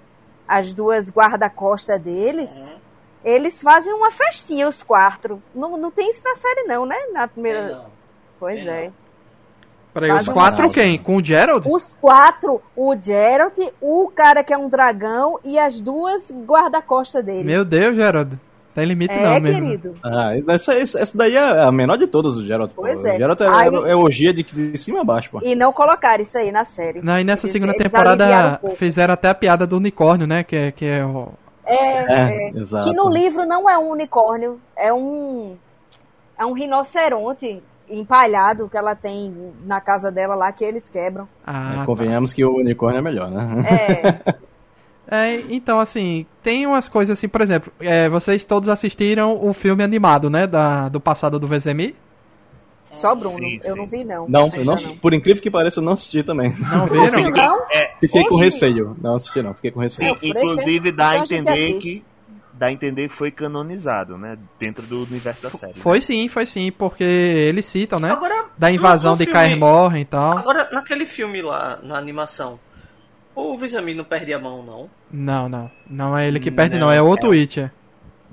[SPEAKER 4] as duas guarda-costas deles,
[SPEAKER 2] Uhum.
[SPEAKER 4] Eles fazem uma festinha, os quatro. Não, não tem isso na série, não, né? Na primeira.
[SPEAKER 2] É, não.
[SPEAKER 4] Pois
[SPEAKER 2] tem
[SPEAKER 4] é.
[SPEAKER 1] Peraí, os quatro quem? Com o Gerald?
[SPEAKER 4] Os quatro, o Geralt, o cara que é um dragão e as duas guarda-costas dele.
[SPEAKER 1] Meu Deus, Gerald. Tem limite
[SPEAKER 4] é,
[SPEAKER 1] não mesmo.
[SPEAKER 4] querido.
[SPEAKER 3] Ah, essa, essa, essa daí é a menor de todas do Geralt. pô.
[SPEAKER 4] Pois
[SPEAKER 3] O
[SPEAKER 4] é.
[SPEAKER 3] Geralt é,
[SPEAKER 4] Aí-
[SPEAKER 3] é orgia de, de cima a baixo, pô.
[SPEAKER 4] E não colocaram isso aí na série.
[SPEAKER 1] Não, e nessa
[SPEAKER 4] Eles-
[SPEAKER 1] segunda
[SPEAKER 4] eles
[SPEAKER 1] temporada
[SPEAKER 4] um
[SPEAKER 1] fizeram até a piada do unicórnio, né? Que, é- que é o.
[SPEAKER 4] É,
[SPEAKER 3] É, exato.
[SPEAKER 4] que no livro não é um unicórnio, é um é um rinoceronte empalhado que ela tem na casa dela lá que eles quebram.
[SPEAKER 1] Ah, tá.
[SPEAKER 3] Convenhamos que o unicórnio é melhor, né?
[SPEAKER 4] É,
[SPEAKER 1] É, então, assim, tem umas coisas assim, por exemplo, é, vocês todos assistiram o filme animado, né? Da, do passado do VZMI?
[SPEAKER 4] Só Bruno.
[SPEAKER 5] Sim,
[SPEAKER 4] Eu
[SPEAKER 5] sim.
[SPEAKER 4] não vi não.
[SPEAKER 3] Não, não,
[SPEAKER 4] não.
[SPEAKER 3] por incrível que pareça, eu não assisti também.
[SPEAKER 1] Não viram?
[SPEAKER 4] não?
[SPEAKER 5] É,
[SPEAKER 3] Fiquei com
[SPEAKER 4] Oxi.
[SPEAKER 3] receio. Não assisti não, fiquei com receio.
[SPEAKER 4] É,
[SPEAKER 5] inclusive dá a entender
[SPEAKER 4] assiste.
[SPEAKER 5] que dá a entender que foi canonizado, né, dentro do universo da série.
[SPEAKER 1] Foi sim, foi sim, porque eles citam, né?
[SPEAKER 2] Agora,
[SPEAKER 1] Da invasão de Kaer Morhen e tal.
[SPEAKER 2] agora, naquele filme lá, na animação, o Vizami não perde a mão, não.
[SPEAKER 1] Não, não. Não é ele que perde, não.
[SPEAKER 5] Não,
[SPEAKER 1] É outro
[SPEAKER 5] é-
[SPEAKER 1] Witcher.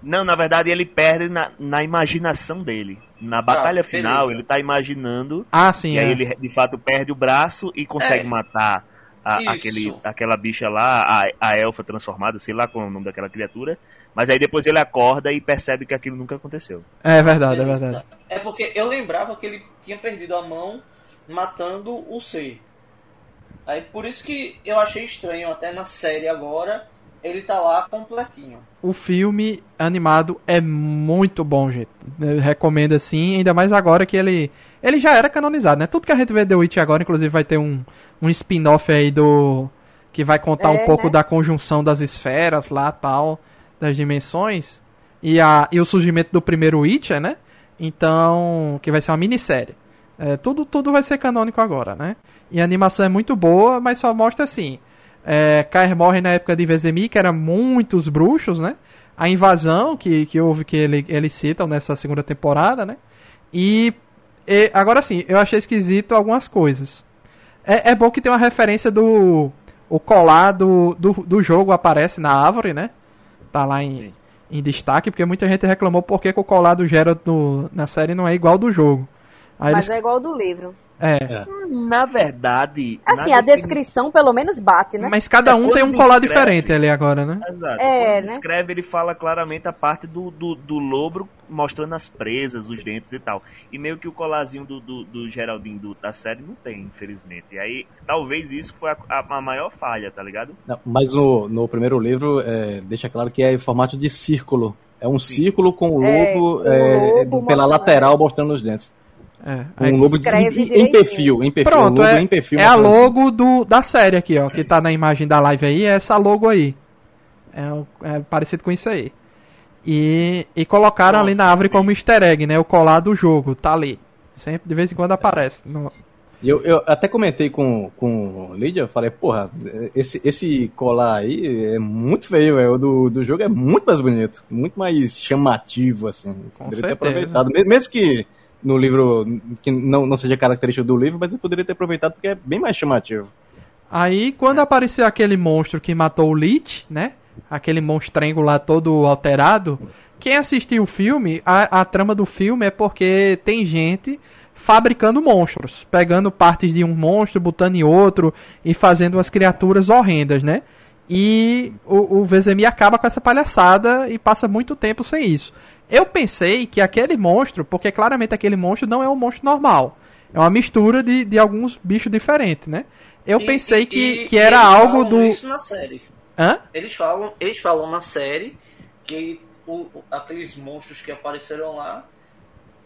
[SPEAKER 5] Não, na verdade ele perde na, na imaginação dele. Na batalha
[SPEAKER 2] beleza.
[SPEAKER 5] final ele tá imaginando
[SPEAKER 1] Ah, sim,
[SPEAKER 5] e
[SPEAKER 1] é.
[SPEAKER 5] aí ele de fato perde o braço e consegue
[SPEAKER 2] É.
[SPEAKER 5] matar a- aquele, aquela bicha lá, a, a elfa transformada, sei lá qual é o nome daquela criatura. Mas aí depois ele acorda e percebe que aquilo nunca aconteceu.
[SPEAKER 1] É verdade, é verdade.
[SPEAKER 2] É porque eu lembrava que ele tinha perdido a mão matando o C. Aí por isso que eu achei estranho até na série agora ele tá lá completinho.
[SPEAKER 1] O filme animado é muito bom, gente. Eu recomendo assim, ainda mais agora que ele. Ele já era canonizado, né? Tudo que a gente vê The Witch agora, inclusive, vai ter um, um spin-off aí do. Que vai contar
[SPEAKER 4] É,
[SPEAKER 1] um pouco
[SPEAKER 4] né?
[SPEAKER 1] da conjunção das esferas lá tal, das dimensões. E, a, e o surgimento do primeiro Witcher, né? Então. Que vai ser uma minissérie. É, tudo, tudo vai ser canônico agora, né? E a animação é muito boa, mas só mostra assim. É, Kaer morre na época de Vezemir, que era muitos bruxos, né? A invasão que, que houve, que ele, eles citam nessa segunda temporada, né? E, e agora sim, eu achei esquisito algumas coisas. É, é bom que tem uma referência do. O colar do, do, do jogo aparece na árvore, né? Tá lá em,
[SPEAKER 5] Sim.
[SPEAKER 1] em destaque, porque muita gente reclamou porque que o colar do Geralt no, na série não é igual ao do jogo. Aí
[SPEAKER 4] Mas
[SPEAKER 1] eles,
[SPEAKER 4] é igual ao do livro.
[SPEAKER 1] É,
[SPEAKER 5] Na verdade.
[SPEAKER 4] Assim,
[SPEAKER 5] na
[SPEAKER 4] a descrição pelo menos bate, né?
[SPEAKER 1] mas cada
[SPEAKER 5] É,
[SPEAKER 1] um tem um colar
[SPEAKER 5] escreve-
[SPEAKER 1] diferente ali agora, né?
[SPEAKER 5] Exato.
[SPEAKER 4] É,
[SPEAKER 5] Quando
[SPEAKER 4] né?
[SPEAKER 5] escreve, ele fala claramente a parte do, do, do lobo mostrando as presas, os dentes e tal. E meio que o colarzinho do, do, do Geraldinho do- da série não tem, infelizmente. E aí, talvez isso foi a, a- a maior falha, tá ligado?
[SPEAKER 3] Não, mas no, no primeiro livro é, deixa claro que é em formato de círculo. É um
[SPEAKER 5] Sim.
[SPEAKER 3] círculo com o
[SPEAKER 4] É,
[SPEAKER 3] lobo, é,
[SPEAKER 4] lobo
[SPEAKER 3] pela lateral mostrando os dentes.
[SPEAKER 1] É,
[SPEAKER 3] Um lobo de, em, em perfil, em perfil.
[SPEAKER 1] Pronto,
[SPEAKER 3] um lobo
[SPEAKER 1] é,
[SPEAKER 3] em perfil
[SPEAKER 1] é a logo do, da série aqui, ó, que tá na imagem da live aí, é essa logo aí. É, é parecido com isso aí. E, e colocaram
[SPEAKER 5] Pronto,
[SPEAKER 1] ali na árvore como easter egg, né? O colar do jogo, tá ali. Sempre, de vez em quando aparece. No-
[SPEAKER 3] Eu, eu até comentei com, com o Lídia, eu falei, porra, esse, esse colar aí é muito feio, velho. O do, do jogo é muito mais bonito, muito mais chamativo, assim. Você
[SPEAKER 1] Com
[SPEAKER 3] poderia ter
[SPEAKER 1] certeza.
[SPEAKER 3] aproveitado. Me- Mesmo que no livro, que não, não seja característico do livro, mas eu poderia ter aproveitado porque é bem mais chamativo.
[SPEAKER 1] Aí, quando apareceu aquele monstro que matou o Lich, né? Aquele monstrengo lá todo alterado. Quem assistiu o filme, a, a trama do filme é porque tem gente fabricando monstros, pegando partes de um monstro, botando em outro e fazendo umas criaturas horrendas, né? E o, o acaba com essa palhaçada e passa muito tempo sem isso. Eu pensei que aquele monstro, porque claramente aquele monstro não é um monstro normal. É uma mistura de, de alguns bichos diferentes, né? Eu
[SPEAKER 2] E-
[SPEAKER 1] pensei
[SPEAKER 2] e-
[SPEAKER 1] que,
[SPEAKER 2] e-
[SPEAKER 1] que era algo do.
[SPEAKER 2] Isso na série.
[SPEAKER 1] Hã?
[SPEAKER 2] Eles falam, eles falam na série que o- aqueles monstros que apareceram lá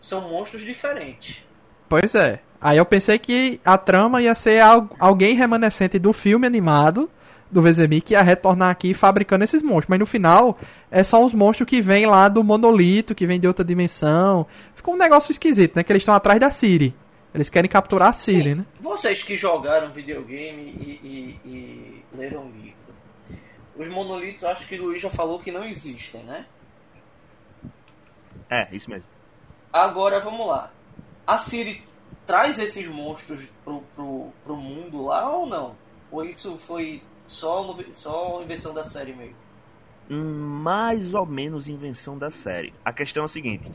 [SPEAKER 2] são monstros diferentes.
[SPEAKER 1] Pois é. Aí eu pensei que a trama ia ser al- alguém remanescente do filme animado do Vezemir que ia retornar aqui fabricando esses monstros. Mas no final é só uns monstros que vêm lá do monolito, que vem de outra dimensão. Ficou um negócio esquisito, né? Que eles estão atrás da Siri. Eles querem capturar a Siri,
[SPEAKER 2] Sim.
[SPEAKER 1] né?
[SPEAKER 2] Vocês que jogaram videogame e, e- e leram livro, os monolitos acho que o Luiz já falou que não existem, né?
[SPEAKER 5] É, isso mesmo.
[SPEAKER 2] Agora vamos lá. A Siri traz esses monstros pro, pro, pro mundo lá ou não? Ou isso foi só, no, só invenção da série mesmo?
[SPEAKER 5] Hum, mais ou menos invenção da série. A questão é o seguinte: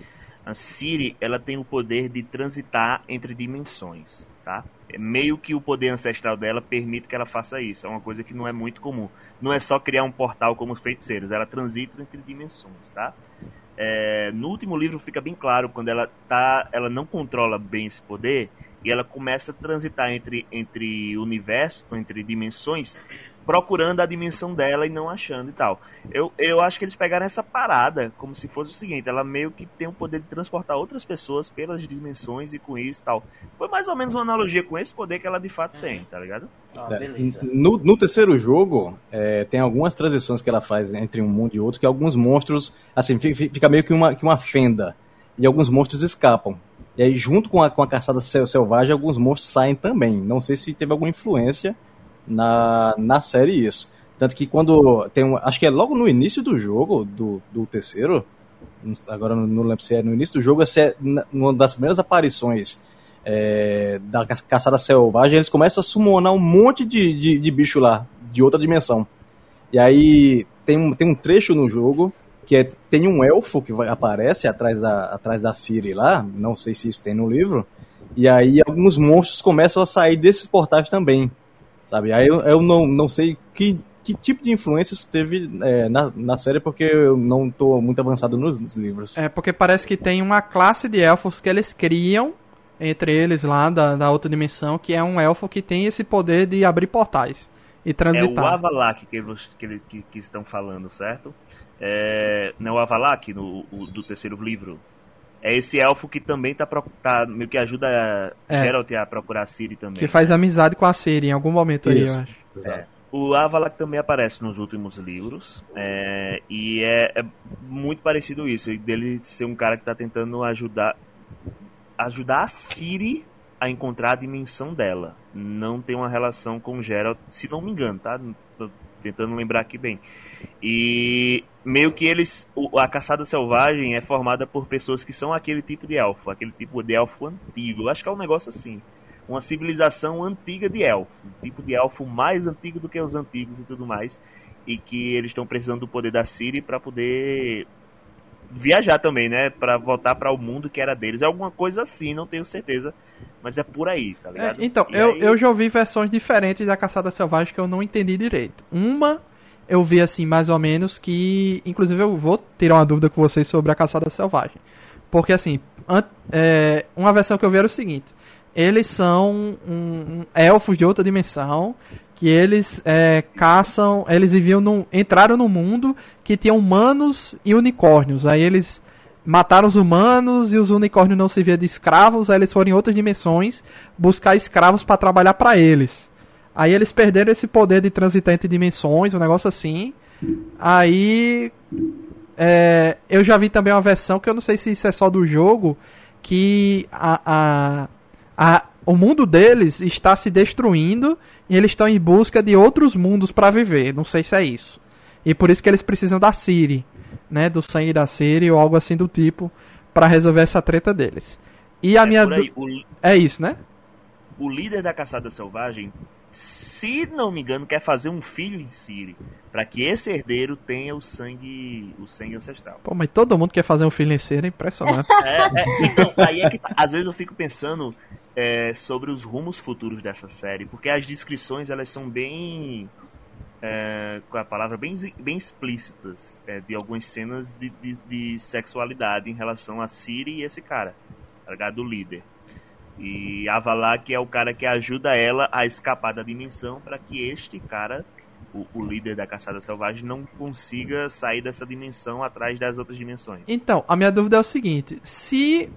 [SPEAKER 5] a Siri ela tem o poder de transitar entre dimensões, tá? É meio que o poder ancestral dela permite que ela faça isso. É uma coisa que não é muito comum. Não é só criar um portal como os feiticeiros, ela transita entre dimensões, tá? É, no último livro fica bem claro quando ela tá, ela não controla bem esse poder e ela começa a transitar entre entre universos, entre dimensões procurando a dimensão dela e não achando e tal. Eu, eu acho que eles pegaram essa parada como se fosse o seguinte, ela meio que tem o poder de transportar outras pessoas pelas dimensões e com isso e tal. Foi mais ou menos uma analogia com esse poder que ela de fato
[SPEAKER 2] Uhum.
[SPEAKER 5] tem, tá ligado?
[SPEAKER 2] Ah,
[SPEAKER 3] É. No, no terceiro jogo, é, tem algumas transições que ela faz entre um mundo e outro, que alguns monstros, assim, fi- fi- fica meio que uma, que uma fenda, e alguns monstros escapam. E aí, junto com a, com a caçada sel- selvagem, alguns monstros saem também. Não sei se teve alguma influência na, na série isso. Tanto que quando tem um, acho que é logo no início do jogo, do, do terceiro, agora não, lembro se é no início do jogo, se é uma das primeiras aparições é, da ca- caçada selvagem, eles começam a summonar um monte de, de, de bicho lá, de outra dimensão. E aí tem um, tem um trecho no jogo que é, tem um elfo que vai, aparece atrás da, atrás da Ciri lá, não sei se isso tem no livro, e aí alguns monstros começam a sair desses portais também, sabe? Aí eu, eu não, não sei que, que tipo de influência isso teve é, na, na série, porque eu não tô muito avançado nos, nos livros.
[SPEAKER 1] É, porque parece que tem uma classe de elfos que eles criam entre eles lá da, da outra dimensão, que é um elfo que tem esse poder de abrir portais e
[SPEAKER 5] É o
[SPEAKER 1] transitar.
[SPEAKER 5] Avalak que, eles- que, que, que estão falando, certo? É, não é o Avalak no, o- do terceiro livro. É esse elfo que também tá, pro- tá meio que ajuda a
[SPEAKER 1] É.
[SPEAKER 5] Geralt a procurar a Ciri também.
[SPEAKER 1] que faz amizade com a Siri em algum momento aí,
[SPEAKER 3] Isso.
[SPEAKER 1] eu acho.
[SPEAKER 3] Exato.
[SPEAKER 5] O Avalak também aparece nos últimos livros. é, e é, é muito parecido isso. Dele ser um cara que tá tentando ajudar ajudar a Ciri a encontrar a dimensão dela. Não tem uma relação com o Geralt, se não me engano, tá? Tô tentando lembrar aqui bem. E meio que eles. A caçada selvagem é formada por pessoas que são aquele tipo de elfo, aquele tipo de elfo antigo. Eu acho que é um negócio assim. Uma civilização antiga de elfo. Um tipo de elfo mais antigo do que os antigos e tudo mais. E que eles estão precisando do poder da Ciri para poder viajar também, né? Pra voltar para o mundo que era deles. É alguma coisa assim, não tenho certeza. Mas é por aí, tá
[SPEAKER 1] É,
[SPEAKER 5] ligado?
[SPEAKER 1] então,
[SPEAKER 5] E
[SPEAKER 1] eu,
[SPEAKER 5] aí-
[SPEAKER 1] eu já ouvi versões diferentes da Caçada Selvagem que eu não entendi direito. Uma, eu vi assim, mais ou menos, que. Inclusive, eu vou tirar uma dúvida com vocês sobre a Caçada Selvagem. Porque, assim, é, uma versão que eu vi era o seguinte: eles são um- um elfos de outra dimensão. Que eles é, caçam. Eles viviam num. Entraram num mundo que tinha humanos e unicórnios. Aí eles mataram os humanos e os unicórnios não serviam de escravos, aí eles foram em outras dimensões buscar escravos para trabalhar para eles. Aí eles perderam esse poder de transitar entre dimensões, um negócio assim. Aí é, eu já vi também uma versão que eu não sei se isso é só do jogo, que a, a, a- o mundo deles está se destruindo e eles estão em busca de outros mundos para viver. Não sei se é isso. E por isso que eles precisam da Siri, né, do sangue da Siri ou algo assim do tipo, para resolver essa treta deles. E a
[SPEAKER 5] é
[SPEAKER 1] minha
[SPEAKER 5] aí. O,
[SPEAKER 1] é isso, né?
[SPEAKER 5] o líder da caçada selvagem, se não me engano, quer fazer um filho em Ciri, para que esse herdeiro tenha o sangue, o sangue ancestral.
[SPEAKER 1] Pô, mas todo mundo quer fazer um filho ser, é impressionante.
[SPEAKER 5] É, é, então, aí é que tá. às vezes eu fico pensando é, sobre os rumos futuros dessa série, porque as descrições elas são bem é, com a palavra bem, bem explícitas é, de algumas cenas de, de, de sexualidade em relação a Ciri e esse cara, tá ligado? O líder. E Avalak é o cara que ajuda ela a escapar da dimensão para que este cara, o, o líder da caçada selvagem, não consiga sair dessa dimensão atrás das outras dimensões.
[SPEAKER 1] Então, a minha dúvida é o seguinte: se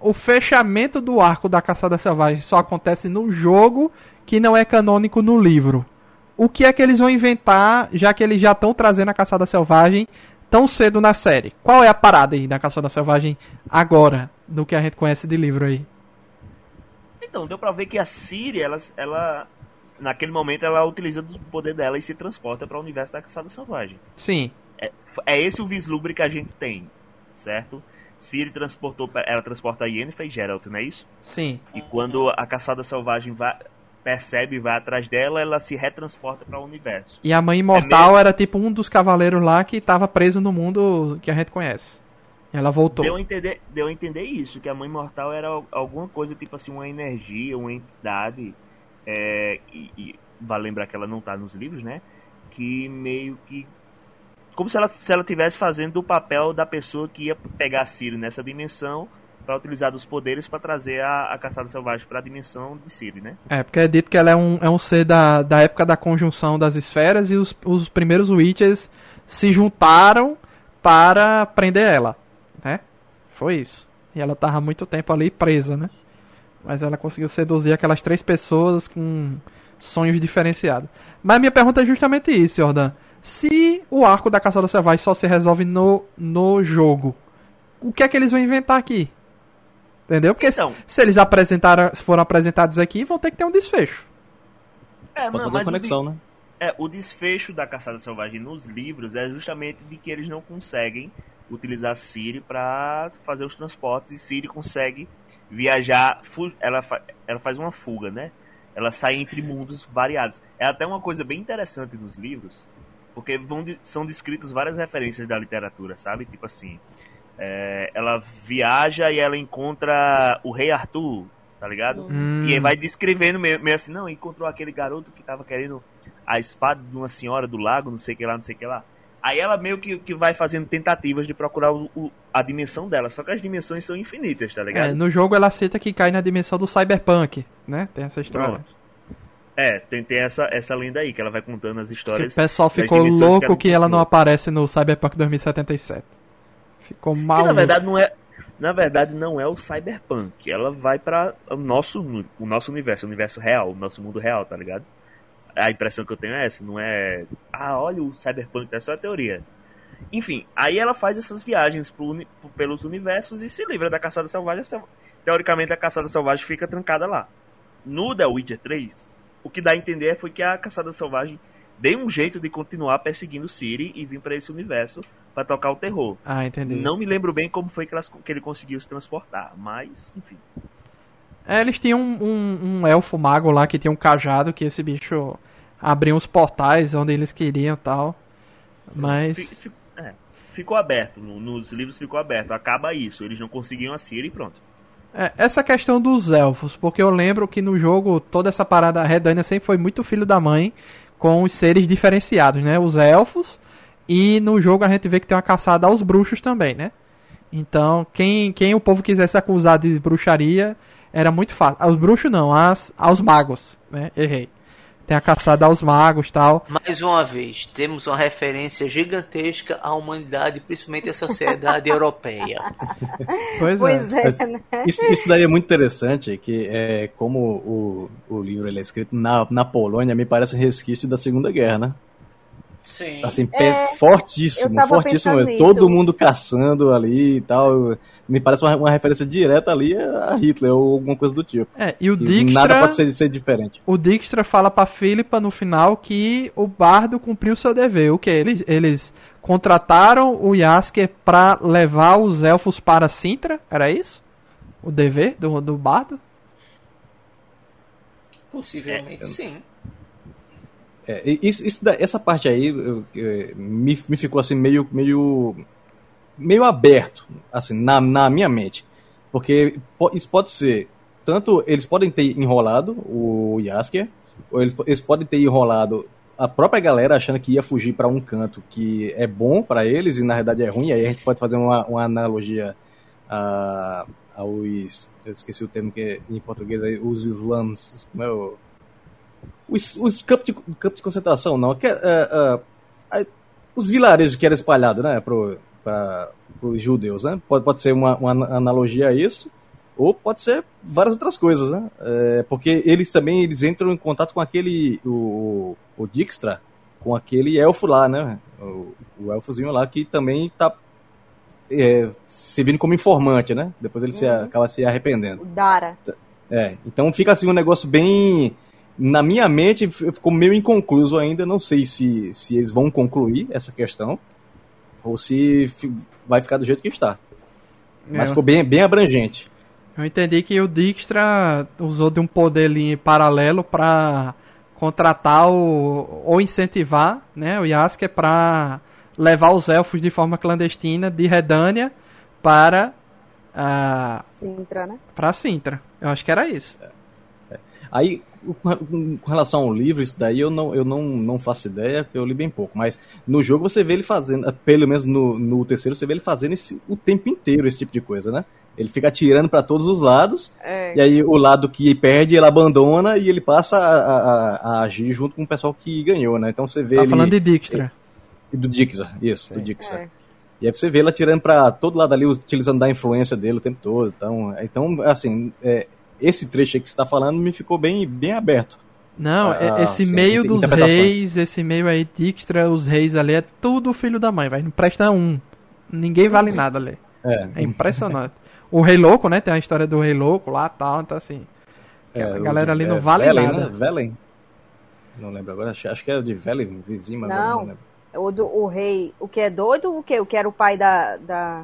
[SPEAKER 1] o fechamento do arco da Caçada Selvagem só acontece no jogo, que não é canônico no livro, o que é que eles vão inventar, já que eles já estão trazendo a Caçada Selvagem tão cedo na série? Qual é a parada aí da Caçada Selvagem agora, do que a gente conhece de livro aí?
[SPEAKER 5] Então, deu pra ver que a Siri, ela, ela naquele momento, ela utiliza do poder dela e se transporta para o universo da Caçada Selvagem.
[SPEAKER 1] Sim.
[SPEAKER 5] É, é esse o vislumbre que a gente tem, certo? Ciri transportou, ela transporta a Yennefer e Geralt, não é isso?
[SPEAKER 1] Sim.
[SPEAKER 5] E quando a caçada selvagem vai, percebe e vai atrás dela, ela se retransporta para o universo.
[SPEAKER 1] E a mãe imortal era tipo um dos cavaleiros lá que estava preso no mundo que a gente conhece. Ela voltou.
[SPEAKER 5] Deu a entender, deu a entender isso, que a mãe imortal era alguma coisa tipo assim, uma energia, uma entidade. É, e, e vale lembrar que ela não tá nos livros, né? Que meio que como se ela, se ela tivesse fazendo o papel da pessoa que ia pegar Ciri nessa dimensão para utilizar dos poderes para trazer a, a caçada selvagem para a dimensão de Ciri, né?
[SPEAKER 1] É, porque é dito que ela é um, é um ser da, da época da conjunção das esferas e os, os primeiros Witches se juntaram para prender ela? Foi isso. E ela tava muito tempo ali presa, né? Mas ela conseguiu seduzir aquelas três pessoas com sonhos diferenciados. Mas minha pergunta é justamente isso, Jordan. Se o arco da Caçada Selvagem só se resolve no, no jogo, o que é que eles vão inventar aqui? Entendeu? Porque então, se, se, eles apresentaram, se foram apresentados aqui, vão ter que ter um desfecho.
[SPEAKER 3] É, não, mas conexão, o, né?
[SPEAKER 5] É, o desfecho da Caçada Selvagem nos livros é justamente de que eles não conseguem utilizar Siri para fazer os transportes e Siri consegue viajar, ela, ela faz uma fuga, né? Ela sai entre mundos variados. É até uma coisa bem interessante nos livros, porque vão, são descritos várias referências da literatura, sabe? Tipo assim, é, ela viaja e ela encontra o rei Arthur, tá ligado? Hum. E aí vai descrevendo meio, meio, assim, não, encontrou aquele garoto que tava querendo a espada de uma senhora do lago, não sei o que lá, não sei o que lá. Aí ela meio que, que vai fazendo tentativas de procurar o, o, a dimensão dela, só que as dimensões são infinitas, tá ligado?
[SPEAKER 1] É, no jogo ela aceita que cai na dimensão do cyberpunk, né? Tem essa história. Pronto.
[SPEAKER 5] É, tem, tem essa, essa lenda aí, que ela vai contando as histórias.
[SPEAKER 1] o pessoal ficou louco que, que ela não aparece no Cyberpunk 2077. Ficou mal.
[SPEAKER 5] na verdade não é. Na verdade não é o Cyberpunk. Ela vai para o nosso, o nosso universo, o universo real, o nosso mundo real, tá ligado? A impressão que eu tenho é essa, não é. Ah, olha o Cyberpunk, é só a teoria. Enfim, aí ela faz essas viagens pro, pelos universos e se livra da caçada selvagem. Teoricamente a caçada selvagem fica trancada lá. No The Witcher 3, o que dá a entender foi que a caçada selvagem deu um jeito de continuar perseguindo Siri e vir para esse universo para tocar o terror.
[SPEAKER 1] Ah, entendi.
[SPEAKER 5] Não me lembro bem como foi que, elas, que ele conseguiu se transportar, mas enfim.
[SPEAKER 1] É, eles tinham um, um, um, elfo mago lá que tinha um cajado que esse bicho abria os portais onde eles queriam tal. Mas.
[SPEAKER 5] Fico, é, ficou aberto, no, nos livros ficou aberto. Acaba isso, eles não conseguiam a Siri e pronto.
[SPEAKER 1] É, essa questão dos elfos, porque eu lembro que no jogo toda essa parada, Redânia sempre foi muito filho da mãe com os seres diferenciados, né? Os elfos, e no jogo a gente vê que tem uma caçada aos bruxos também, né? Então, quem, quem o povo quisesse acusar de bruxaria era muito fácil. Aos bruxos não, as, aos magos, né? Errei tem a caçada aos magos tal.
[SPEAKER 2] Mais uma vez, temos uma referência gigantesca à humanidade, principalmente à sociedade europeia.
[SPEAKER 1] Pois, pois é.
[SPEAKER 3] é né? isso, isso, daí é muito interessante, que é como o, o livro ele é escrito na, na Polônia, me parece resquício da Segunda Guerra, né?
[SPEAKER 2] Sim.
[SPEAKER 3] Assim, é, fortíssimo, fortíssimo mesmo. Todo mundo caçando ali e tal. Me parece uma, uma, referência direta ali a Hitler ou alguma coisa do tipo.
[SPEAKER 1] É, e o Dijkstra...
[SPEAKER 3] Nada pode ser, ser diferente.
[SPEAKER 1] O Dijkstra fala pra Philippa no final que o bardo cumpriu seu dever. O que? Eles, eles contrataram o Yasker pra levar os elfos para Sintra? Era isso? O dever do, do bardo?
[SPEAKER 2] Possivelmente, é, sim.
[SPEAKER 3] É, isso, isso, essa parte aí eu, eu, me, me ficou assim meio, meio, meio aberto, assim, na, na minha mente. Porque isso pode ser, tanto eles podem ter enrolado o Yasker, ou eles, eles podem ter enrolado a própria galera achando que ia fugir para um canto que é bom para eles e na verdade é ruim. Aí a gente pode fazer uma, uma analogia a, aos. Eu esqueci o termo que é, em português aí, os slums. Como é o os, os campos, de, campo de concentração, não. Que, uh, uh, os vilarejos que eram espalhados, né, para os judeus, né? Pode, pode ser uma, uma analogia a isso, ou pode ser várias outras coisas, né? É, porque eles também eles entram em contato com aquele o, o Dijkstra, com aquele elfo lá, né? O, o elfozinho lá que também está é, servindo como informante, né? Depois ele uhum. se, acaba se arrependendo.
[SPEAKER 4] Dara.
[SPEAKER 3] É, então fica assim um negócio bem na minha mente ficou meio inconcluso ainda. Não sei se, se eles vão concluir essa questão ou se vai ficar do jeito que está. Mas
[SPEAKER 1] É.
[SPEAKER 3] ficou bem, bem abrangente.
[SPEAKER 1] Eu entendi que o Dijkstra usou de um poder ali paralelo pra contratar o, ou incentivar né, o Yasker pra levar os elfos de forma clandestina de Redânia para a
[SPEAKER 4] Sintra, né?
[SPEAKER 1] para Sintra. Eu acho que era isso.
[SPEAKER 3] Aí, com relação ao livro, isso daí eu não, eu não, não faço ideia, porque eu li bem pouco. Mas no jogo você vê ele fazendo, pelo menos no, no terceiro, você vê ele fazendo esse, o tempo inteiro esse tipo de coisa, né? Ele fica atirando pra todos os lados,
[SPEAKER 4] É.
[SPEAKER 3] e aí o lado que perde, ele abandona e ele passa a, a- a agir junto com o pessoal que ganhou, né? Então você vê
[SPEAKER 1] Tá
[SPEAKER 3] ele...
[SPEAKER 1] falando de Dijkstra.
[SPEAKER 3] Do Dixer, isso, do Dixer.
[SPEAKER 4] É.
[SPEAKER 3] E aí você vê ele atirando pra todo lado ali, utilizando da influência dele o tempo todo. Então, então assim, é, esse trecho aí que você tá falando me ficou bem, bem aberto.
[SPEAKER 1] Não, é-
[SPEAKER 3] Ah,
[SPEAKER 1] esse
[SPEAKER 3] sim,
[SPEAKER 1] meio dos reis, esse meio aí, Dijkstra, os reis ali, é tudo filho da mãe, vai. Não presta um. Ninguém vale nada ali.
[SPEAKER 3] É,
[SPEAKER 1] É impressionante. O Rei Louco, né? Tem a história do Rei Louco lá e tal, então assim.
[SPEAKER 3] é,
[SPEAKER 1] a galera ali não
[SPEAKER 3] é,
[SPEAKER 1] vale
[SPEAKER 3] Velen,
[SPEAKER 1] nada.
[SPEAKER 3] Né? Velen? Não lembro agora, acho, acho que é de Velen, vizinho, mas
[SPEAKER 4] Não.
[SPEAKER 3] não lembro.
[SPEAKER 4] O, do, o rei, o que é doido, o que? O que era o pai da. da...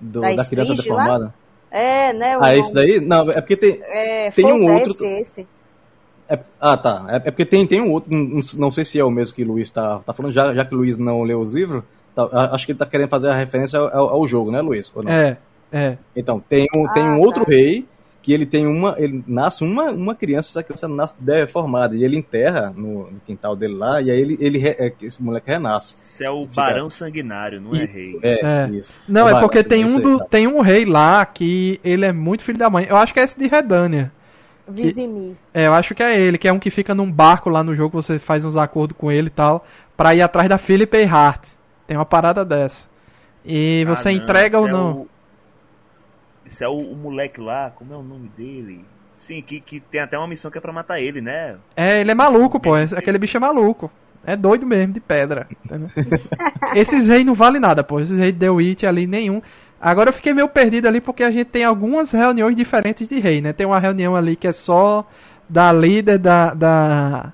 [SPEAKER 3] Do-
[SPEAKER 4] Da
[SPEAKER 3] da criança
[SPEAKER 4] Strige lá? É, né? o
[SPEAKER 3] Ah,
[SPEAKER 4] nome-
[SPEAKER 3] esse daí? Não, é porque tem.
[SPEAKER 4] É,
[SPEAKER 3] tem um outro-
[SPEAKER 4] esse.
[SPEAKER 3] é- ah, tá. É, é porque tem, tem um outro, não, não sei se é o mesmo que o Luiz tá, tá falando, já, já que o Luiz não leu os livros, tá, acho que ele tá querendo fazer a referência ao, ao jogo, né, Luiz? Ou não?
[SPEAKER 1] É, é.
[SPEAKER 3] Então, tem um, tem
[SPEAKER 4] Ah,
[SPEAKER 3] um outro
[SPEAKER 4] tá.
[SPEAKER 3] rei que ele tem uma. Ele nasce uma, uma criança, essa criança nasce deformada. E ele enterra no, no quintal dele lá, e aí ele, ele re- é, esse moleque renasce.
[SPEAKER 5] Isso é o
[SPEAKER 3] Fica-
[SPEAKER 5] Barão Sanguinário, não é rei.
[SPEAKER 3] É,
[SPEAKER 1] É.
[SPEAKER 3] isso.
[SPEAKER 1] Não, é
[SPEAKER 3] Vai,
[SPEAKER 1] porque tem um, do, tem um rei lá que ele é muito filho da mãe. Eu acho que é esse de Redânia.
[SPEAKER 4] Vizimi.
[SPEAKER 1] É, eu acho que é ele, que é um que fica num barco lá no jogo, você faz uns acordos com ele e tal, pra ir atrás da Philip Hart. Tem uma parada dessa. E
[SPEAKER 5] Ah,
[SPEAKER 1] você
[SPEAKER 5] não,
[SPEAKER 1] entrega ou
[SPEAKER 5] é
[SPEAKER 1] não.
[SPEAKER 5] o- Esse é o, o moleque lá, como é o nome dele? Sim, que, que tem até uma missão que é pra matar ele, né?
[SPEAKER 1] É, ele é maluco,
[SPEAKER 5] Sim,
[SPEAKER 1] pô. Esse- Aquele bicho é maluco. É doido mesmo, de pedra. Esses reis não valem nada, pô. Esses reis de The Witch ali, nenhum. Agora eu fiquei meio perdido ali porque a gente tem algumas reuniões diferentes de rei, né? Tem uma reunião ali que é só da líder da. da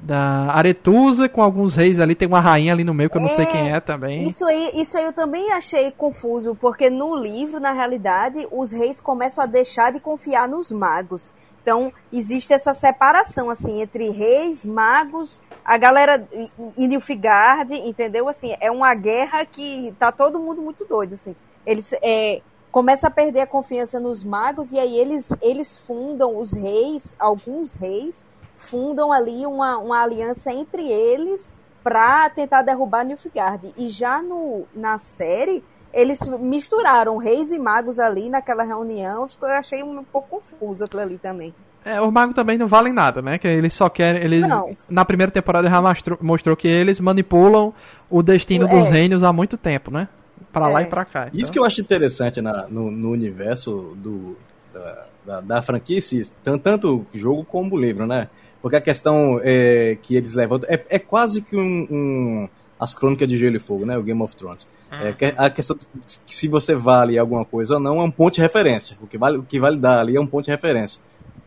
[SPEAKER 1] da Aretusa com alguns reis ali, tem uma rainha ali no meio que eu não sei
[SPEAKER 4] É,
[SPEAKER 1] quem é também.
[SPEAKER 4] Isso aí, isso aí eu também achei confuso, porque no livro, na realidade, os reis começam a deixar de confiar nos magos. Então, existe essa separação, assim, entre reis, magos, a galera e- Nilfgaard, entendeu? Assim, é uma guerra que tá todo mundo muito doido, assim. Eles é, começam a perder a confiança nos magos e aí eles, eles fundam os reis, alguns reis, fundam ali uma, uma aliança entre eles pra tentar derrubar Nilfgaard. E já no, na série, eles misturaram reis e magos ali naquela reunião. Eu achei um pouco confuso aquilo ali também.
[SPEAKER 1] É, os magos também não valem nada, né? Que eles só querem. Eles,
[SPEAKER 4] Não.
[SPEAKER 1] Na primeira temporada já mostrou, mostrou que eles manipulam o destino
[SPEAKER 4] É.
[SPEAKER 1] dos reinos há muito tempo, né? Pra lá
[SPEAKER 4] É.
[SPEAKER 1] e pra cá.
[SPEAKER 3] Isso que eu acho interessante na- no, no universo do, da, da, da franquia, tanto o jogo como o livro, né? Porque a questão é, que eles levantam é, é quase que um, um- as crônicas de Gelo e Fogo, né? O Game of Thrones. É, que a questão de se você vale alguma coisa ou não é um ponto de referência. O que vale, o que vale dar ali é um ponto de referência.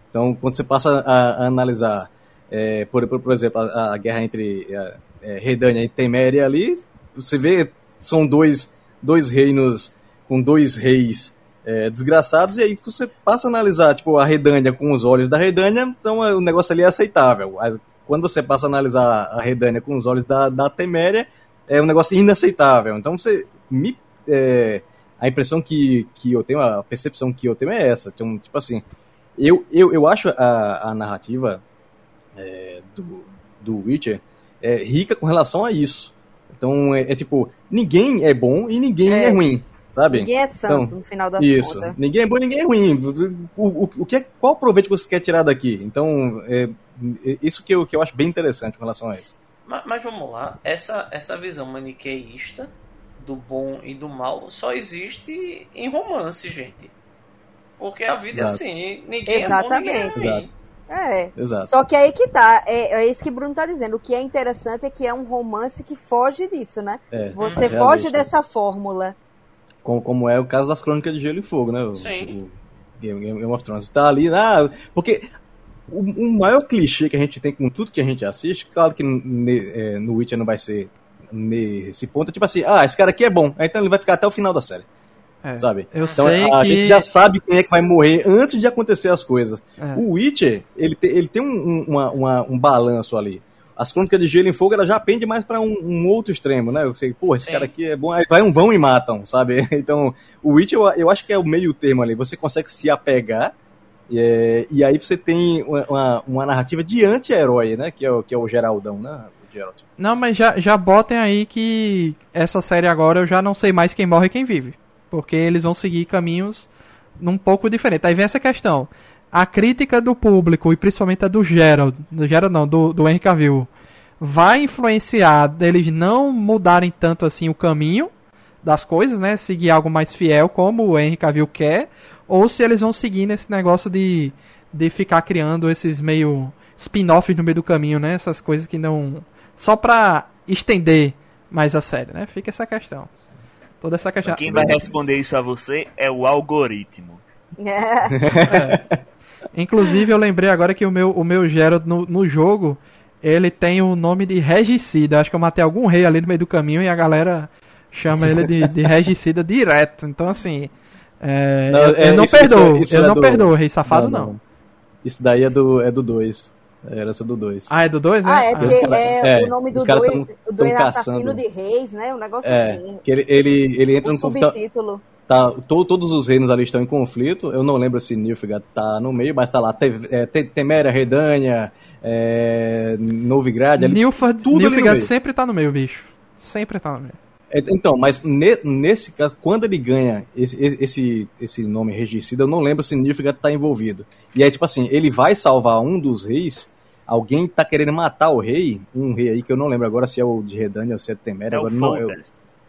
[SPEAKER 3] Então, quando você passa a, a analisar, é, por, por, por exemplo, a, a guerra entre é, é, Redânia e Teméria ali, você vê são dois, dois reinos com dois reis é, desgraçados, e aí você passa a analisar tipo, a Redânia com os olhos da Redânia, então é, o negócio ali é aceitável. Mas quando você passa a analisar a Redânia com os olhos da, da Teméria, é um negócio inaceitável. Então você me. é, a impressão que, que eu tenho, a percepção que eu tenho é essa. Então, tipo assim, eu, eu, eu acho a, a narrativa é, do, do Witcher é, rica com relação a isso. Então é, é tipo, ninguém é bom e ninguém é,
[SPEAKER 4] É.
[SPEAKER 3] ruim, sabe?
[SPEAKER 4] Ninguém é santo
[SPEAKER 3] Então,
[SPEAKER 4] no final das
[SPEAKER 3] Isso.
[SPEAKER 4] contas.
[SPEAKER 3] Ninguém é bom, ninguém é ruim. O, o, o que é, qual o proveito que você quer tirar daqui? Então, é, é isso que eu, que eu acho bem interessante com relação a isso.
[SPEAKER 2] Mas, mas vamos lá, essa, essa visão maniqueísta do bom e do mal só existe em romance, gente. Porque a vida
[SPEAKER 3] Exato.
[SPEAKER 2] é assim, ninguém é bom, ninguém é
[SPEAKER 4] Exatamente.
[SPEAKER 2] ruim.
[SPEAKER 3] Exato.
[SPEAKER 4] É.
[SPEAKER 3] Exato.
[SPEAKER 4] Só que aí que tá, é, é isso que o Bruno tá dizendo. O que é interessante é que é um romance que foge disso, né?
[SPEAKER 3] É,
[SPEAKER 4] Você foge dessa fórmula.
[SPEAKER 3] Como, como é o caso das crônicas de Gelo e Fogo, né? O,
[SPEAKER 2] Sim.
[SPEAKER 3] o Game, Game of Thrones. Tá ali, ah, porque o, o maior clichê que a gente tem com tudo que a gente assiste, claro que ne- é, no Witcher não vai ser nesse ponto, é tipo assim, ah, esse cara aqui é bom, então ele vai ficar até o final da série.
[SPEAKER 1] É,
[SPEAKER 3] sabe?
[SPEAKER 1] Eu
[SPEAKER 3] Então
[SPEAKER 1] sei
[SPEAKER 3] a, a
[SPEAKER 1] que.
[SPEAKER 3] gente já sabe quem é que vai morrer antes de acontecer as coisas.
[SPEAKER 1] É.
[SPEAKER 3] O Witcher, ele, te- ele tem um, um, uma- uma- um balanço ali. As crônicas de Gelo e Fogo, ela já pende mais pra um, um outro extremo, né? Eu sei, pô, esse
[SPEAKER 2] Sim.
[SPEAKER 3] cara aqui é bom, aí vai um vão e matam, sabe? Então, o Witcher, eu, eu acho que é o meio termo ali. Você consegue se apegar, e, é, e aí você tem uma, uma, uma narrativa de anti-herói, né? Que é, o, que é o Geraldão, né? O Geralt.
[SPEAKER 1] Não, mas já, já botem aí que essa série agora eu já não sei mais quem morre e quem vive. Porque eles vão seguir caminhos um pouco diferentes. Aí vem essa questão. A crítica do público, e principalmente a do Gerald, do Gerald não, do, do Henry Cavill, vai influenciar deles não mudarem tanto assim o caminho das coisas, né? Seguir algo mais fiel, como o Henry Cavill quer, ou se eles vão seguir nesse negócio de, de ficar criando esses meio spin-offs no meio do caminho, né? Essas coisas que não. Só pra estender mais a série, né? Fica essa questão. Toda essa questão.
[SPEAKER 5] Quem vai responder isso a você é o algoritmo.
[SPEAKER 4] É.
[SPEAKER 1] Inclusive, eu lembrei agora que o meu, o meu Gerald no, no jogo, ele tem o nome de Regicida. Acho que eu matei algum rei ali no meio do caminho e a galera chama ele de, de Regicida direto. Então, assim. é,
[SPEAKER 3] Não,
[SPEAKER 1] eu,
[SPEAKER 3] é,
[SPEAKER 1] eu não
[SPEAKER 3] isso- isso
[SPEAKER 1] perdoo.
[SPEAKER 3] é- isso
[SPEAKER 1] eu
[SPEAKER 3] é
[SPEAKER 1] não
[SPEAKER 3] do-
[SPEAKER 1] perdoo, rei safado não.
[SPEAKER 3] Isso daí é do 2. É do dois. É herança do 2.
[SPEAKER 1] Ah, é do 2, né?
[SPEAKER 4] Ah, é porque é,
[SPEAKER 3] é,
[SPEAKER 4] o nome do
[SPEAKER 3] os caras
[SPEAKER 4] dois,
[SPEAKER 3] tão-
[SPEAKER 4] o dois
[SPEAKER 3] tão
[SPEAKER 4] assassino de reis, né? Um negócio
[SPEAKER 3] É,
[SPEAKER 4] assim.
[SPEAKER 3] que ele, ele, ele entra
[SPEAKER 4] O
[SPEAKER 3] no conflito. Tá, to- todos os reinos ali estão em conflito. Eu não lembro se Nilfgaard tá no meio, mas tá lá. Te, é, Te- Teméria, Redânia, é, Novigrad. ali-
[SPEAKER 1] Nilfgaard,
[SPEAKER 3] tudo ali no
[SPEAKER 1] Nilfgaard sempre tá no meio, bicho. Sempre tá no meio.
[SPEAKER 3] É, Então, mas ne- nesse caso, quando ele ganha esse, esse, esse nome regicida, eu não lembro se Nilfgaard tá envolvido. E aí, tipo assim, ele vai salvar um dos reis. Alguém tá querendo matar o rei, um rei aí que eu não lembro agora se é o de Redânia ou se é Teméria.
[SPEAKER 5] É o
[SPEAKER 3] agora não, eu-.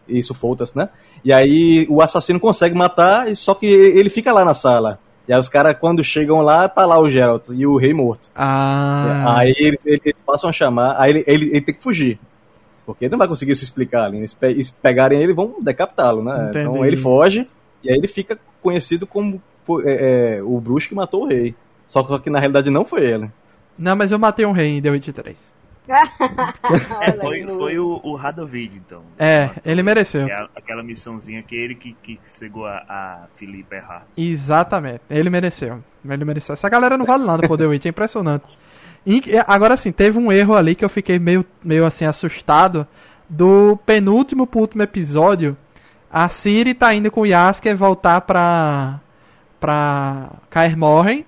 [SPEAKER 3] Isso, Foltas, né? E aí o assassino consegue matar, e só que ele fica lá na sala. E aí os caras, quando chegam lá, tá lá o Geralt e o rei morto.
[SPEAKER 1] Ah.
[SPEAKER 3] Aí eles, eles passam a chamar, aí ele, ele, ele tem que fugir. Porque ele não vai conseguir se explicar ali. né? Pe- se pegarem ele, vão decapitá-lo, né?
[SPEAKER 1] Entendi.
[SPEAKER 3] Então ele foge, e aí ele fica conhecido como é, é, o bruxo que matou o rei. Só que na realidade não foi ele.
[SPEAKER 1] Não, mas eu matei um rei em The Witcher 3.
[SPEAKER 5] É, foi, foi o, o Radovid, então.
[SPEAKER 1] É, ele mereceu.
[SPEAKER 5] É aquela missãozinha que ele que, que cegou a, a Felipe errar.
[SPEAKER 1] Exatamente. Ele mereceu. Ele mereceu. Essa galera não vale nada por The Witch, é impressionante. E, agora sim, teve um erro ali que eu fiquei meio, meio assim assustado. Do penúltimo pro último episódio, a Ciri tá indo com o Yasker voltar pra. pra Kaer Morhen.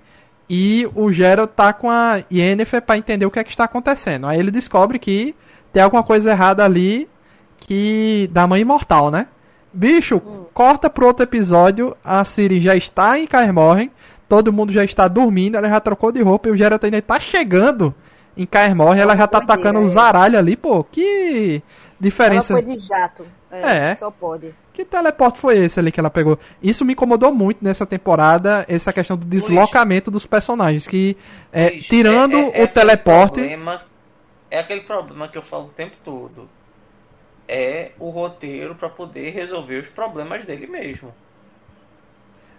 [SPEAKER 1] E o Geralt tá com a Yennefer pra entender o que é que está acontecendo. Aí ele descobre que tem alguma coisa errada ali que da mãe imortal, né? Bicho, corta pro outro episódio, a Siri já está em Kaer Morhen, todo mundo já está dormindo, ela já trocou de roupa e o Geralt ainda tá chegando em Kaer Morhen, ela já tá atacando os
[SPEAKER 4] é.
[SPEAKER 1] zaralhos ali, pô, que
[SPEAKER 4] Ela
[SPEAKER 1] diferença.
[SPEAKER 4] foi de jato. É,
[SPEAKER 1] É.
[SPEAKER 4] Só pode.
[SPEAKER 1] Que teleporte foi esse ali que ela pegou? Isso me incomodou muito nessa temporada, essa questão do deslocamento dos personagens, que é,
[SPEAKER 2] Luiz,
[SPEAKER 1] tirando
[SPEAKER 2] é- é- é
[SPEAKER 1] o teleporte,
[SPEAKER 2] problema- é aquele problema que eu falo o tempo todo. É o roteiro pra poder resolver os problemas dele mesmo.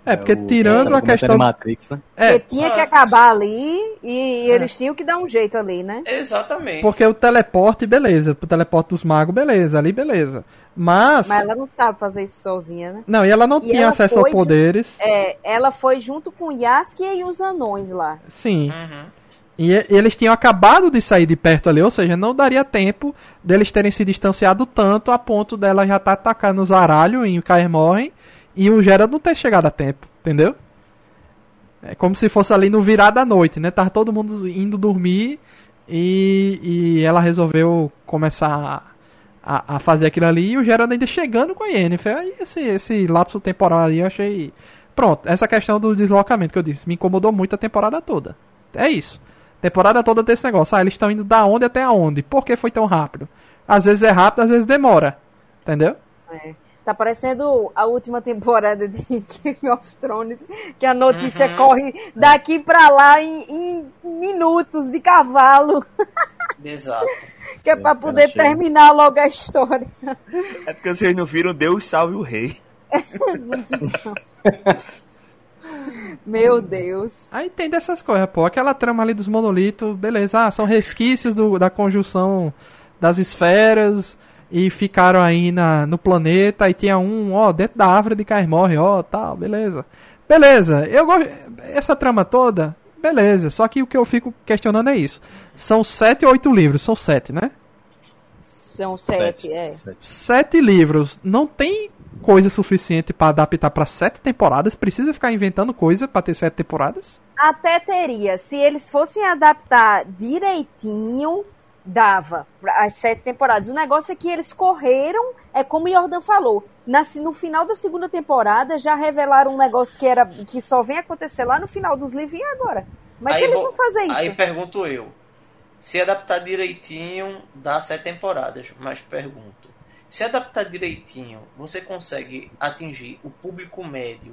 [SPEAKER 1] é porque
[SPEAKER 3] o-
[SPEAKER 1] tirando a questão
[SPEAKER 3] Matrix, né?
[SPEAKER 1] é,
[SPEAKER 4] tinha que acabar ali e eles tinham que dar um jeito ali, né?
[SPEAKER 2] Exatamente.
[SPEAKER 1] porque o teleporte, beleza, o teleporte dos magos, beleza, ali beleza. Mas,
[SPEAKER 4] Mas ela não sabe fazer isso sozinha, né?
[SPEAKER 1] não, e ela não
[SPEAKER 4] E
[SPEAKER 1] tinha
[SPEAKER 4] ela
[SPEAKER 1] acesso
[SPEAKER 4] foi
[SPEAKER 1] aos poderes.
[SPEAKER 4] É, ela foi junto com Yaskia e os anões lá.
[SPEAKER 1] Sim.
[SPEAKER 2] Uhum.
[SPEAKER 1] E e eles tinham acabado de sair de perto ali, ou seja, não daria tempo deles terem se distanciado tanto a ponto dela já estar atacando os Aralho em Kaer Morhen e o Geralt não ter chegado a tempo, entendeu? É como se fosse ali no virar da noite, né? Tava todo mundo indo dormir e, e ela resolveu começar a, a fazer aquilo ali e o Geralt ainda chegando com a Yennefer. Aí esse, esse lapso temporal ali eu achei... Pronto, essa questão do deslocamento que eu disse me incomodou muito a temporada toda. É isso. Temporada toda desse negócio. Ah, eles estão indo da onde até aonde? Por que foi tão rápido? Às vezes é rápido, às vezes demora. Entendeu?
[SPEAKER 4] Tá parecendo a última temporada de Game of Thrones, que a notícia
[SPEAKER 2] Uhum.
[SPEAKER 4] corre daqui pra lá em, em minutos de cavalo,
[SPEAKER 2] Exato.
[SPEAKER 4] Que é
[SPEAKER 3] cara
[SPEAKER 4] poder terminar logo a história.
[SPEAKER 5] É porque vocês não viram Deus salve o rei.
[SPEAKER 4] Meu Deus.
[SPEAKER 1] Aí tem dessas coisas, pô. Aquela trama ali dos monolitos, beleza. Ah, são resquícios do- da conjunção das esferas. e ficaram aí na, no planeta e tinha um, ó, dentro da árvore de Kaer Morre, ó, tal, beleza. Beleza, eu gosto. Essa trama toda, beleza. Só que o que eu fico questionando é isso. São sete ou oito livros? São sete, né?
[SPEAKER 4] São sete, é.
[SPEAKER 3] Sete.
[SPEAKER 1] Sete livros. Não tem coisa suficiente pra adaptar pra sete temporadas? Precisa ficar inventando coisa pra ter sete temporadas?
[SPEAKER 4] Até teria. Se eles fossem adaptar direitinho, dava as sete temporadas. O negócio é que eles correram, é como o Jordan falou. na- no final da segunda temporada já revelaram um negócio que era que só vem acontecer lá no final dos livros e agora. Mas
[SPEAKER 2] Aí
[SPEAKER 4] que eles vão fazer isso?
[SPEAKER 2] Aí pergunto eu. Se adaptar direitinho, dá sete temporadas. Mas pergunto. Se adaptar direitinho, você consegue atingir o público médio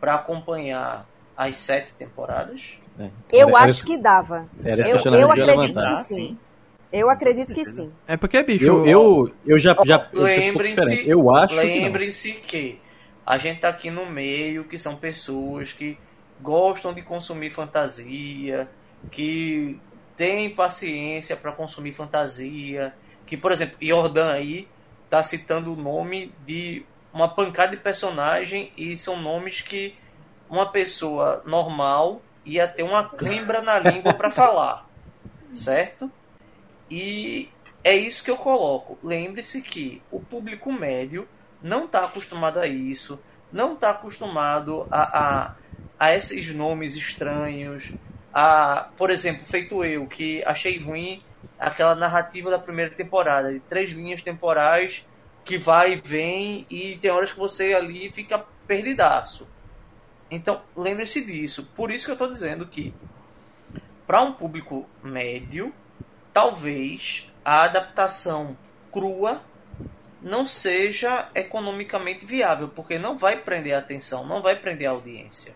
[SPEAKER 2] para acompanhar as sete temporadas?
[SPEAKER 3] É.
[SPEAKER 4] Eu
[SPEAKER 3] Era- era
[SPEAKER 4] acho
[SPEAKER 3] isso-
[SPEAKER 4] que dava.
[SPEAKER 3] Era
[SPEAKER 4] Eu, eu
[SPEAKER 3] que
[SPEAKER 4] acredito que sim. Eu acredito que sim.
[SPEAKER 1] É porque, bicho.
[SPEAKER 3] Eu, eu, eu já, já
[SPEAKER 2] Lembrem-se.
[SPEAKER 3] Eu acho que
[SPEAKER 2] lembrem-se que a gente tá aqui no meio, que são pessoas que gostam de consumir fantasia, que têm paciência para consumir fantasia, que, por exemplo, Jordan aí tá citando o nome de uma pancada de personagem e são nomes que uma pessoa normal ia ter uma cãibra na língua para falar, certo? E é isso que eu coloco. Lembre-se que o público médio não está acostumado a isso, não está acostumado a, a, a esses nomes estranhos, a, por exemplo, feito eu, que achei ruim aquela narrativa da primeira temporada, de três linhas temporais que vai e vem e tem horas que você ali fica perdidaço. Então, lembre-se disso. Por isso que eu estou dizendo que para um público médio, talvez a adaptação crua não seja economicamente viável, porque não vai prender a atenção, não vai prender a audiência.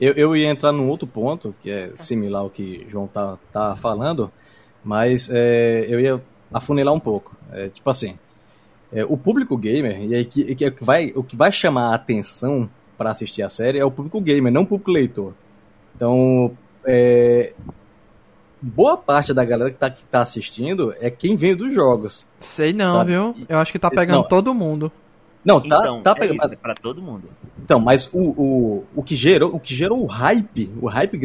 [SPEAKER 3] Eu, eu ia entrar num outro ponto, que é similar ao que o João tá, tá falando, mas é, eu ia afunilar um pouco. É, tipo assim, é, o público gamer, e aí que, que, é o que vai, o que vai chamar a atenção para assistir a série é o público gamer, não o público leitor. Então, é, boa parte da galera que tá, que tá assistindo é quem vem dos jogos.
[SPEAKER 1] Sei não,
[SPEAKER 3] Sabe?
[SPEAKER 1] viu? Eu acho que tá pegando
[SPEAKER 3] Não.
[SPEAKER 1] todo mundo.
[SPEAKER 3] Não, tá,
[SPEAKER 5] Então,
[SPEAKER 3] tá
[SPEAKER 5] é
[SPEAKER 3] pegando.
[SPEAKER 5] isso, é pra todo mundo.
[SPEAKER 3] Então, mas o, o, o, que gerou, o que gerou o hype, o hype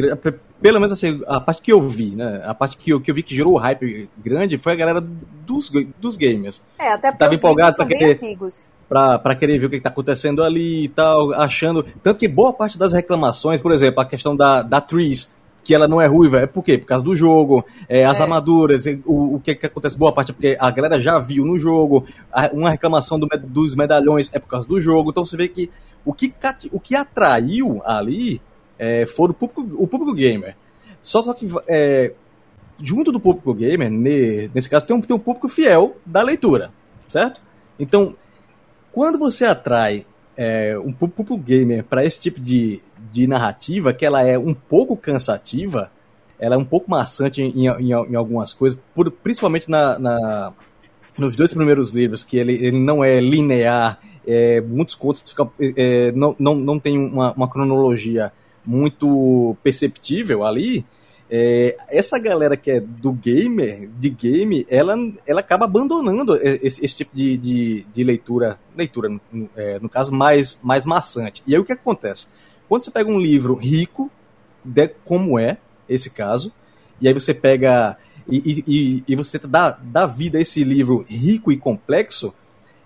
[SPEAKER 3] pelo menos assim, a parte que eu vi, né? A parte que eu, que eu vi que gerou o hype grande foi a galera dos, dos gamers.
[SPEAKER 4] É, até porque
[SPEAKER 3] Tava
[SPEAKER 4] os
[SPEAKER 3] empolgado pra
[SPEAKER 4] bem
[SPEAKER 3] querer-
[SPEAKER 4] antigos.
[SPEAKER 3] Pra, pra querer ver o que, que tá acontecendo ali e tal, achando. Tanto que boa parte das reclamações, por exemplo, a questão da, da Tris, que ela não é ruiva, é por quê? Por causa do jogo, é, as
[SPEAKER 4] É.
[SPEAKER 3] armaduras, o, o que, que acontece? Boa parte é porque a galera já viu no jogo, a- uma reclamação do dos medalhões é por causa do jogo, então você vê que o que, o que atraiu ali é, foi o público, o público gamer. Só, só que é, junto do público gamer, ne- nesse caso, tem um, tem um público fiel da leitura, certo? Então, quando você atrai é, um pú- público gamer para esse tipo de, de narrativa, que ela é um pouco cansativa, ela é um pouco maçante em, em, em algumas coisas, por- principalmente na, na- nos dois primeiros livros, que ele, ele não é linear, é, muitos contos ficam, é, não, não, não tem uma, uma cronologia muito perceptível ali. É, essa galera que é do gamer, de game, ela, ela acaba abandonando esse, esse tipo de, de, de leitura, leitura no, é, no caso, mais, mais maçante. E aí o que acontece? Quando você pega um livro rico, de, como é esse caso, e aí você pega e, e, e- você dá, dá vida a esse livro rico e complexo,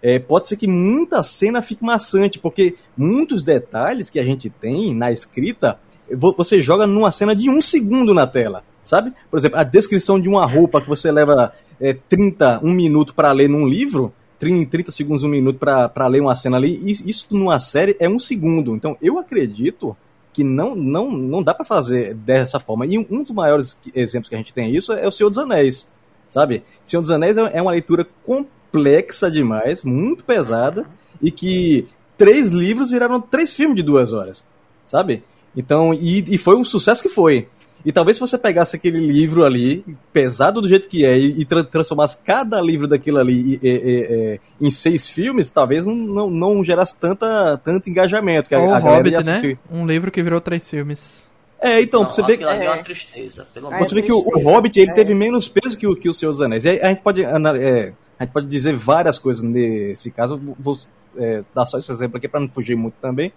[SPEAKER 3] é, pode ser que muita cena fique maçante, porque muitos detalhes que a gente tem na escrita, você joga numa cena de um segundo na tela, sabe? Por exemplo, a descrição de uma roupa que você leva é, 30, um minuto para ler num livro, 30, 30 segundos, um minuto para ler uma cena ali, isso numa série é um segundo. Então, eu acredito que não, não, não dá para fazer dessa forma. E um, um dos maiores exemplos que a gente tem isso é o Senhor dos Anéis, sabe? Senhor dos Anéis é é uma leitura complexa demais, muito pesada, e que três livros viraram três filmes de duas horas, sabe? Então, e, e foi um sucesso que foi. E talvez se você pegasse aquele livro ali, pesado do jeito que é, e, e tra- transformasse cada livro daquilo ali e- e- e- e- em seis filmes, talvez não, não, não gerasse tanta, tanto engajamento. Que a,
[SPEAKER 1] Ou
[SPEAKER 3] a
[SPEAKER 1] o
[SPEAKER 3] galera ia
[SPEAKER 1] Hobbit, né? Um livro que virou três filmes.
[SPEAKER 3] É, então,
[SPEAKER 2] Não,
[SPEAKER 3] você vê,
[SPEAKER 2] ali é uma
[SPEAKER 4] É.
[SPEAKER 2] tristeza, pelo
[SPEAKER 4] É
[SPEAKER 2] amor
[SPEAKER 3] você vê que o, o. Hobbit ele
[SPEAKER 4] É.
[SPEAKER 3] teve menos peso que o, que o Senhor dos Anéis. E aí a gente pode é, A gente pode dizer várias coisas nesse caso. Vou é, dar só esse exemplo aqui para não fugir muito também.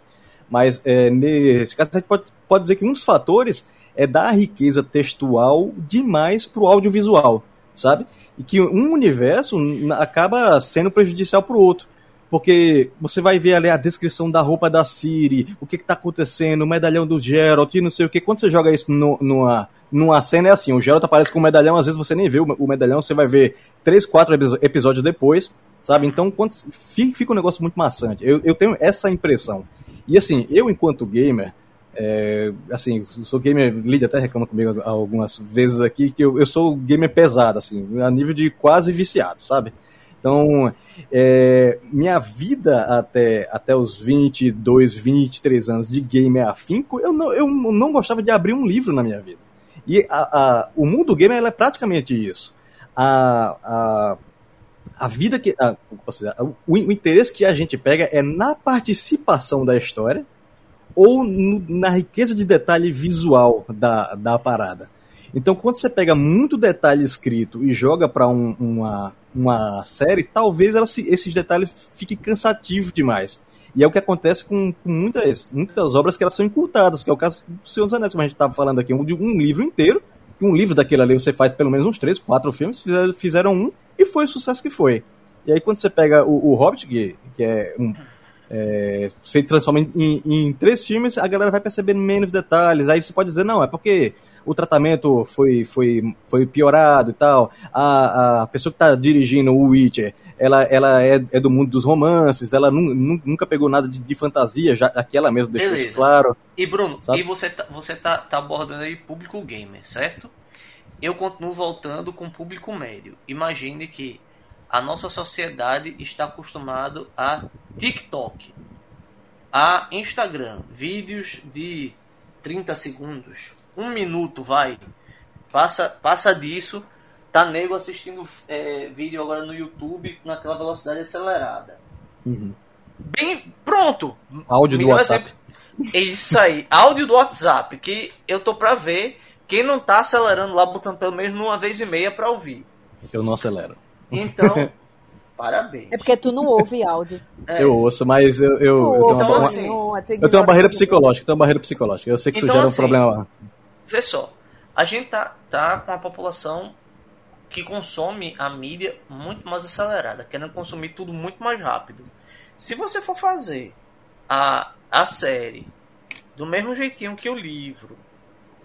[SPEAKER 3] Mas é, nesse caso, a gente pode, pode dizer que um dos fatores é dar riqueza textual demais para o audiovisual, sabe? E que um universo acaba sendo prejudicial para o outro. Porque você vai ver ali a descrição da roupa da Siri, o que, está acontecendo, o medalhão do Geralt e não sei o que. Quando você joga isso no, numa, numa cena, é assim: o Geralt aparece com o medalhão, às vezes você nem vê o medalhão, você vai ver três, quatro episódios depois, sabe? Então quando, fica um negócio muito maçante. Eu, eu tenho essa impressão. E assim, eu enquanto gamer, é, assim, sou gamer, Lídia até reclama comigo algumas vezes aqui, que eu, eu sou gamer pesado, assim, a nível de quase viciado, sabe? Então, é, minha vida até, até os 22, 23 anos de gamer afinco, eu não, eu não gostava de abrir um livro na minha vida. E a, a, o mundo gamer é praticamente isso. A, a, a vida que. A, seja, o, o, interesse que a gente pega é na participação da história ou no, na riqueza de detalhe visual da, da parada. Então, quando você pega muito detalhe escrito e joga para um, uma, uma série, talvez ela, esses detalhes fiquem cansativos demais. E é o que acontece com, com, muitas, muitas obras que elas são encurtadas, que é o caso do Senhor dos Anéis, como a gente estava falando aqui, um, um livro inteiro, um livro daquele ali você faz pelo menos uns três, quatro filmes, fizeram, fizeram um e foi o sucesso que foi. E aí quando você pega o, o Hobbit, que, que é um. É, você transforma em, em, três filmes, a galera vai percebendo menos detalhes. Aí você pode dizer, não, é porque o tratamento foi, foi, foi piorado e tal. A, a pessoa que está dirigindo o Witcher, ela, ela é, é, do mundo dos romances, ela nu, nunca pegou nada de, de, fantasia, já aqui ela mesma deixou Beleza. isso claro.
[SPEAKER 2] E Bruno, sabe? e você, tá, você tá, tá abordando aí público gamer, certo? Eu continuo voltando com público médio. Imagine que a nossa sociedade está acostumado a TikTok, a Instagram, vídeos de 30 segundos, um minuto, vai. Passa, passa disso, tá nego assistindo é, vídeo agora no YouTube naquela velocidade acelerada. Uhum. Bem, pronto.
[SPEAKER 3] Áudio do WhatsApp. Exemplo.
[SPEAKER 2] É isso aí, áudio do WhatsApp, que eu tô pra ver quem não tá acelerando lá, botando pelo menos uma vez e meia pra ouvir.
[SPEAKER 3] Eu não acelero.
[SPEAKER 2] Então, parabéns.
[SPEAKER 4] É porque tu não ouve áudio.
[SPEAKER 3] É. Eu ouço, mas eu, eu, eu, tenho, uma, então, assim, eu tenho uma barreira psicológica, tenho uma barreira psicológica. Eu sei que então, isso gera um assim, problema
[SPEAKER 2] vê só, a gente tá, tá com a população que consome a mídia muito mais acelerada, querendo consumir tudo muito mais rápido. Se você for fazer a, a série do mesmo jeitinho que o livro,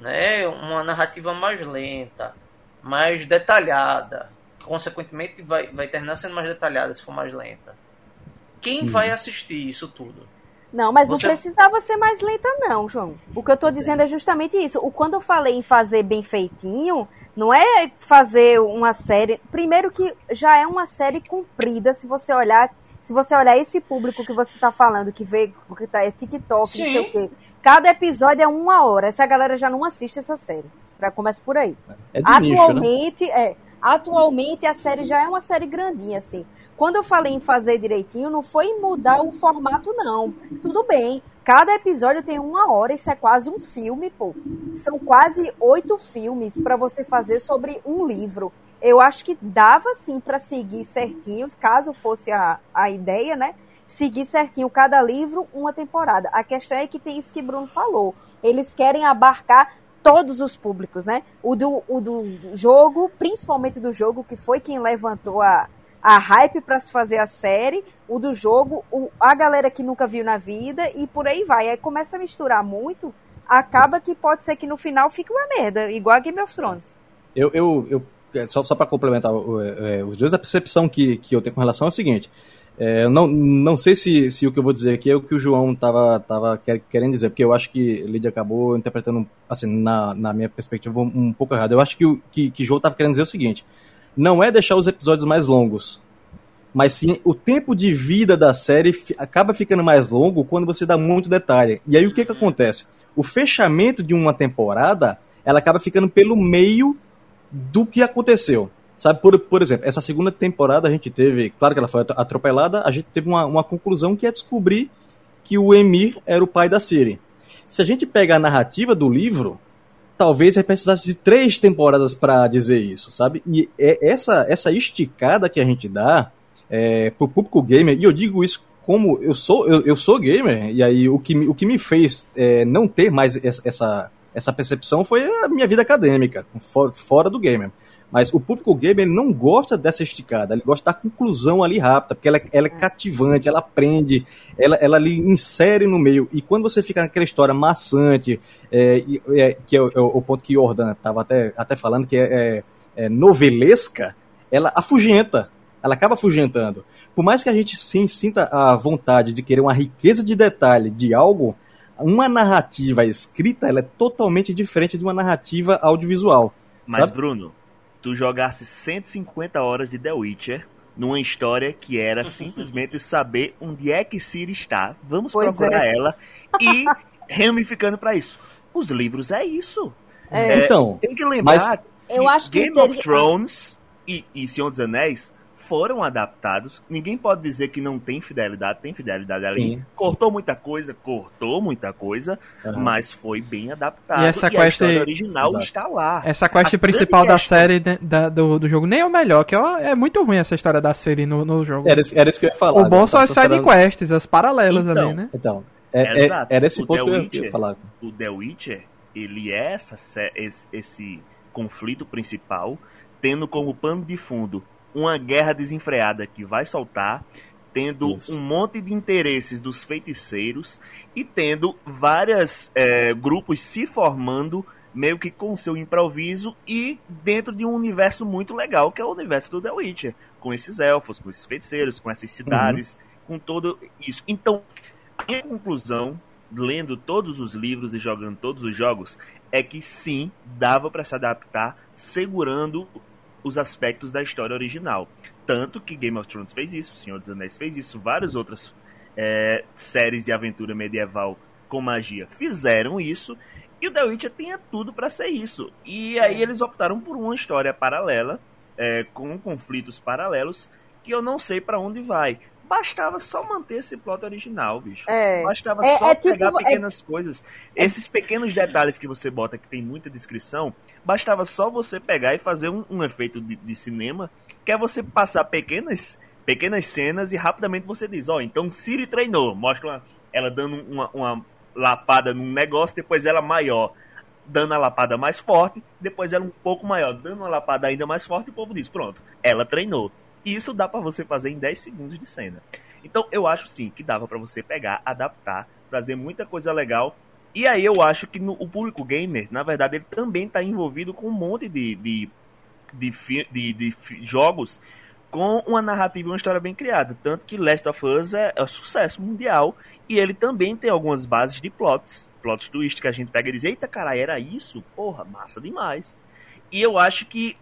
[SPEAKER 2] né, uma narrativa mais lenta, mais detalhada, consequentemente vai, vai terminar sendo mais detalhada se for mais lenta. Quem hum. vai assistir isso tudo?
[SPEAKER 4] Não, mas Você... não precisava ser mais lenta, não, João. O que eu estou dizendo é justamente isso. O quando eu falei em fazer bem feitinho, não é fazer uma série. Primeiro que já é uma série comprida, se você olhar. Se você olhar esse público que você está falando, que vê que tá, é TikTok, Sim. não sei o quê. Cada episódio é uma hora. Essa galera já não assiste essa série. Pra, começa por aí.
[SPEAKER 3] É
[SPEAKER 4] atualmente,
[SPEAKER 3] nicho, né?
[SPEAKER 4] é. Atualmente a série já é uma série grandinha, assim. Quando eu falei em fazer direitinho, não foi em mudar o formato, não. Tudo bem. Cada episódio tem uma hora, isso é quase um filme, pô. São quase oito filmes para você fazer sobre um livro. Eu acho que dava sim para seguir certinho, caso fosse a, a ideia, né? Seguir certinho cada livro, uma temporada. A questão é que tem isso que Bruno falou. Eles querem abarcar todos os públicos, né? O do, o do jogo, principalmente do jogo, que foi quem levantou a, a hype para se fazer a série, o do jogo, o, a galera que nunca viu na vida e por aí vai. Aí começa a misturar muito, acaba que pode ser que no final fique uma merda, igual a Game of Thrones.
[SPEAKER 3] Eu, eu, eu é, só, só para complementar é, é, os dois, a percepção que, que eu tenho com relação é o seguinte. É, não, não sei se, se o que eu vou dizer aqui é o que o João estava tava querendo dizer, porque eu acho que Lídia acabou interpretando, assim, na, na minha perspectiva, um, um pouco errado. Eu acho que o que, que João estava querendo dizer é o seguinte: não é deixar os episódios mais longos, mas sim o tempo de vida da série acaba ficando mais longo quando você dá muito detalhe. E aí o que que acontece? O fechamento de uma temporada, ela acaba ficando pelo meio do que aconteceu. Sabe, por, por exemplo, essa segunda temporada a gente teve, claro que ela foi atropelada, a gente teve uma, uma conclusão que é descobrir que o Emir era o pai da Siri. Se a gente pega a narrativa do livro, talvez ele precisasse de três temporadas para dizer isso, sabe? E é essa, essa esticada que a gente dá é, pro público gamer, e eu digo isso como eu sou, eu, eu sou gamer, e aí o que, o que me fez é, não ter mais essa, essa percepção foi a minha vida acadêmica, for, fora do gamer. Mas o público gamer não gosta dessa esticada, ele gosta da conclusão ali rápida, porque ela, é, ela é cativante, ela prende, ela, ela ali insere no meio. E quando você fica naquela história maçante, é, é, que é o, é o, ponto que Jordan estava até, até falando, que é, é, é, novelesca, ela afugenta, ela acaba afugentando. Por mais que a gente sim sinta a vontade de querer uma riqueza de detalhe de algo, uma narrativa escrita ela é totalmente diferente de uma narrativa audiovisual.
[SPEAKER 5] Mas,
[SPEAKER 3] sabe?
[SPEAKER 5] Bruno, tu jogasse 150 horas de The Witcher numa história que era simplesmente saber onde é que Ciri está, vamos
[SPEAKER 4] Pois
[SPEAKER 5] procurar
[SPEAKER 4] é.
[SPEAKER 5] ela e ramificando pra isso. Os livros é isso.
[SPEAKER 4] É.
[SPEAKER 3] Então,
[SPEAKER 5] Tem que lembrar
[SPEAKER 4] Eu acho que
[SPEAKER 5] Game of
[SPEAKER 4] teria-
[SPEAKER 5] Thrones e, e Senhor dos Anéis foram adaptados. Ninguém pode dizer que não tem fidelidade, tem fidelidade ali.
[SPEAKER 3] Sim,
[SPEAKER 5] cortou muita coisa, cortou muita coisa,
[SPEAKER 3] Aham.
[SPEAKER 5] mas foi bem adaptado.
[SPEAKER 1] E essa
[SPEAKER 5] a
[SPEAKER 1] quest-
[SPEAKER 5] original
[SPEAKER 3] Exato.
[SPEAKER 5] está lá.
[SPEAKER 1] Essa quest
[SPEAKER 5] A
[SPEAKER 1] principal da
[SPEAKER 5] questão-
[SPEAKER 1] série da- do, do jogo nem é o melhor, que é, é muito ruim essa história da série no, no jogo.
[SPEAKER 3] era, isso- era isso que eu ia falar.
[SPEAKER 1] o bom
[SPEAKER 3] né?
[SPEAKER 1] são as side quests, as paralelas
[SPEAKER 5] Então,
[SPEAKER 1] ali, né?
[SPEAKER 3] Então, é, é- era esse
[SPEAKER 5] O
[SPEAKER 3] ponto
[SPEAKER 5] The
[SPEAKER 3] que eu
[SPEAKER 5] Witcher-
[SPEAKER 3] ia falar.
[SPEAKER 5] o The Witcher, ele é essa, esse, esse conflito principal, tendo como pano de fundo uma guerra desenfreada que vai soltar, tendo
[SPEAKER 3] Isso.
[SPEAKER 5] um monte de interesses dos feiticeiros e tendo vários grupos se formando meio que com seu improviso e dentro de um universo muito legal que é o universo do The Witcher, com esses elfos, com esses feiticeiros, com essas cidades, com todo isso. Então, a minha conclusão, lendo todos os livros e jogando todos os jogos, é que sim, dava para se adaptar segurando os aspectos da história original. Tanto que Game of Thrones fez isso, Senhor dos Anéis fez isso, várias outras é, séries de aventura medieval com magia fizeram isso, e o The Witcher tinha tudo para ser isso. E aí eles optaram por uma história paralela, é, com conflitos paralelos, que eu não sei para onde vai. Bastava só manter esse plot original, bicho.
[SPEAKER 4] É.
[SPEAKER 5] Bastava
[SPEAKER 4] É-
[SPEAKER 5] só
[SPEAKER 4] é tipo-
[SPEAKER 5] pegar
[SPEAKER 4] é-
[SPEAKER 5] pequenas coisas. Esses pequenos detalhes que você bota que tem muita descrição, bastava só você pegar e fazer um, um efeito de, de cinema, que é você passar pequenas, pequenas cenas e rapidamente você diz, ó, então Siri treinou, mostra uma- ela dando uma, uma lapada num negócio, depois ela maior, dando a lapada mais forte, depois ela um pouco maior, dando uma lapada ainda mais forte, e o povo diz, pronto, ela treinou. E isso dá pra você fazer em 10 segundos de cena. Então eu acho sim que dava pra você pegar, adaptar, trazer muita coisa legal. E aí eu acho que no, o público gamer, na verdade, ele também tá envolvido com um monte de, de, de, de- de jogos com uma narrativa e uma história bem criada. Tanto que Last of Us é, é um sucesso mundial. E ele também tem algumas bases de plots, plot twist que a gente pega e diz, eita caralho, era isso? Porra, massa demais. E eu acho que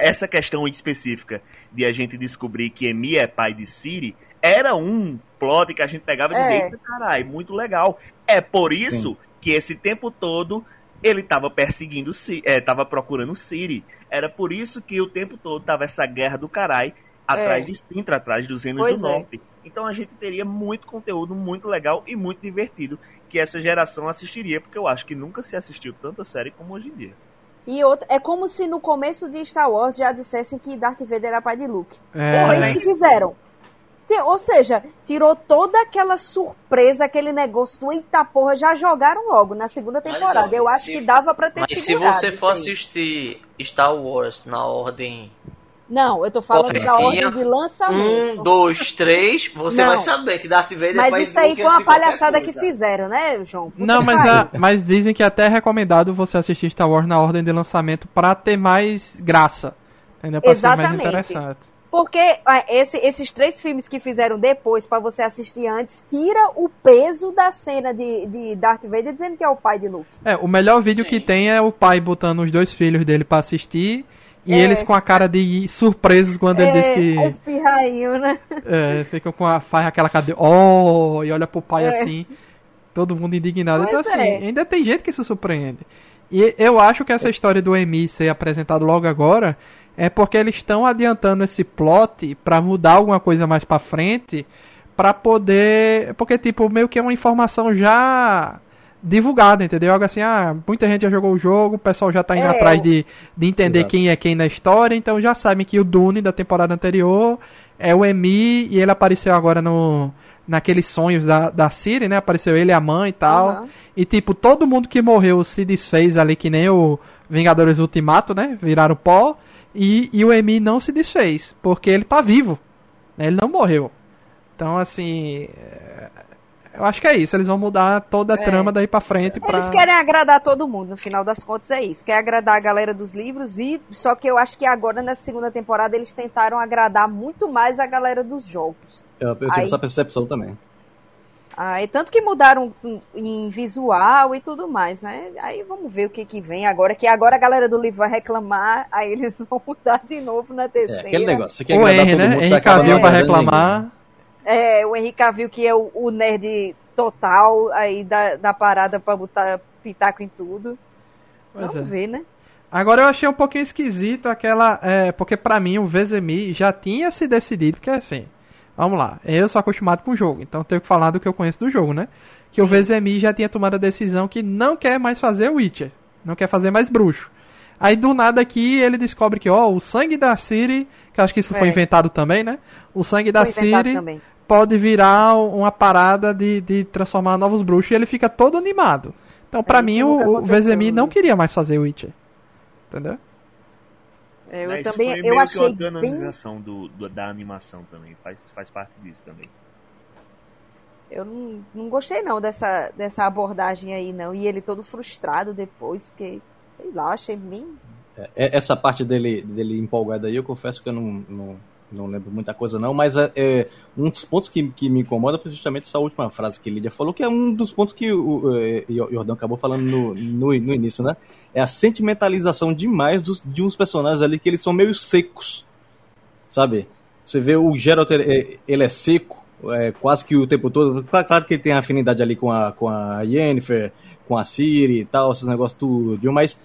[SPEAKER 5] essa questão específica de a gente descobrir que Emi é pai de Siri era um plot que a gente pegava e dizia,
[SPEAKER 4] É.
[SPEAKER 5] caralho, muito legal. É por isso que esse tempo todo ele tava perseguindo, Ci- é, tava procurando Siri. Era por isso que o tempo todo tava essa guerra do caralho atrás
[SPEAKER 4] É.
[SPEAKER 5] de Sintra, atrás dos
[SPEAKER 4] Pois
[SPEAKER 5] do
[SPEAKER 4] é.
[SPEAKER 5] norte. Então a gente teria muito conteúdo muito legal e muito divertido que essa geração assistiria, porque eu acho que nunca se assistiu tanta série como hoje em dia.
[SPEAKER 4] E outra, é como se no começo de Star Wars já dissessem que Darth Vader era pai de Luke.
[SPEAKER 1] É,
[SPEAKER 4] Foi
[SPEAKER 5] né?
[SPEAKER 4] isso que fizeram. Ou seja, tirou toda aquela surpresa, aquele negócio do eita porra, já jogaram logo na segunda
[SPEAKER 2] Mas,
[SPEAKER 4] temporada.
[SPEAKER 2] ó,
[SPEAKER 4] Eu acho
[SPEAKER 2] se-
[SPEAKER 4] que dava pra ter
[SPEAKER 2] Mas se
[SPEAKER 4] segurado
[SPEAKER 2] você
[SPEAKER 4] isso
[SPEAKER 2] for assistir Star Wars na ordem
[SPEAKER 4] Não, eu tô falando da ordem de lançamento.
[SPEAKER 2] um, dois, três, você
[SPEAKER 4] Não.
[SPEAKER 2] vai saber que Darth Vader é
[SPEAKER 4] Mas
[SPEAKER 2] pai
[SPEAKER 4] isso
[SPEAKER 2] de
[SPEAKER 4] aí foi uma palhaçada que fizeram, né, João? Puta
[SPEAKER 1] Não, mas, a- mas dizem que até é recomendado você assistir Star Wars na ordem de lançamento pra ter mais graça. Entendeu? Pra ser mais
[SPEAKER 4] Exatamente.
[SPEAKER 1] interessante.
[SPEAKER 4] Porque ah, esse- esses três filmes que fizeram depois, pra você assistir antes, tira o peso da cena de, de Darth Vader dizendo que é o pai de Luke.
[SPEAKER 1] É, o melhor vídeo
[SPEAKER 2] Sim.
[SPEAKER 1] que tem é o pai botando os dois filhos dele pra assistir e
[SPEAKER 4] É.
[SPEAKER 1] eles com a cara de surpresos quando ele diz que
[SPEAKER 4] É, espirrainho, né?
[SPEAKER 1] é, ficam com a faz aquela cara de oh, e olha pro pai
[SPEAKER 4] É.
[SPEAKER 1] assim, todo mundo indignado.
[SPEAKER 4] Pois
[SPEAKER 1] então assim,
[SPEAKER 4] é.
[SPEAKER 1] ainda tem gente que se surpreende. E eu acho que essa história do Emi ser apresentado logo agora é porque eles estão adiantando esse plot pra mudar alguma coisa mais pra frente pra poder, porque tipo, meio que é uma informação já divulgado, entendeu? Algo assim, ah, muita gente já jogou o jogo, o pessoal já tá indo
[SPEAKER 4] É,
[SPEAKER 1] atrás de, de entender
[SPEAKER 3] Exato.
[SPEAKER 1] quem é quem na história, então já sabem que o Dune da temporada anterior é o Emi e ele apareceu agora no naqueles sonhos da, da Siri, né? Apareceu ele, a mãe e tal.
[SPEAKER 4] Aham.
[SPEAKER 1] E tipo, todo mundo que morreu se desfez ali que nem o Vingadores Ultimato, né? Viraram pó. E, e o Emi não se desfez, porque ele tá vivo. né? Ele não morreu. Então, assim. É, Eu acho que é isso. Eles vão mudar toda a
[SPEAKER 4] É.
[SPEAKER 1] trama daí pra frente. Pra...
[SPEAKER 4] Eles querem agradar todo mundo, no final das contas é isso. Quer agradar a galera dos livros e só que eu acho que agora nessa segunda temporada eles tentaram agradar muito mais a galera dos jogos.
[SPEAKER 3] Eu, eu tive
[SPEAKER 4] Aí-
[SPEAKER 3] essa percepção também.
[SPEAKER 4] Ah, e tanto que mudaram em visual e tudo mais, né? Aí vamos ver o que que vem agora, que agora a galera do livro vai reclamar, aí eles vão mudar de novo na
[SPEAKER 3] É,
[SPEAKER 4] terceira.
[SPEAKER 3] aquele negócio. Você quer
[SPEAKER 1] O
[SPEAKER 3] agradar
[SPEAKER 1] Henry,
[SPEAKER 3] todo
[SPEAKER 1] né?
[SPEAKER 3] mundo,
[SPEAKER 1] Henry
[SPEAKER 3] acaba
[SPEAKER 1] Cavill
[SPEAKER 3] não
[SPEAKER 1] vai reclamar.
[SPEAKER 4] É, o Henrique Cavill, que é o, o nerd total aí da, da parada pra botar pitaco em tudo.
[SPEAKER 1] Pois
[SPEAKER 4] vamos
[SPEAKER 1] é.
[SPEAKER 4] ver, né?
[SPEAKER 1] Agora eu achei um pouquinho esquisito aquela. É, porque pra mim o Vezemi já tinha se decidido, porque assim. Vamos lá, eu sou acostumado com o jogo, então tenho que falar do que eu conheço do jogo, né? Que o
[SPEAKER 4] Sim.
[SPEAKER 1] Vezemi já tinha tomado a decisão que não quer mais fazer Witcher, não quer fazer mais bruxo. Aí do nada aqui ele descobre que, ó, o sangue da Ciri, que eu acho que isso foi
[SPEAKER 4] É.
[SPEAKER 1] inventado também, né? O sangue da
[SPEAKER 4] Foi também.
[SPEAKER 1] Pode virar uma parada de, de transformar novos bruxos e ele fica todo animado. Então, pra
[SPEAKER 4] É,
[SPEAKER 1] mim,
[SPEAKER 4] nunca
[SPEAKER 1] o, o
[SPEAKER 4] aconteceu,
[SPEAKER 1] Vezemi não
[SPEAKER 4] né?
[SPEAKER 1] queria mais fazer Witcher. Entendeu?
[SPEAKER 4] É, Eu
[SPEAKER 5] Né, isso
[SPEAKER 4] também,
[SPEAKER 5] foi
[SPEAKER 4] eu
[SPEAKER 5] meio que
[SPEAKER 4] achei
[SPEAKER 5] uma
[SPEAKER 4] bem
[SPEAKER 5] do, do- da animação também. Faz, faz parte disso também.
[SPEAKER 4] Eu não, não gostei não dessa, dessa abordagem aí, não. E ele todo frustrado depois, porque, sei lá, achei bem.
[SPEAKER 3] É, Essa parte dele, dele empolgado aí, eu confesso que eu não, não, não lembro muita coisa não, mas é, é, um dos pontos que, que me incomoda foi justamente essa última frase que Lídia falou, que é um dos pontos que o, o é, Jordão acabou falando no, no, no início, né? É a sentimentalização demais dos, de uns personagens ali que eles são meio secos, sabe? Você vê o Geralt, ele, é- é seco, é, quase que o tempo todo. Claro, claro que ele tem afinidade ali com a, com a Yennefer, com a Ciri e tal, esses negócios tudo, mas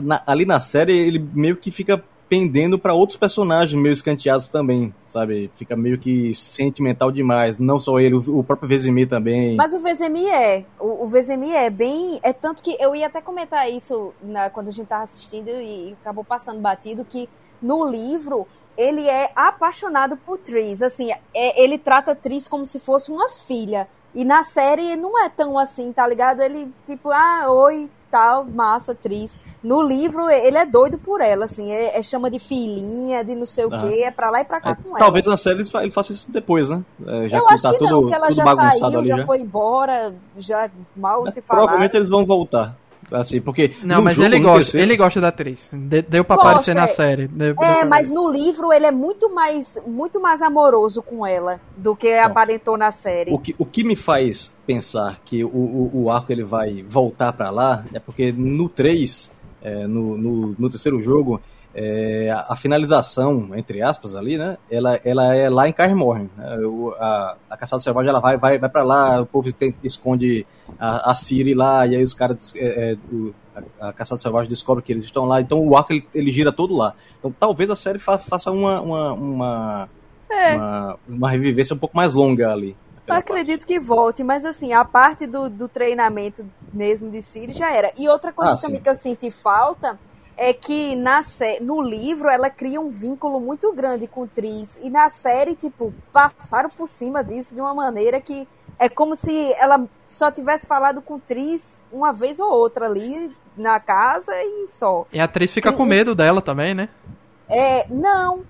[SPEAKER 3] na- ali na série ele meio que fica pendendo para outros personagens meio escanteados também, sabe? Fica meio que sentimental demais. Não só ele, o, próprio Vesemir também.
[SPEAKER 4] Mas o Vezemi é. O, o Vezemi é bem. É tanto que eu ia até comentar isso na- quando a gente tava assistindo e, e acabou passando batido, que no livro ele é apaixonado por Tris. Assim, é- ele trata Tris como se fosse uma filha. E na série não é tão assim, tá ligado? Ele, tipo, ah, oi, tal, massa, Tris. No livro, ele é doido por ela, assim, é, é chama de filhinha, de não sei o
[SPEAKER 3] Ah.
[SPEAKER 4] quê, é pra lá e pra cá
[SPEAKER 3] É,
[SPEAKER 4] com ela.
[SPEAKER 3] talvez na série ele fa- ele faça isso depois, né? É, já
[SPEAKER 4] eu
[SPEAKER 3] que
[SPEAKER 4] acho
[SPEAKER 3] tá
[SPEAKER 4] que
[SPEAKER 3] tudo,
[SPEAKER 4] não, que ela já saiu, já,
[SPEAKER 3] já.
[SPEAKER 4] foi embora, já mal se falaram.
[SPEAKER 3] provavelmente eles vão voltar. Assim, porque.
[SPEAKER 1] Não, mas
[SPEAKER 3] jogo,
[SPEAKER 1] ele
[SPEAKER 3] no
[SPEAKER 1] gosta,
[SPEAKER 3] terceiro-
[SPEAKER 1] ele gosta da atriz. De- deu pra
[SPEAKER 4] Gosta,
[SPEAKER 1] aparecer na
[SPEAKER 4] é.
[SPEAKER 1] série. Deu-
[SPEAKER 4] É, mas
[SPEAKER 1] ver.
[SPEAKER 4] no livro ele é muito mais, muito mais amoroso com ela do que aparentou na série.
[SPEAKER 3] O que, o que me faz pensar que o, o, o arco ele vai voltar pra lá é porque no 3, é, no, no, no terceiro jogo, é, a, finalização, entre aspas, ali, né? Ela, ela é lá em Kaer Morhen. né, a, a caçada selvagem ela vai, vai, vai pra lá, o povo tem- esconde a, a Ciri lá, e aí os caras. é, é, o- a, a caçada selvagem descobre que eles estão lá, então o arco ele, ele gira todo lá. Então talvez a série fa- faça uma, uma, uma, uma, uma revivência um pouco mais longa ali.
[SPEAKER 4] Eu
[SPEAKER 3] parte.
[SPEAKER 4] acredito que volte, mas assim, a parte do, do treinamento mesmo de Siri já era. E outra coisa
[SPEAKER 3] Ah,
[SPEAKER 4] também
[SPEAKER 3] sim.
[SPEAKER 4] que eu senti falta é que na no livro ela cria um vínculo muito grande com o Tris. E na série, tipo, passaram por cima disso de uma maneira que é como se ela só tivesse falado com o Tris uma vez ou outra ali na casa e só.
[SPEAKER 1] E a atriz fica com medo dela também, né?
[SPEAKER 4] É, não.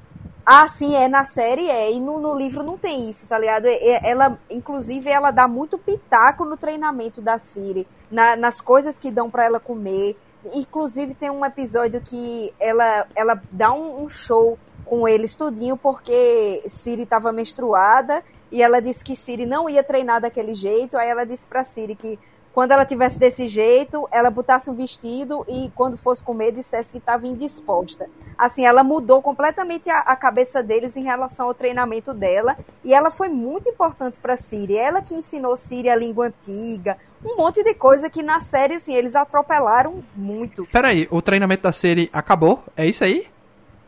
[SPEAKER 4] Ah, sim, é, na série é, e no, no livro não tem isso, tá ligado? É- ela, inclusive, ela dá muito pitaco no treinamento da Siri, na- nas coisas que dão pra ela comer. Inclusive, tem um episódio que ela, ela dá um, um show com eles tudinho, porque Siri tava menstruada, e ela disse que Siri não ia treinar daquele jeito, aí ela disse pra Siri que quando ela tivesse desse jeito, ela botasse um vestido e quando fosse comer, dissesse que estava indisposta assim, ela mudou completamente a, a cabeça deles em relação ao treinamento dela. E ela foi muito importante para Siri. Ela que ensinou Siri a língua antiga, um monte de coisa que na série, assim, eles atropelaram muito.
[SPEAKER 1] Peraí, o treinamento da série acabou? É isso aí?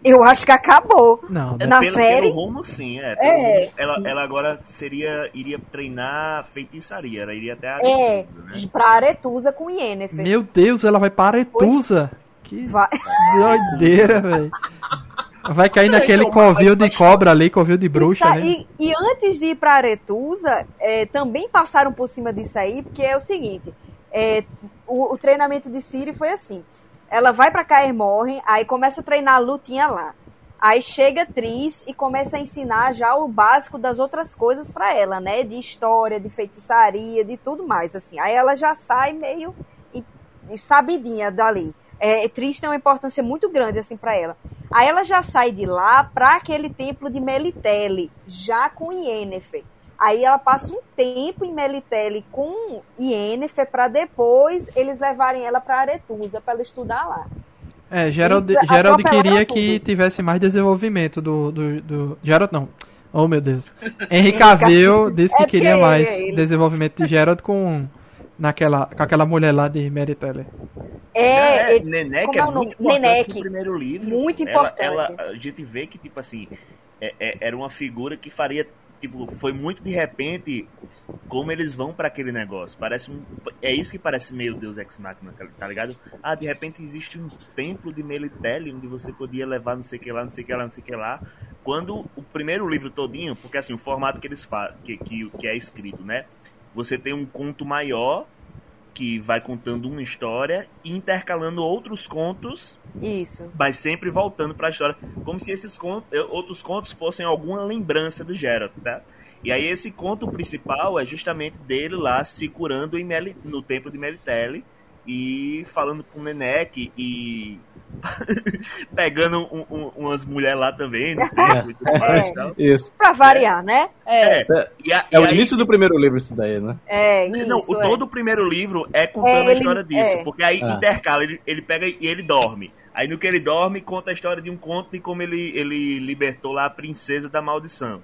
[SPEAKER 4] Eu acho que acabou.
[SPEAKER 1] Não, né?
[SPEAKER 4] Na
[SPEAKER 5] pelo,
[SPEAKER 4] série?
[SPEAKER 5] Pelo rumo, sim, é.
[SPEAKER 4] É.
[SPEAKER 5] Rumo, ela, ela agora seria, iria treinar feitiçaria, ela iria até a
[SPEAKER 4] É,
[SPEAKER 5] Aretusa, né?
[SPEAKER 4] pra Aretusa com Yennefer.
[SPEAKER 1] Meu Deus, ela vai para Aretusa. Que
[SPEAKER 4] Vai-
[SPEAKER 1] doideira, velho. Vai cair naquele
[SPEAKER 5] Então,
[SPEAKER 1] covil de cobra ali, covil de bruxa,
[SPEAKER 4] Isso
[SPEAKER 1] né?
[SPEAKER 4] aí- e, antes de ir pra Aretusa, é, também passaram por cima disso aí, porque é o seguinte: é, o, o treinamento de Ciri foi assim. Ela vai pra Caer Morhen, aí começa a treinar a lutinha lá. Aí chega Tris e começa a ensinar já o básico das outras coisas pra ela, né? De história, de feitiçaria, de tudo mais, assim. Aí ela já sai meio e- e sabidinha dali. É, Tris tem uma importância muito grande, assim, pra ela. Aí ela já sai de lá pra aquele templo de Melitele, já com Yennefer. Aí ela passa um tempo em Melitele com Yennefer pra depois eles levarem ela pra Aretusa pra ela estudar lá.
[SPEAKER 1] É, Gerald,
[SPEAKER 4] E
[SPEAKER 1] Gerald
[SPEAKER 4] atropelaram
[SPEAKER 1] queria que tivesse mais desenvolvimento do, do, do... Gerald não. Oh, meu Deus. Henry Cavill disse que
[SPEAKER 4] É
[SPEAKER 1] queria mais
[SPEAKER 4] ele-
[SPEAKER 1] desenvolvimento de Gerald com, naquela, com aquela mulher lá de Mary Teller.
[SPEAKER 4] É, como
[SPEAKER 5] é,
[SPEAKER 4] é o nome?
[SPEAKER 5] muito importante
[SPEAKER 4] Nenek.
[SPEAKER 5] no primeiro livro.
[SPEAKER 4] Muito
[SPEAKER 5] Ela-
[SPEAKER 4] importante.
[SPEAKER 5] ela- a gente vê que, tipo assim, é- é- era uma figura que faria, tipo, foi muito de repente como eles vão pra aquele negócio. Parece um, é isso que parece meio Deus Ex Machina, tá ligado? Ah, de repente existe um templo de Melitele onde você podia levar não sei o que lá, não sei o que lá, não sei o que lá. Quando o primeiro livro todinho, porque assim, o formato que eles fa que, que, que é escrito, né? Você tem um conto maior que vai contando uma história e intercalando outros contos,
[SPEAKER 4] isso.
[SPEAKER 5] mas sempre voltando para a história, como se esses contos, outros contos fossem alguma lembrança do Geralt, tá? E aí esse conto principal é justamente dele lá se curando em Meli- no templo de Melitele e falando com o Nenek e pegando um- um- umas mulheres lá também, e tudo mais,
[SPEAKER 4] É.
[SPEAKER 5] e tal.
[SPEAKER 3] Isso.
[SPEAKER 4] Pra variar, né? É,
[SPEAKER 5] É, e a-
[SPEAKER 3] É
[SPEAKER 5] e
[SPEAKER 3] o
[SPEAKER 5] aí-
[SPEAKER 3] início do primeiro livro isso daí, né?
[SPEAKER 4] é, isso.
[SPEAKER 5] não, o,
[SPEAKER 4] é.
[SPEAKER 5] todo o primeiro livro é contando
[SPEAKER 4] É,
[SPEAKER 5] a
[SPEAKER 4] ele-
[SPEAKER 5] história disso.
[SPEAKER 4] é.
[SPEAKER 5] Porque aí
[SPEAKER 3] Ah.
[SPEAKER 5] intercala, ele, ele pega e ele dorme. Aí no que ele dorme, conta a história de um conto de como ele, ele libertou lá a princesa da maldição.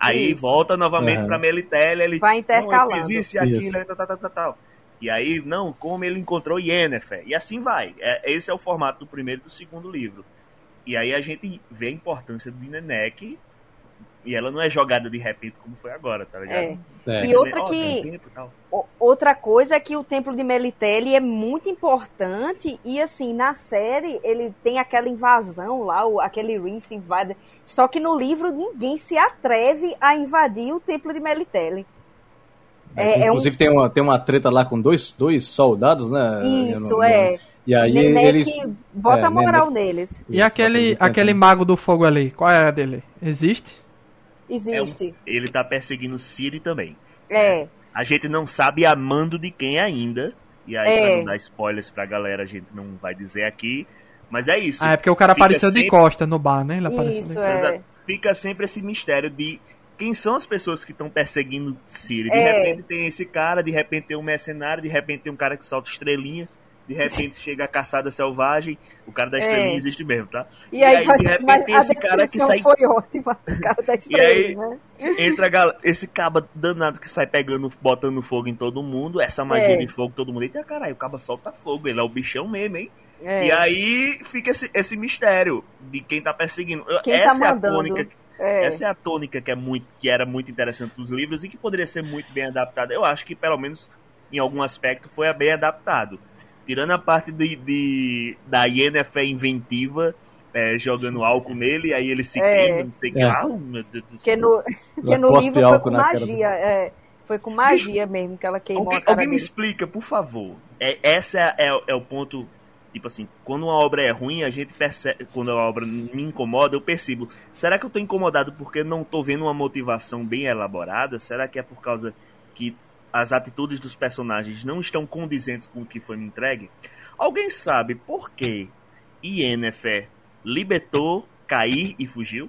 [SPEAKER 5] Aí
[SPEAKER 4] Isso.
[SPEAKER 5] volta novamente
[SPEAKER 3] Aham.
[SPEAKER 5] pra Melitele, ele
[SPEAKER 4] Vai
[SPEAKER 5] "Não, eu
[SPEAKER 4] intercalando.
[SPEAKER 5] fiz isso e aquilo, e tal, tal, tal, tal. E aí, não, como ele encontrou Yennefer. E assim vai. É, esse é o formato do primeiro e do segundo livro. E aí a gente vê a importância de Nenek. E ela não é jogada de repente como foi agora, tá ligado?
[SPEAKER 4] É.
[SPEAKER 3] É.
[SPEAKER 4] E outra que-
[SPEAKER 5] e
[SPEAKER 4] Outra coisa é que o templo de Melitele é muito importante e assim, na série ele tem aquela invasão lá, o- aquele Rince invade. Só que no livro ninguém se atreve a invadir o templo de Melitele. É, é um,
[SPEAKER 3] Inclusive tem, uma, tem uma treta lá com dois, dois soldados, né?
[SPEAKER 4] isso,
[SPEAKER 3] não-
[SPEAKER 4] é.
[SPEAKER 3] E aí
[SPEAKER 4] Nenek
[SPEAKER 3] eles.
[SPEAKER 4] bota
[SPEAKER 3] é,
[SPEAKER 4] a moral neles.
[SPEAKER 1] E
[SPEAKER 3] Isso,
[SPEAKER 1] aquele, aquele mago do fogo ali, qual é a dele? Existe?
[SPEAKER 4] Existe.
[SPEAKER 5] Ele tá perseguindo Siri também.
[SPEAKER 4] É.
[SPEAKER 5] A gente não sabe a mando de quem ainda. E aí,
[SPEAKER 4] É.
[SPEAKER 5] pra não dar spoilers pra galera, a gente não vai dizer aqui. Mas é isso.
[SPEAKER 1] Ah, é porque o cara
[SPEAKER 5] Fica
[SPEAKER 1] apareceu de
[SPEAKER 5] sempre-
[SPEAKER 1] costa no bar, né? Ele apareceu
[SPEAKER 4] Isso,
[SPEAKER 1] de...
[SPEAKER 4] é.
[SPEAKER 5] Fica sempre esse mistério de quem são as pessoas que estão perseguindo Siri. De
[SPEAKER 4] É.
[SPEAKER 5] repente tem esse cara, de repente tem um mercenário, de repente tem um cara que solta estrelinha. De repente chega a caçada selvagem, o cara da estrelinha
[SPEAKER 4] É.
[SPEAKER 5] existe mesmo, tá?
[SPEAKER 4] E aí,
[SPEAKER 5] de repente tem esse cara que sai
[SPEAKER 4] foi ótima. O cara da estrela,
[SPEAKER 5] aí-
[SPEAKER 4] né?
[SPEAKER 5] Entra a gal- esse caba danado que sai pegando, botando fogo em todo mundo, essa magia
[SPEAKER 4] É.
[SPEAKER 5] de fogo todo mundo. Eita caralho, o caba solta fogo, ele é o bichão mesmo, hein?
[SPEAKER 4] É.
[SPEAKER 5] E aí fica esse, esse mistério de quem tá perseguindo.
[SPEAKER 4] Quem
[SPEAKER 5] essa
[SPEAKER 4] tá
[SPEAKER 5] é a
[SPEAKER 4] mandando.
[SPEAKER 5] tônica,
[SPEAKER 4] É.
[SPEAKER 5] essa é a tônica que é muito, que era muito interessante dos livros e que poderia ser muito bem adaptada. Eu acho que pelo menos em algum aspecto foi bem adaptado. Tirando a parte de, de da Yennefer inventiva, é, jogando álcool nele, aí ele se
[SPEAKER 4] É.
[SPEAKER 5] queima, não sei o que
[SPEAKER 3] É.
[SPEAKER 5] lá. Deus do
[SPEAKER 4] Porque
[SPEAKER 5] céu.
[SPEAKER 4] no, porque no livro foi com magia. É, foi com magia mesmo que ela queimou
[SPEAKER 5] Alguém,
[SPEAKER 4] a cara
[SPEAKER 5] alguém me
[SPEAKER 4] dele.
[SPEAKER 5] explica, por favor. É, essa é, é- é o ponto. Tipo assim, quando uma obra é ruim, a gente percebe. Quando a obra me incomoda, eu percebo. Será que eu tô incomodado porque não tô vendo uma motivação bem elaborada? Será que é por causa que as atitudes dos personagens não estão condizentes com o que foi me entregue? Alguém sabe por que Yennefer libertou Cair e fugiu?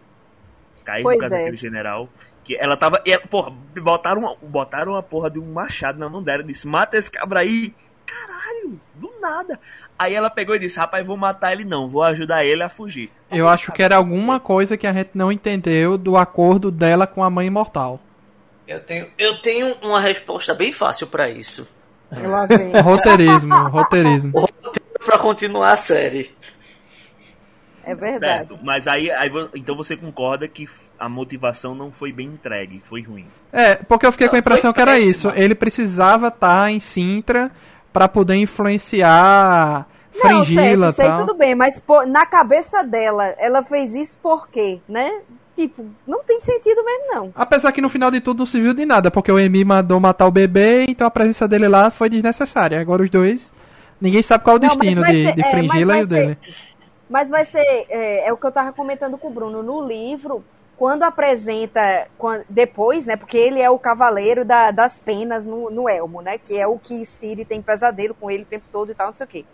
[SPEAKER 5] Cair
[SPEAKER 4] Pois
[SPEAKER 5] por causa
[SPEAKER 4] é.
[SPEAKER 5] daquele general. Que ela tava. E ela, porra, botaram, uma- botaram a porra de um machado na mão dela e disse: mata esse cabra aí. Caralho, do nada. Aí ela pegou e disse: rapaz, vou matar ele não, vou ajudar ele a fugir.
[SPEAKER 1] Eu acho que era alguma coisa que a gente não entendeu do acordo dela com a mãe imortal.
[SPEAKER 2] Eu tenho, eu tenho uma resposta bem fácil pra isso.
[SPEAKER 4] Ela vem.
[SPEAKER 1] Roteirismo, roteirismo.
[SPEAKER 2] Pra continuar a série.
[SPEAKER 4] É verdade.
[SPEAKER 5] Certo, mas aí, aí então você concorda que a motivação não foi bem entregue, foi ruim.
[SPEAKER 1] É, porque eu fiquei com a
[SPEAKER 2] Não,
[SPEAKER 1] impressão que era
[SPEAKER 2] péssima.
[SPEAKER 1] isso. Ele precisava estar em Sintra pra poder influenciar
[SPEAKER 4] Não, certo, sei
[SPEAKER 1] tal.
[SPEAKER 4] tudo bem, mas pô, na cabeça dela, ela fez isso por quê, né? Tipo, não tem sentido mesmo, não.
[SPEAKER 1] Apesar que no final de tudo não se viu de nada, porque o Emi mandou matar o bebê, então a presença dele lá foi desnecessária. Agora os dois, ninguém sabe qual é o
[SPEAKER 4] Não,
[SPEAKER 1] destino de,
[SPEAKER 4] ser-
[SPEAKER 1] de
[SPEAKER 4] é,
[SPEAKER 1] Fringila e o dele.
[SPEAKER 4] Mas vai ser, é, é o que eu tava comentando com o Bruno, no livro, quando apresenta, quan- depois, né, porque ele é o cavaleiro da- das penas no, no Elmo, né, que é o que Siri tem pesadelo com ele o tempo todo e tal, não sei o quê.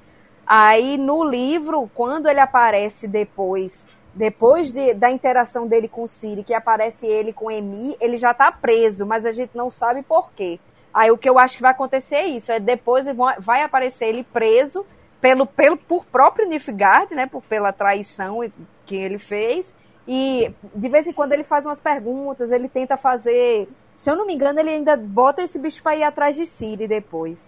[SPEAKER 4] Aí no livro, quando ele aparece depois, depois de- da interação dele com Siri, que aparece ele com Emi, ele já tá preso, mas a gente não sabe por quê. Aí o que eu acho que vai acontecer é isso, é depois vai aparecer ele preso pelo, pelo por próprio Nilfgaard, né, por pela traição que ele fez. E de vez em quando ele faz umas perguntas, ele tenta fazer, se eu não me engano, ele ainda bota esse bicho pra ir atrás de Siri depois.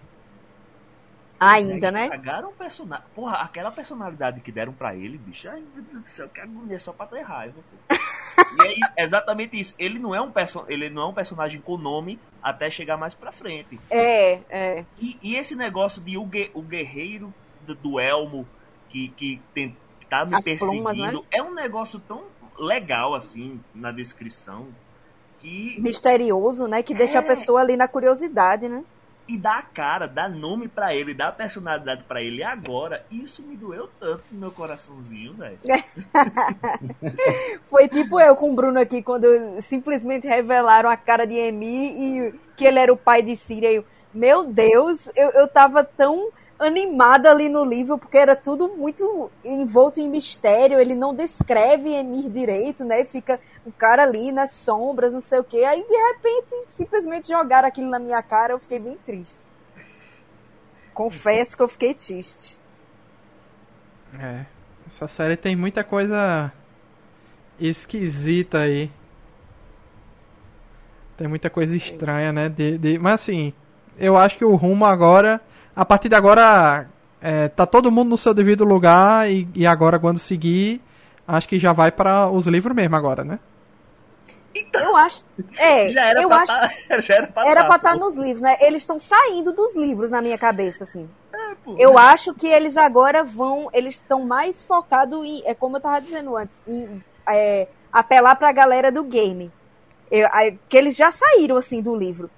[SPEAKER 4] Ainda, né?
[SPEAKER 5] Cagaram o personagem. Porra, aquela personalidade que deram pra ele, bicho. Ai, meu Deus do céu, que agonia só pra ter raiva. pô. e aí, exatamente isso. Ele não, é um perso ele não é um personagem com nome até chegar mais pra frente.
[SPEAKER 4] É, é.
[SPEAKER 5] E, e esse negócio de o, gue- o guerreiro do, do Elmo que, que, tem, que tá me
[SPEAKER 4] As
[SPEAKER 5] perseguindo
[SPEAKER 4] plumas, né?
[SPEAKER 5] é um negócio tão legal assim na descrição que
[SPEAKER 4] Misterioso, né? Que deixa a
[SPEAKER 5] É.
[SPEAKER 4] pessoa ali na curiosidade, né?
[SPEAKER 5] E dá a cara, dá nome pra ele, dá personalidade pra ele. Agora, isso me doeu tanto no meu coraçãozinho, velho.
[SPEAKER 4] Foi tipo eu com o Bruno aqui, quando simplesmente revelaram a cara de Emi e que ele era o pai de Síria. Eu, meu Deus, eu, eu tava tão animada ali no livro, porque era tudo muito envolto em mistério, ele não descreve Emir direito, né? Fica o cara ali nas sombras, não sei o quê. Aí, de repente, simplesmente jogaram aquilo na minha cara, eu fiquei bem triste. Confesso que eu fiquei triste.
[SPEAKER 1] É. Essa série tem muita coisa esquisita aí. Tem muita coisa estranha, né? De, de- Mas assim, eu acho que o rumo agora. A partir de agora. é, tá todo mundo no seu devido lugar. E, e agora, quando seguir. Acho que já vai para os livros mesmo agora, né?
[SPEAKER 4] Eu acho. É,
[SPEAKER 5] Já era
[SPEAKER 4] eu
[SPEAKER 5] pra
[SPEAKER 4] acho.
[SPEAKER 5] tá, já era pra
[SPEAKER 4] Era
[SPEAKER 5] tá,
[SPEAKER 4] estar
[SPEAKER 5] pô.
[SPEAKER 4] nos livros, né? Eles estão saindo dos livros na minha cabeça, assim.
[SPEAKER 5] pô.
[SPEAKER 4] Eu acho que eles agora vão. Eles estão mais focados em. É como eu tava dizendo antes, em é, apelar pra galera do game. Eu- que eles já saíram, assim, do livro.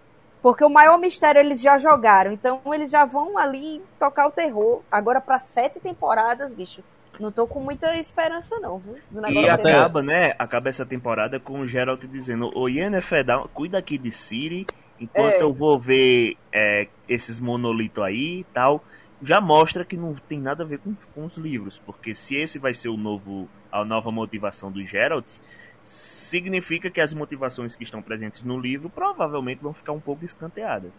[SPEAKER 4] Porque o maior mistério eles já jogaram. Então eles já vão ali tocar o terror. Agora pra sete temporadas, bicho. Não tô com muita esperança, não, viu?
[SPEAKER 5] E acaba, né? Acaba essa temporada com o Geralt dizendo: Ô Yennefer, cuida aqui de Siri, enquanto
[SPEAKER 4] É.
[SPEAKER 5] eu vou ver é, esses monolitos aí e tal. Já mostra que não tem nada a ver com, com os livros, porque se esse vai ser o novo, a nova motivação do Geralt, significa que as motivações que estão presentes no livro provavelmente vão ficar um pouco escanteadas.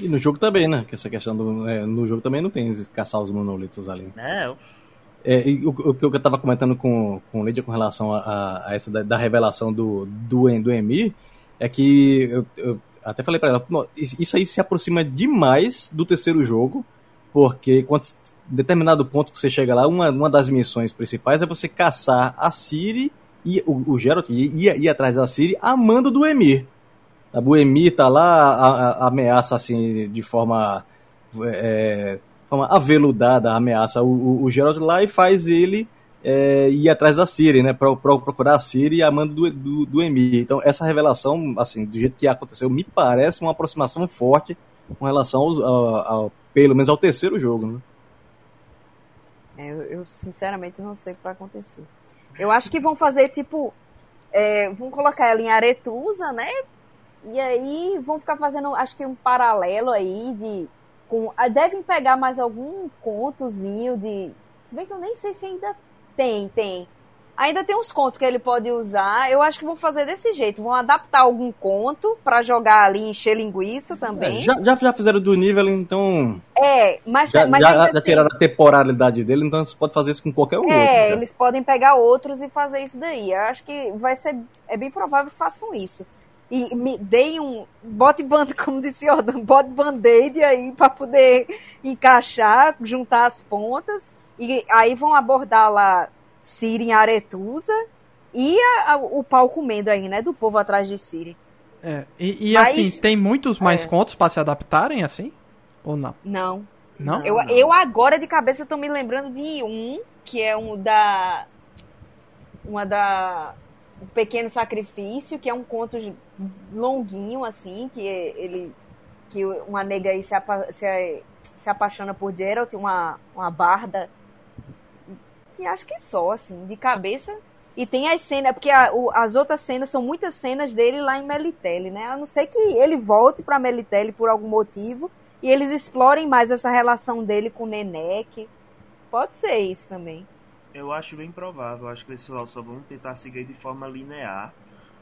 [SPEAKER 3] E no jogo também, né? Que essa questão do. é, no jogo também não tem caçar os monolitos ali.
[SPEAKER 5] Né?
[SPEAKER 3] É, e o, o que eu tava comentando com, com o Lídia com relação a, a- essa da, da revelação do, do, do Emir é que eu, eu até falei pra ela, "Nó, isso aí se aproxima demais do terceiro jogo, porque quando determinado ponto que você chega lá, uma, uma das missões principais é você caçar a Ciri e o, o Geralt ir, ir, ir atrás da Ciri a mando do Emir. O Emir tá lá, a, a- ameaça assim de forma é, forma aveludada ameaça o, o, o Geralt lá e faz ele é, ir atrás da Ciri, né? Pra, pra procurar a Ciri a mando do, do, do Emir. Então, essa revelação, assim, do jeito que aconteceu, me parece uma aproximação forte com relação ao, ao- pelo menos ao terceiro jogo, né?
[SPEAKER 4] É, eu, eu, sinceramente não sei o que vai acontecer. Eu acho que vão fazer tipo. é, vão colocar ela em Aretusa, né? E aí vão ficar fazendo, acho que um paralelo aí de. Com, ah, devem pegar mais algum contozinho de. Se bem que eu nem sei se ainda tem, tem. Ainda tem uns contos que ele pode usar. Eu acho que vão fazer desse jeito. Vão adaptar algum conto pra jogar ali, encher linguiça também.
[SPEAKER 3] É, já, já, já fizeram do nível, então.
[SPEAKER 4] É, mas,
[SPEAKER 3] Já,
[SPEAKER 4] mas
[SPEAKER 3] já, já tiraram a temporalidade dele, então você pode fazer isso com qualquer um outro.
[SPEAKER 4] É,
[SPEAKER 3] né?
[SPEAKER 4] eles podem pegar outros e fazer isso daí. Eu acho que vai ser. É bem provável que façam isso. E me deem um. Bote band, como disse Jordan, bote band-aid aí pra poder encaixar, juntar as pontas. E aí vão abordar lá Ciri em Aretusa e a- a- o pau comendo aí, né? Do povo atrás de Ciri.
[SPEAKER 1] É, e, e
[SPEAKER 4] Mas-
[SPEAKER 1] assim, tem muitos mais
[SPEAKER 4] É.
[SPEAKER 1] contos pra se adaptarem, assim? Ou não?
[SPEAKER 4] Não.
[SPEAKER 1] Não?
[SPEAKER 4] Eu, eu agora de cabeça tô me lembrando de um, que é um da. Uma da. O Pequeno Sacrifício, que é um conto longuinho, assim, que ele. Que uma nega aí se, apa- se, se apaixona por Geralt, uma, uma barda. E acho que só, assim, de cabeça. E tem as cenas, porque a- o- as outras cenas são muitas cenas dele lá em Melitele, né? A não ser que ele volte pra Melitele por algum motivo e eles explorem mais essa relação dele com o Nenek. Pode ser isso também.
[SPEAKER 5] Eu acho bem provável. Acho que eles só, vão tentar seguir de forma linear.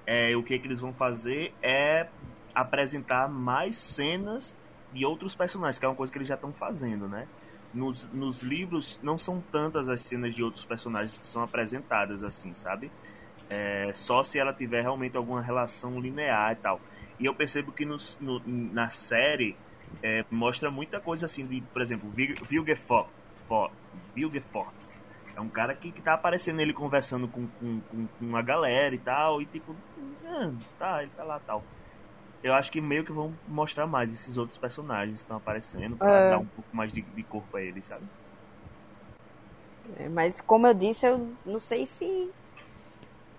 [SPEAKER 5] É, o que, que eles vão fazer é apresentar mais cenas de outros personagens, que é uma coisa que eles já estão fazendo, né? Nos, nos livros não são tantas as cenas de outros personagens que são apresentadas assim, sabe? É, só se ela tiver realmente alguma relação linear e tal. E eu percebo que nos- no- na série é, mostra muita coisa assim de, por exemplo, Vil- Vilgefortz. For- Vilgefortz. É um cara que, que tá aparecendo ele conversando com, com, com, com a galera e tal, e tipo, ah, tá, ele tá lá tal. Eu acho que meio que vão mostrar mais esses outros personagens que estão aparecendo pra
[SPEAKER 4] É.
[SPEAKER 5] dar um pouco mais de, de corpo a eles, sabe?
[SPEAKER 4] É, Mas como eu disse, eu não sei se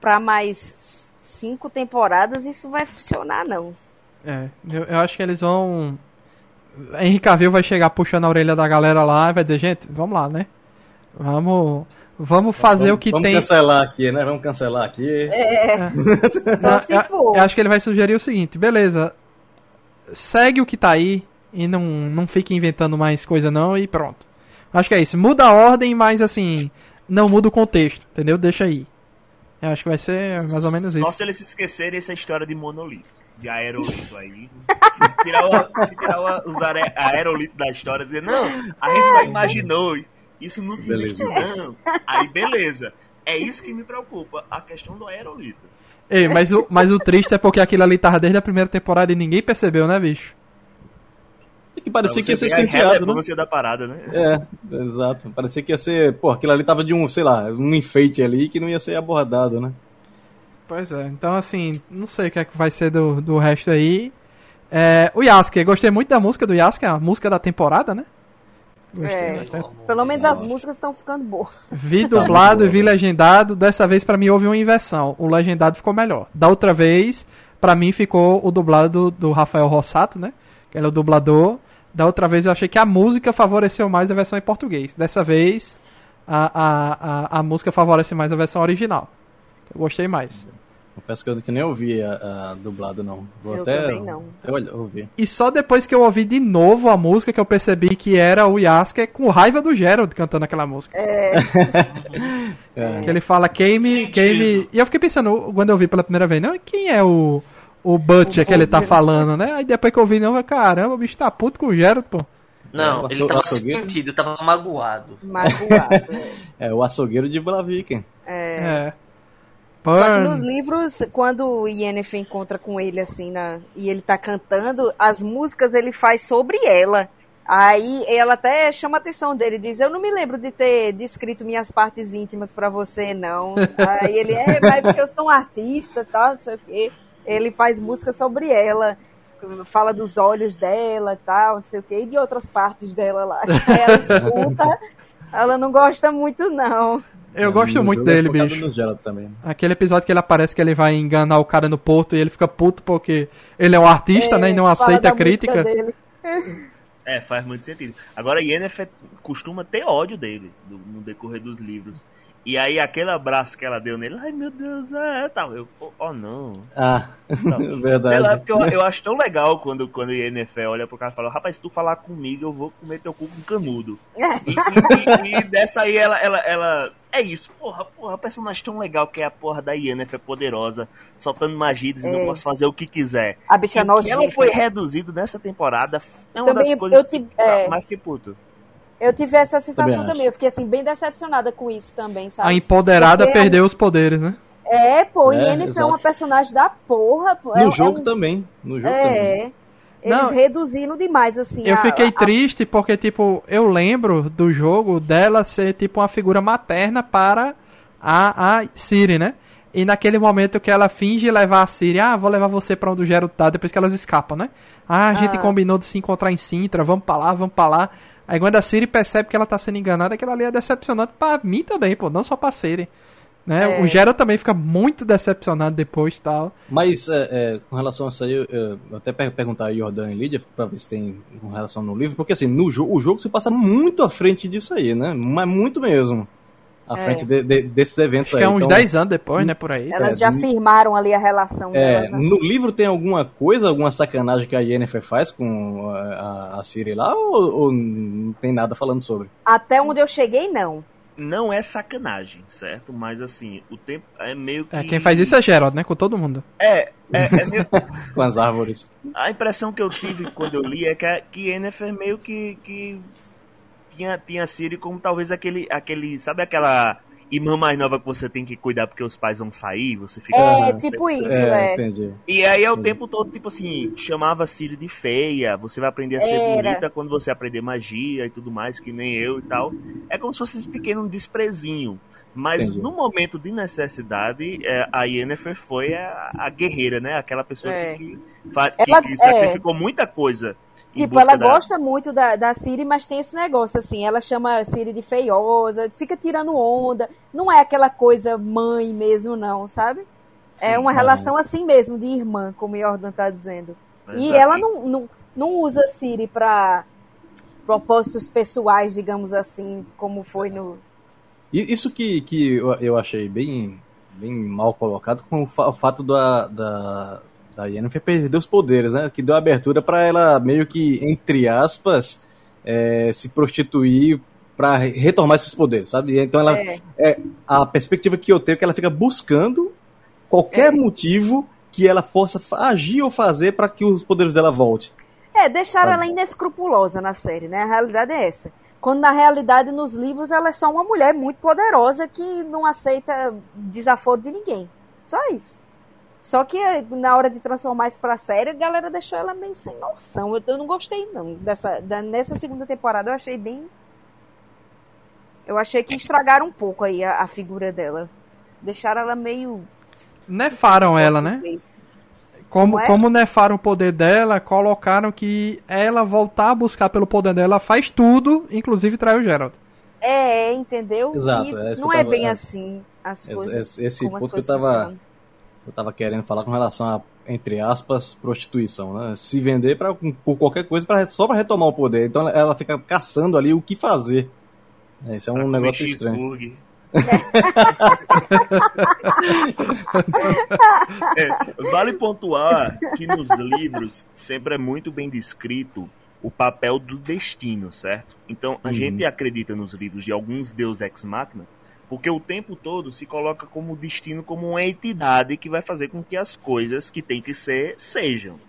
[SPEAKER 4] para mais cinco temporadas isso vai funcionar, não.
[SPEAKER 1] É, eu, eu acho que eles vão. Henry Cavill vai chegar puxando a orelha da galera lá e vai dizer, gente, vamos lá, né? Vamos, vamos fazer
[SPEAKER 3] vamos,
[SPEAKER 1] o que
[SPEAKER 3] vamos
[SPEAKER 1] tem.
[SPEAKER 3] cancelar aqui, né? Vamos cancelar aqui.
[SPEAKER 4] Só
[SPEAKER 1] Não,
[SPEAKER 4] se
[SPEAKER 1] eu,
[SPEAKER 4] for.
[SPEAKER 1] eu acho que ele vai sugerir o seguinte, beleza. Segue o que tá aí e não, não fique inventando mais coisa não e pronto. Acho que é isso. Muda a ordem, mas assim, não muda o contexto, entendeu? Deixa aí. Eu acho que vai ser mais ou menos
[SPEAKER 5] Só
[SPEAKER 1] isso.
[SPEAKER 5] se eles se esquecerem essa história de monolito, de aerolito aí. Se tirar, o, tirar o- os are- aerolito da história, dizer, não, a gente só imaginou, isso não existe
[SPEAKER 3] Beleza.
[SPEAKER 5] não. Aí beleza. É isso que me preocupa, a questão do aerolito.
[SPEAKER 1] Ei, mas o, mas o triste é porque aquilo ali tava desde a primeira temporada e ninguém percebeu, né, bicho?
[SPEAKER 3] E que parecia que ia ser escanteado, né?
[SPEAKER 5] da parada, né?
[SPEAKER 3] É, exato. Parecia que ia ser. Pô, aquilo ali tava de um, sei lá, um enfeite ali que não ia ser abordado, né?
[SPEAKER 1] Pois é, então assim, não sei o que é que vai ser do, do resto aí. É, o Yasuke, gostei muito da música do Yasuke, a música da temporada, né? Gostei.
[SPEAKER 4] É.
[SPEAKER 1] bastante.
[SPEAKER 4] Pelo menos as músicas estão ficando boas.
[SPEAKER 1] Vi dublado e vi legendado. Dessa vez pra mim houve uma inversão. O legendado ficou melhor. Da outra vez, pra mim ficou o dublado do, do Rafael Rossato, né? Que ele é o dublador. Da outra vez eu achei que a música favoreceu mais a versão em português. Dessa vez, a, a, a, a música favorece mais a versão original. Eu gostei mais.
[SPEAKER 3] Confesso que eu que nem ouvi a, a dublado, não. Vou
[SPEAKER 4] Eu
[SPEAKER 3] até,
[SPEAKER 4] também não.
[SPEAKER 3] até ouvir.
[SPEAKER 1] E só depois que eu ouvi de novo a música que eu percebi que era o Yasuke com raiva do Gerald cantando aquela música.
[SPEAKER 3] É.
[SPEAKER 1] Que ele fala queime,
[SPEAKER 2] Sentido.
[SPEAKER 1] queime. E eu fiquei pensando, quando eu vi pela primeira vez, não, quem é o, o Butcher
[SPEAKER 4] O
[SPEAKER 1] que ele tá
[SPEAKER 4] Butcher.
[SPEAKER 1] falando, né? Aí depois que eu vi, não, eu, caramba, o bicho tá puto com o Gerald, pô.
[SPEAKER 2] Não,
[SPEAKER 3] É,
[SPEAKER 2] ele tava
[SPEAKER 3] açougueiro?
[SPEAKER 2] sentido, tava magoado.
[SPEAKER 4] Magoado.
[SPEAKER 3] É o açougueiro de Blaviken.
[SPEAKER 1] É.
[SPEAKER 4] Só que nos livros, quando o Yennefer encontra com ele assim na, e ele tá cantando, as músicas ele faz sobre ela. Aí ela até chama a atenção dele, diz: Eu não me lembro de ter descrito minhas partes íntimas pra você, não. Aí ele é, mas porque eu sou um artista e tal, não sei o quê. Ele faz música sobre ela, fala dos olhos dela e tal, não sei o quê, e de outras partes dela lá. Aí ela escuta, ela não gosta muito, não.
[SPEAKER 1] Eu gosto
[SPEAKER 3] No
[SPEAKER 1] muito
[SPEAKER 3] é
[SPEAKER 1] dele,
[SPEAKER 3] focado
[SPEAKER 1] bicho.
[SPEAKER 3] também.
[SPEAKER 1] Aquele episódio que ele aparece que ele vai enganar o cara no porto e ele fica puto porque ele é um artista, né? E não
[SPEAKER 4] Fala
[SPEAKER 1] aceita a crítica.
[SPEAKER 5] É, faz muito sentido. Agora, Yennefer costuma ter ódio dele no decorrer dos livros. E aí, aquele abraço que ela deu nele, ai meu Deus, é, tal. Eu, oh, oh, não.
[SPEAKER 3] Ah,
[SPEAKER 5] Não. Lá,
[SPEAKER 3] verdade.
[SPEAKER 5] porque eu, eu acho tão legal quando, quando o Yennefer olha pro cara e fala, rapaz, se tu falar comigo, eu vou comer teu cu com canudo. E, e- e- e dessa aí ela, ela, ela. É isso, porra, porra, a personagem tão legal que é a porra da Yennefer poderosa, soltando magia, dizendo
[SPEAKER 4] É.
[SPEAKER 5] eu posso fazer o que quiser.
[SPEAKER 4] A bicha
[SPEAKER 5] E
[SPEAKER 4] nojenta.
[SPEAKER 5] ela foi reduzida nessa temporada é uma
[SPEAKER 4] Também
[SPEAKER 5] das coisas
[SPEAKER 4] eu te-
[SPEAKER 5] que
[SPEAKER 4] é.
[SPEAKER 5] mais que puto.
[SPEAKER 4] Eu tive essa sensação
[SPEAKER 3] Também
[SPEAKER 4] também. Eu fiquei assim, bem decepcionada com isso também,
[SPEAKER 1] A
[SPEAKER 4] sabe?
[SPEAKER 1] empoderada
[SPEAKER 4] Porque a-
[SPEAKER 1] perdeu os poderes, né?
[SPEAKER 4] É, pô,
[SPEAKER 3] É,
[SPEAKER 4] e Yennefer é uma personagem da porra, pô.
[SPEAKER 3] No
[SPEAKER 4] é,
[SPEAKER 3] jogo
[SPEAKER 4] é, um-
[SPEAKER 3] também. No jogo também.
[SPEAKER 4] É. Eles
[SPEAKER 1] Não.
[SPEAKER 4] reduziram demais, assim.
[SPEAKER 1] Eu
[SPEAKER 4] a-
[SPEAKER 1] fiquei
[SPEAKER 4] a-
[SPEAKER 1] triste porque, tipo, eu lembro do jogo dela ser, tipo, uma figura materna para a, a Siri, né? E naquele momento que ela finge levar a Siri, ah, vou levar você pra onde o Geralt tá, depois que elas escapam, né? Ah, a gente
[SPEAKER 4] Ah.
[SPEAKER 1] combinou de se encontrar em Sintra, vamos pra lá, vamos pra lá. Aí quando a Siri percebe que ela tá sendo enganada, aquilo ali é decepcionante pra mim também, pô, não só pra Siri. Né?
[SPEAKER 4] É.
[SPEAKER 1] O Geralt também fica muito decepcionado depois e tal.
[SPEAKER 3] Mas é, é, com relação a isso aí, eu, eu até per perguntar a Jordan e Lídia pra ver se tem com relação no livro, porque assim, no jo o jogo se passa muito à frente disso aí, né? Mas muito mesmo. À
[SPEAKER 4] É.
[SPEAKER 3] frente de- de- desses eventos
[SPEAKER 1] Acho
[SPEAKER 3] aí.
[SPEAKER 1] que é uns
[SPEAKER 3] Então,
[SPEAKER 1] 10 anos depois, né, por aí.
[SPEAKER 4] Elas
[SPEAKER 3] É,
[SPEAKER 4] já firmaram ali a relação
[SPEAKER 3] É,
[SPEAKER 4] delas, né?
[SPEAKER 3] no livro tem alguma coisa, alguma sacanagem que a Yennefer faz com a, a, Ciri lá, ou, ou não tem nada falando sobre?
[SPEAKER 4] Até onde eu cheguei, não.
[SPEAKER 5] Não é sacanagem, certo? Mas assim, o tempo é meio que.
[SPEAKER 1] É, quem faz isso é Geralt, né? Com todo mundo.
[SPEAKER 5] É, é, é meio...
[SPEAKER 3] Com as árvores.
[SPEAKER 5] A impressão que eu tive quando eu li é que, a- que Yennefer meio que, que tinha, tinha a Ciri como talvez aquele, aquele. Sabe aquela irmã mais nova que você tem que cuidar porque os pais vão sair? Você fica.
[SPEAKER 4] É, tipo isso,
[SPEAKER 3] é,
[SPEAKER 4] é.
[SPEAKER 3] entendi.
[SPEAKER 5] E aí é o tempo todo, tipo assim, chamava a Ciri de feia, você vai aprender a ser
[SPEAKER 4] Era.
[SPEAKER 5] bonita quando você aprender magia e tudo mais, que nem eu e tal. É como se fosse esse pequeno desprezinho. Mas
[SPEAKER 3] Entendi.
[SPEAKER 5] no momento de necessidade, é, a Yennefer foi a, a guerreira, né? Aquela pessoa
[SPEAKER 4] É.
[SPEAKER 5] que, fa- que-
[SPEAKER 4] Ela-
[SPEAKER 5] que
[SPEAKER 4] é.
[SPEAKER 5] sacrificou muita coisa.
[SPEAKER 4] Tipo, ela
[SPEAKER 5] da-
[SPEAKER 4] gosta muito da, da Siri, mas tem esse negócio, assim, ela chama a Siri de feiosa, fica tirando onda. Não é aquela coisa mãe mesmo, não, sabe? é
[SPEAKER 5] Sim,
[SPEAKER 4] uma
[SPEAKER 3] não.
[SPEAKER 4] relação assim mesmo, de irmã, como o Jordan tá dizendo. E ela não, não, não usa Siri pra propósitos pessoais, digamos assim, como foi no.
[SPEAKER 3] Isso que, que eu, achei bem, bem mal colocado com o fato da, da, da Yennefer perder os poderes, né? Que deu abertura pra ela meio que, entre aspas, é, se prostituir pra re- retomar esses poderes, sabe? Então ela,
[SPEAKER 4] É,
[SPEAKER 3] a perspectiva que eu tenho é que ela fica buscando qualquer
[SPEAKER 4] É.
[SPEAKER 3] motivo que ela possa agir ou fazer pra que os poderes dela voltem.
[SPEAKER 4] é, deixaram ela inescrupulosa na série, né? A realidade é essa. Quando na realidade nos livros ela é só uma mulher muito poderosa que não aceita desaforo de ninguém. Só isso. Só que eh, na hora de transformar isso pra série, a galera deixou ela meio sem noção. Eu, eu não gostei, não. Dessa, da- nessa segunda temporada eu achei bem. Eu achei que estragaram um pouco aí a, a figura dela. Deixaram ela meio.
[SPEAKER 1] Nefaram ela, né? Como,
[SPEAKER 4] Como é?
[SPEAKER 1] como nefaram o poder dela, colocaram que ela voltar a buscar pelo poder dela faz tudo, inclusive trai o Geralt.
[SPEAKER 4] É, entendeu?
[SPEAKER 3] Exato,
[SPEAKER 4] E
[SPEAKER 3] é
[SPEAKER 4] não é bem
[SPEAKER 3] é.
[SPEAKER 4] assim as coisas.
[SPEAKER 3] esse- esse
[SPEAKER 4] como as
[SPEAKER 3] ponto que eu tava-
[SPEAKER 4] funcionam.
[SPEAKER 3] Eu tava querendo falar com relação a, entre aspas, prostituição, né? Se vender pra, por qualquer coisa pra, só pra retomar o poder. Então ela- ela fica caçando ali o que fazer. É, Isso é
[SPEAKER 5] pra
[SPEAKER 3] um
[SPEAKER 5] comer
[SPEAKER 3] negócio estranho.
[SPEAKER 5] É, vale pontuar que nos livros sempre é muito bem descrito o papel do destino, certo? Então a
[SPEAKER 3] Uhum.
[SPEAKER 5] gente acredita nos livros de alguns deus ex machina porque o tempo todo se coloca como destino como uma entidade que vai fazer com que as coisas que tem que ser sejam.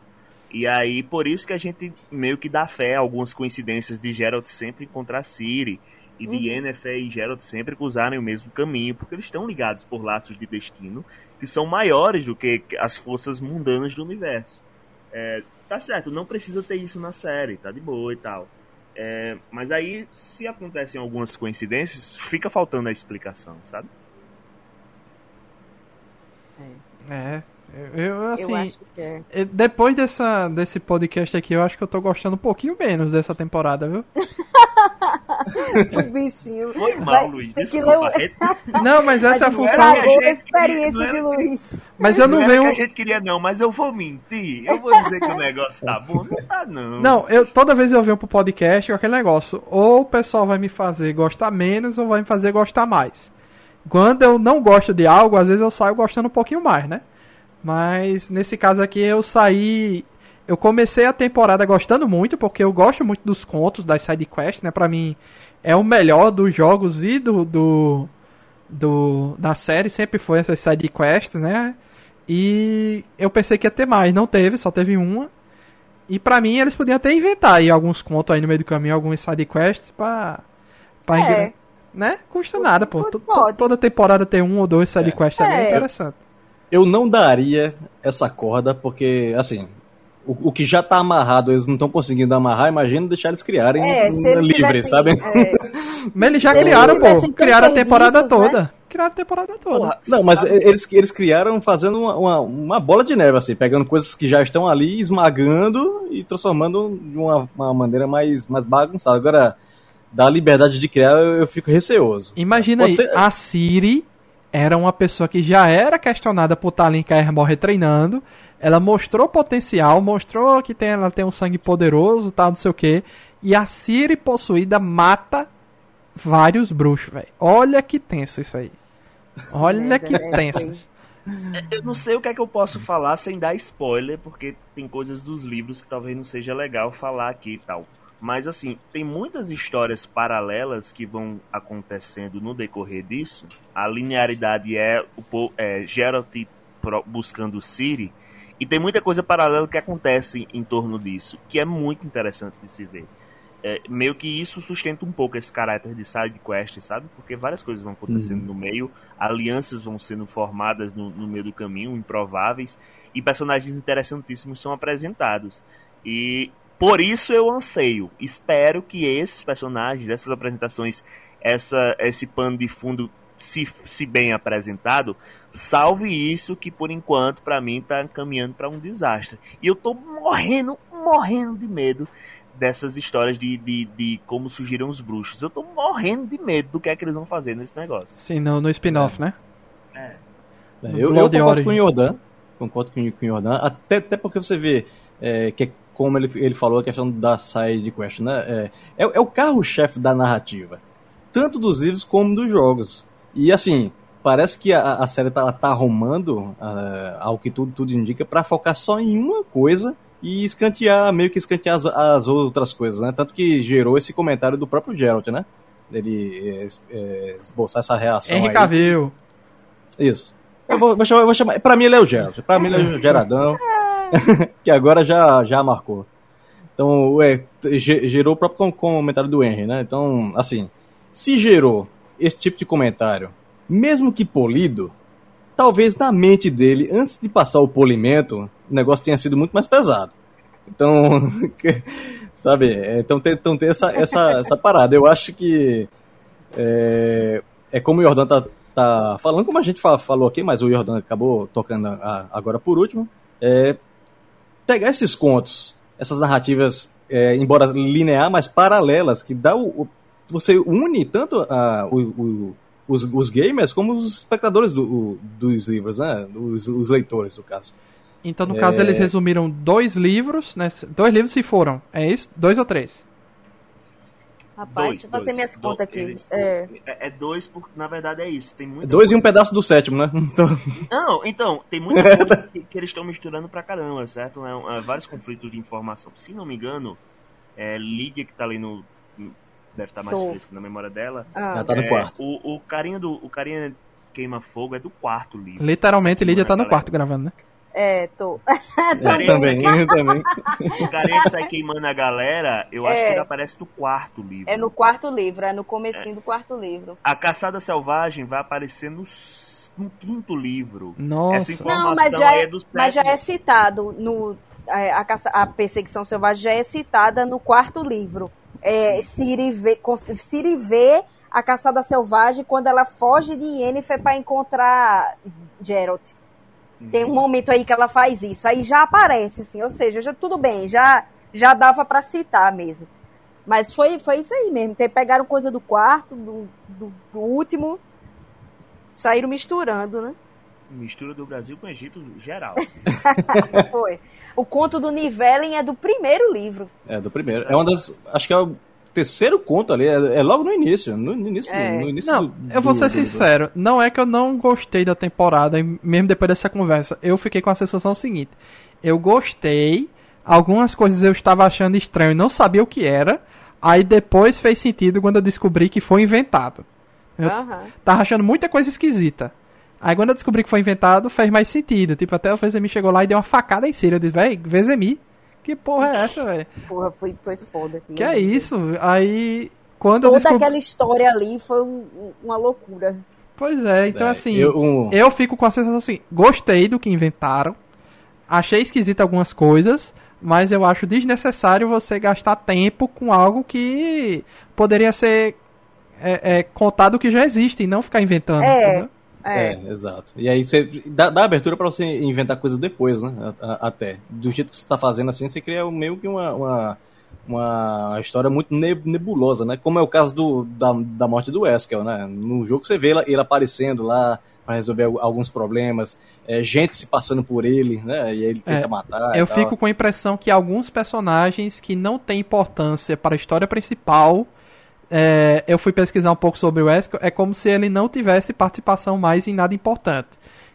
[SPEAKER 5] E aí por isso que a gente meio que dá fé a algumas coincidências de Geralt sempre encontrar Ciri e de
[SPEAKER 4] Uhum.
[SPEAKER 5] Yennefer e Geralt sempre cruzarem o mesmo caminho, porque eles estão ligados por laços de destino que são maiores do que as forças mundanas do universo. É, tá certo, não precisa ter isso na série, tá de boa e tal. É, mas aí, se acontecem algumas coincidências, fica faltando a explicação, sabe?
[SPEAKER 1] É. Eu, eu, assim,
[SPEAKER 4] Eu acho que é.
[SPEAKER 1] depois dessa, desse podcast aqui, eu acho que eu tô gostando um pouquinho menos dessa temporada, viu?
[SPEAKER 4] O bichinho.
[SPEAKER 5] Foi mal,
[SPEAKER 4] Vai-
[SPEAKER 5] Luiz. Desculpa.
[SPEAKER 1] Não, mas essa é a função.
[SPEAKER 4] estragou a experiência
[SPEAKER 5] não
[SPEAKER 4] de Luiz.
[SPEAKER 1] Mas eu não
[SPEAKER 5] era
[SPEAKER 1] venho.
[SPEAKER 5] que a gente queria, não, mas eu vou mentir. Eu vou dizer que o negócio tá bom. Não tá, não.
[SPEAKER 1] Não, eu, toda vez eu venho pro podcast aquele negócio. Ou o pessoal vai me fazer gostar menos, ou vai me fazer gostar mais. Quando eu não gosto de algo, às vezes eu saio gostando um pouquinho mais, né? Mas nesse caso aqui eu saí. Eu comecei a temporada gostando muito, porque eu gosto muito dos contos, das sidequests, né? Pra mim é o melhor dos jogos e do, do, do da série, sempre foi essas sidequests, né? E eu pensei que ia ter mais, não teve, só teve uma. E pra mim eles podiam até inventar aí alguns contos aí no meio do caminho, alguns sidequests pra. pra
[SPEAKER 4] É.
[SPEAKER 1] engan- Né? Custa nada, pô.
[SPEAKER 4] Pode, pode.
[SPEAKER 1] Toda temporada tem um ou dois sidequests é
[SPEAKER 4] É.
[SPEAKER 1] interessante.
[SPEAKER 3] Eu não daria essa corda, porque, assim, o, o que já tá amarrado, eles não estão conseguindo amarrar, imagina deixar eles criarem
[SPEAKER 4] É, eles
[SPEAKER 3] livre, sabe?
[SPEAKER 4] é,
[SPEAKER 1] Mas eles já
[SPEAKER 4] Se eles
[SPEAKER 1] criaram, pô.
[SPEAKER 4] tivessem tão
[SPEAKER 1] Criaram a temporada
[SPEAKER 4] né?
[SPEAKER 1] toda. criaram a temporada toda.
[SPEAKER 5] Porra,
[SPEAKER 3] Não, mas
[SPEAKER 5] sabe-
[SPEAKER 3] eles, eles criaram fazendo uma, uma, uma bola de neve, assim, pegando coisas que já estão ali, esmagando e transformando de uma, uma maneira mais, mais bagunçada. Agora, da liberdade de criar, eu, eu fico receoso.
[SPEAKER 1] Imagina
[SPEAKER 3] Pode
[SPEAKER 1] aí,
[SPEAKER 3] ser-
[SPEAKER 1] a Siri era uma pessoa que já era questionada por estar ali em Morre treinando. Ela mostrou potencial, mostrou que tem, ela tem um sangue poderoso, tal, não sei o que. E a Siri possuída mata vários bruxos, velho. Olha que tenso isso aí. Olha que tenso.
[SPEAKER 5] Eu não sei o que é que eu posso falar sem dar spoiler, porque tem coisas dos livros que talvez não seja legal falar aqui e tal. Mas assim, tem muitas histórias paralelas que vão acontecendo no decorrer disso. A linearidade é o é, Geralt buscando Ciri. E tem muita coisa paralela que acontece em torno disso, que é muito interessante de se ver. É, meio que isso sustenta um pouco esse caráter de side quest, sabe? Porque várias coisas vão acontecendo no meio, alianças vão sendo formadas no, no meio do caminho, improváveis, e personagens interessantíssimos são apresentados. E por isso eu anseio, espero que esses personagens, essas apresentações, essa, esse pano de fundo, se, se bem apresentado, salve isso que por enquanto pra mim tá caminhando pra um desastre. E eu tô morrendo, morrendo de medo dessas histórias de, de, de como surgiram os bruxos. Eu tô morrendo de medo do que é que eles vão fazer nesse negócio.
[SPEAKER 1] Sim, no, no spin-off, né?
[SPEAKER 3] É,
[SPEAKER 1] No
[SPEAKER 3] eu, eu concordo
[SPEAKER 1] Origin.
[SPEAKER 3] com o Jordan, concordo com, com o Jordan, até, até porque você vê é, que é como ele, ele falou a questão da side quest, né? É, é, é o carro-chefe da narrativa, tanto dos livros como dos jogos. E assim, parece que a, a série tá, tá arrumando, ah, ao que tudo, tudo indica, para focar só em uma coisa e escantear, meio que escantear as, as outras coisas, né? Tanto que gerou esse comentário do próprio Geralt, né? Ele é, é, esboçar essa reação
[SPEAKER 1] Henry
[SPEAKER 3] aí.
[SPEAKER 1] Cavill.
[SPEAKER 3] Isso. Eu vou, vou chamar, vou chamar. Pra mim ele é o Gerald. Pra mim ele é o Geradão. que agora já, já marcou. Então, é, ge- gerou o próprio com- comentário do Henry, né? Então, assim, se gerou esse tipo de comentário, mesmo que polido, talvez na mente dele, antes de passar o polimento, o negócio tenha sido muito mais pesado. Então, sabe, é, então tem, então tem essa, essa, essa parada. Eu acho que é, é como o Jordan tá, tá falando, como a gente fa- falou aqui, mas o Jordan acabou tocando a- agora por último, é pegar esses contos, essas narrativas, é, embora linear, mas paralelas, que dá o, o- você une tanto a, o, o- os, os gamers como os espectadores do- o- dos livros, né? Os, os leitores, no caso.
[SPEAKER 1] Então, no caso,
[SPEAKER 3] É.
[SPEAKER 1] eles resumiram dois livros, né? Dois livros se foram. É isso? Dois ou três?
[SPEAKER 4] Rapaz,
[SPEAKER 5] Dois,
[SPEAKER 4] deixa eu fazer
[SPEAKER 5] dois.
[SPEAKER 4] minhas contas aqui.
[SPEAKER 5] eles-
[SPEAKER 4] É,
[SPEAKER 5] É, é dois, porque na verdade é isso. Tem muita
[SPEAKER 3] Dois e um
[SPEAKER 5] coisa-
[SPEAKER 3] pedaço do sétimo, né? Então,
[SPEAKER 5] Não, então, tem muita coisa que, que eles estão misturando pra caramba, certo? É, é, vários conflitos de informação. Se não me engano, é, Lídia, que tá ali no. Deve estar mais
[SPEAKER 4] Tô.
[SPEAKER 5] fresco na memória dela.
[SPEAKER 4] ah,
[SPEAKER 3] já tá no
[SPEAKER 5] É,
[SPEAKER 3] quarto.
[SPEAKER 5] O, o carinha do. O carinha queima fogo é do quarto livro.
[SPEAKER 1] Literalmente,
[SPEAKER 5] Essa
[SPEAKER 1] Lídia tá no
[SPEAKER 5] galera.
[SPEAKER 1] quarto gravando, né?
[SPEAKER 4] é, tô.
[SPEAKER 3] Eu
[SPEAKER 5] Carinha-
[SPEAKER 3] também, eu também.
[SPEAKER 5] O carinha que sai queimando a galera, eu acho
[SPEAKER 4] É.
[SPEAKER 5] que ele aparece no quarto livro.
[SPEAKER 4] É no quarto livro, é no comecinho do quarto livro.
[SPEAKER 5] A Caçada Selvagem vai aparecer no, no quinto livro. Essa
[SPEAKER 1] Nossa.
[SPEAKER 5] informação
[SPEAKER 4] Não, mas já
[SPEAKER 5] aí
[SPEAKER 4] é,
[SPEAKER 5] é do
[SPEAKER 4] mas já
[SPEAKER 5] sétimo.
[SPEAKER 4] é citado no é, a, caça- a perseguição selvagem já é citada no quarto livro. É, Ciri vê, Ciri vê a caçada selvagem quando ela foge de Yennefer para encontrar Geralt. Tem um momento aí que ela faz isso. Aí já aparece, assim, ou seja, já tudo bem, já já dava para citar mesmo. Mas foi, foi isso aí mesmo. Tem- Pegaram coisa do quarto, do, do, do último, saíram misturando, né?
[SPEAKER 5] Mistura do Brasil com o Egito geral.
[SPEAKER 4] Foi. O conto do Nivellen é do primeiro livro.
[SPEAKER 3] É, do primeiro. É uma das. Acho que é o terceiro conto ali. É, é logo no início. No, no início,
[SPEAKER 4] É.
[SPEAKER 3] do, no início
[SPEAKER 1] Não,
[SPEAKER 3] do-
[SPEAKER 1] eu vou
[SPEAKER 3] do-
[SPEAKER 1] ser
[SPEAKER 3] do- do-
[SPEAKER 1] sincero. Não é que eu não gostei da temporada, e mesmo depois dessa conversa. Eu fiquei com a sensação seguinte. Eu gostei, algumas coisas eu estava achando estranho, não sabia o que era. Aí depois fez sentido quando eu descobri que foi inventado. Eu-
[SPEAKER 4] Aham.
[SPEAKER 1] Tava achando muita coisa esquisita. Aí quando eu descobri que foi inventado, fez mais sentido. Tipo, até o Vezemi chegou lá e deu uma facada em Ciro. Eu disse, véi, Vezemi, que porra é essa, velho?
[SPEAKER 4] Porra, foi, foi foda.
[SPEAKER 1] Que é isso? Aí, quando eu
[SPEAKER 4] Toda
[SPEAKER 1] descobri...
[SPEAKER 4] aquela história ali foi um- uma loucura.
[SPEAKER 1] Pois é, então
[SPEAKER 3] É,
[SPEAKER 1] assim,
[SPEAKER 3] eu-
[SPEAKER 1] eu,
[SPEAKER 3] um-
[SPEAKER 1] fico com a sensação assim, gostei do que inventaram, achei esquisito algumas coisas, mas eu acho desnecessário você gastar tempo com algo que poderia ser é, é contar do que já existe e não ficar inventando.
[SPEAKER 4] É.
[SPEAKER 1] entendeu?
[SPEAKER 4] É.
[SPEAKER 3] É, exato. E aí você dá, dá abertura pra você inventar coisas depois, né? Até. Do jeito que você tá fazendo assim, você cria meio que uma, uma, uma história muito ne- nebulosa, né? Como é o caso do, da, da morte do Eskel, né? No jogo você vê ele, aparecendo lá pra resolver al- alguns problemas, é, gente se passando por ele, né? E ele tenta
[SPEAKER 1] É,
[SPEAKER 3] matar.
[SPEAKER 1] Eu fico com a impressão que alguns personagens que não têm importância para a história principal. É, eu fui pesquisar um pouco sobre o Wesker, é como se ele não tivesse participação mais em nada importante.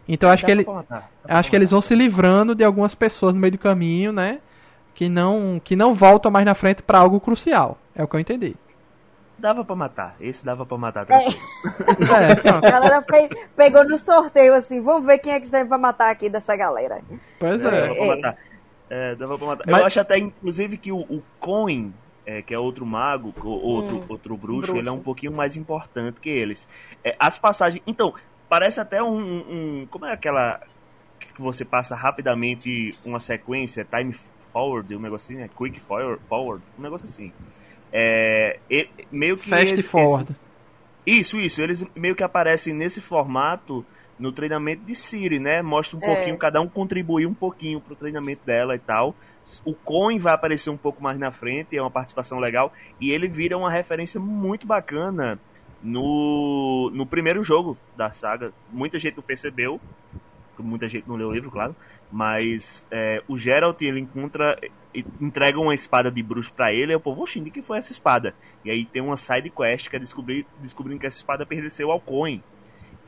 [SPEAKER 1] Então eu acho que ele, acho que eles vão se livrando de algumas pessoas no meio do caminho, né? Que não, que não voltam mais na frente para algo crucial. É o que eu entendi.
[SPEAKER 5] Dava pra matar. Esse dava pra matar.
[SPEAKER 4] É.
[SPEAKER 1] É.
[SPEAKER 4] A galera fez- pegou no sorteio assim, vamos ver quem é que tem pra matar aqui dessa galera.
[SPEAKER 1] Pois
[SPEAKER 5] Dava
[SPEAKER 1] é.
[SPEAKER 5] pra matar. É, dava pra matar.
[SPEAKER 1] Mas-
[SPEAKER 5] Eu acho até, inclusive, que o, o Coin, é, que é outro mago, outro,
[SPEAKER 4] Hum,
[SPEAKER 5] outro bruxo,
[SPEAKER 4] bruxo.
[SPEAKER 5] ele é um pouquinho mais importante que eles. É, as passagens. Então, parece até um, um- Como é aquela. Que você passa rapidamente uma sequência, time forward, um negocinho, é quick forward, forward um negócio assim. É, e- meio que.
[SPEAKER 1] Fast
[SPEAKER 5] esse-
[SPEAKER 1] forward.
[SPEAKER 5] esses- isso, isso. Eles meio que aparecem nesse formato no treinamento de Siri, né? Mostra um
[SPEAKER 4] É.
[SPEAKER 5] pouquinho, cada um contribui um pouquinho pro treinamento dela e tal. O Coin vai aparecer um pouco mais na frente, é uma participação legal. E ele vira uma referência muito bacana no, no primeiro jogo da saga. Muita gente não percebeu, muita gente não leu o livro, claro. Mas é, o Geralt, ele encontra, entrega uma espada de bruxo pra ele, e o povo, oxi, de que foi essa espada? E aí tem uma side quest que é descobrir, descobrindo que essa espada pertenceu ao Coin.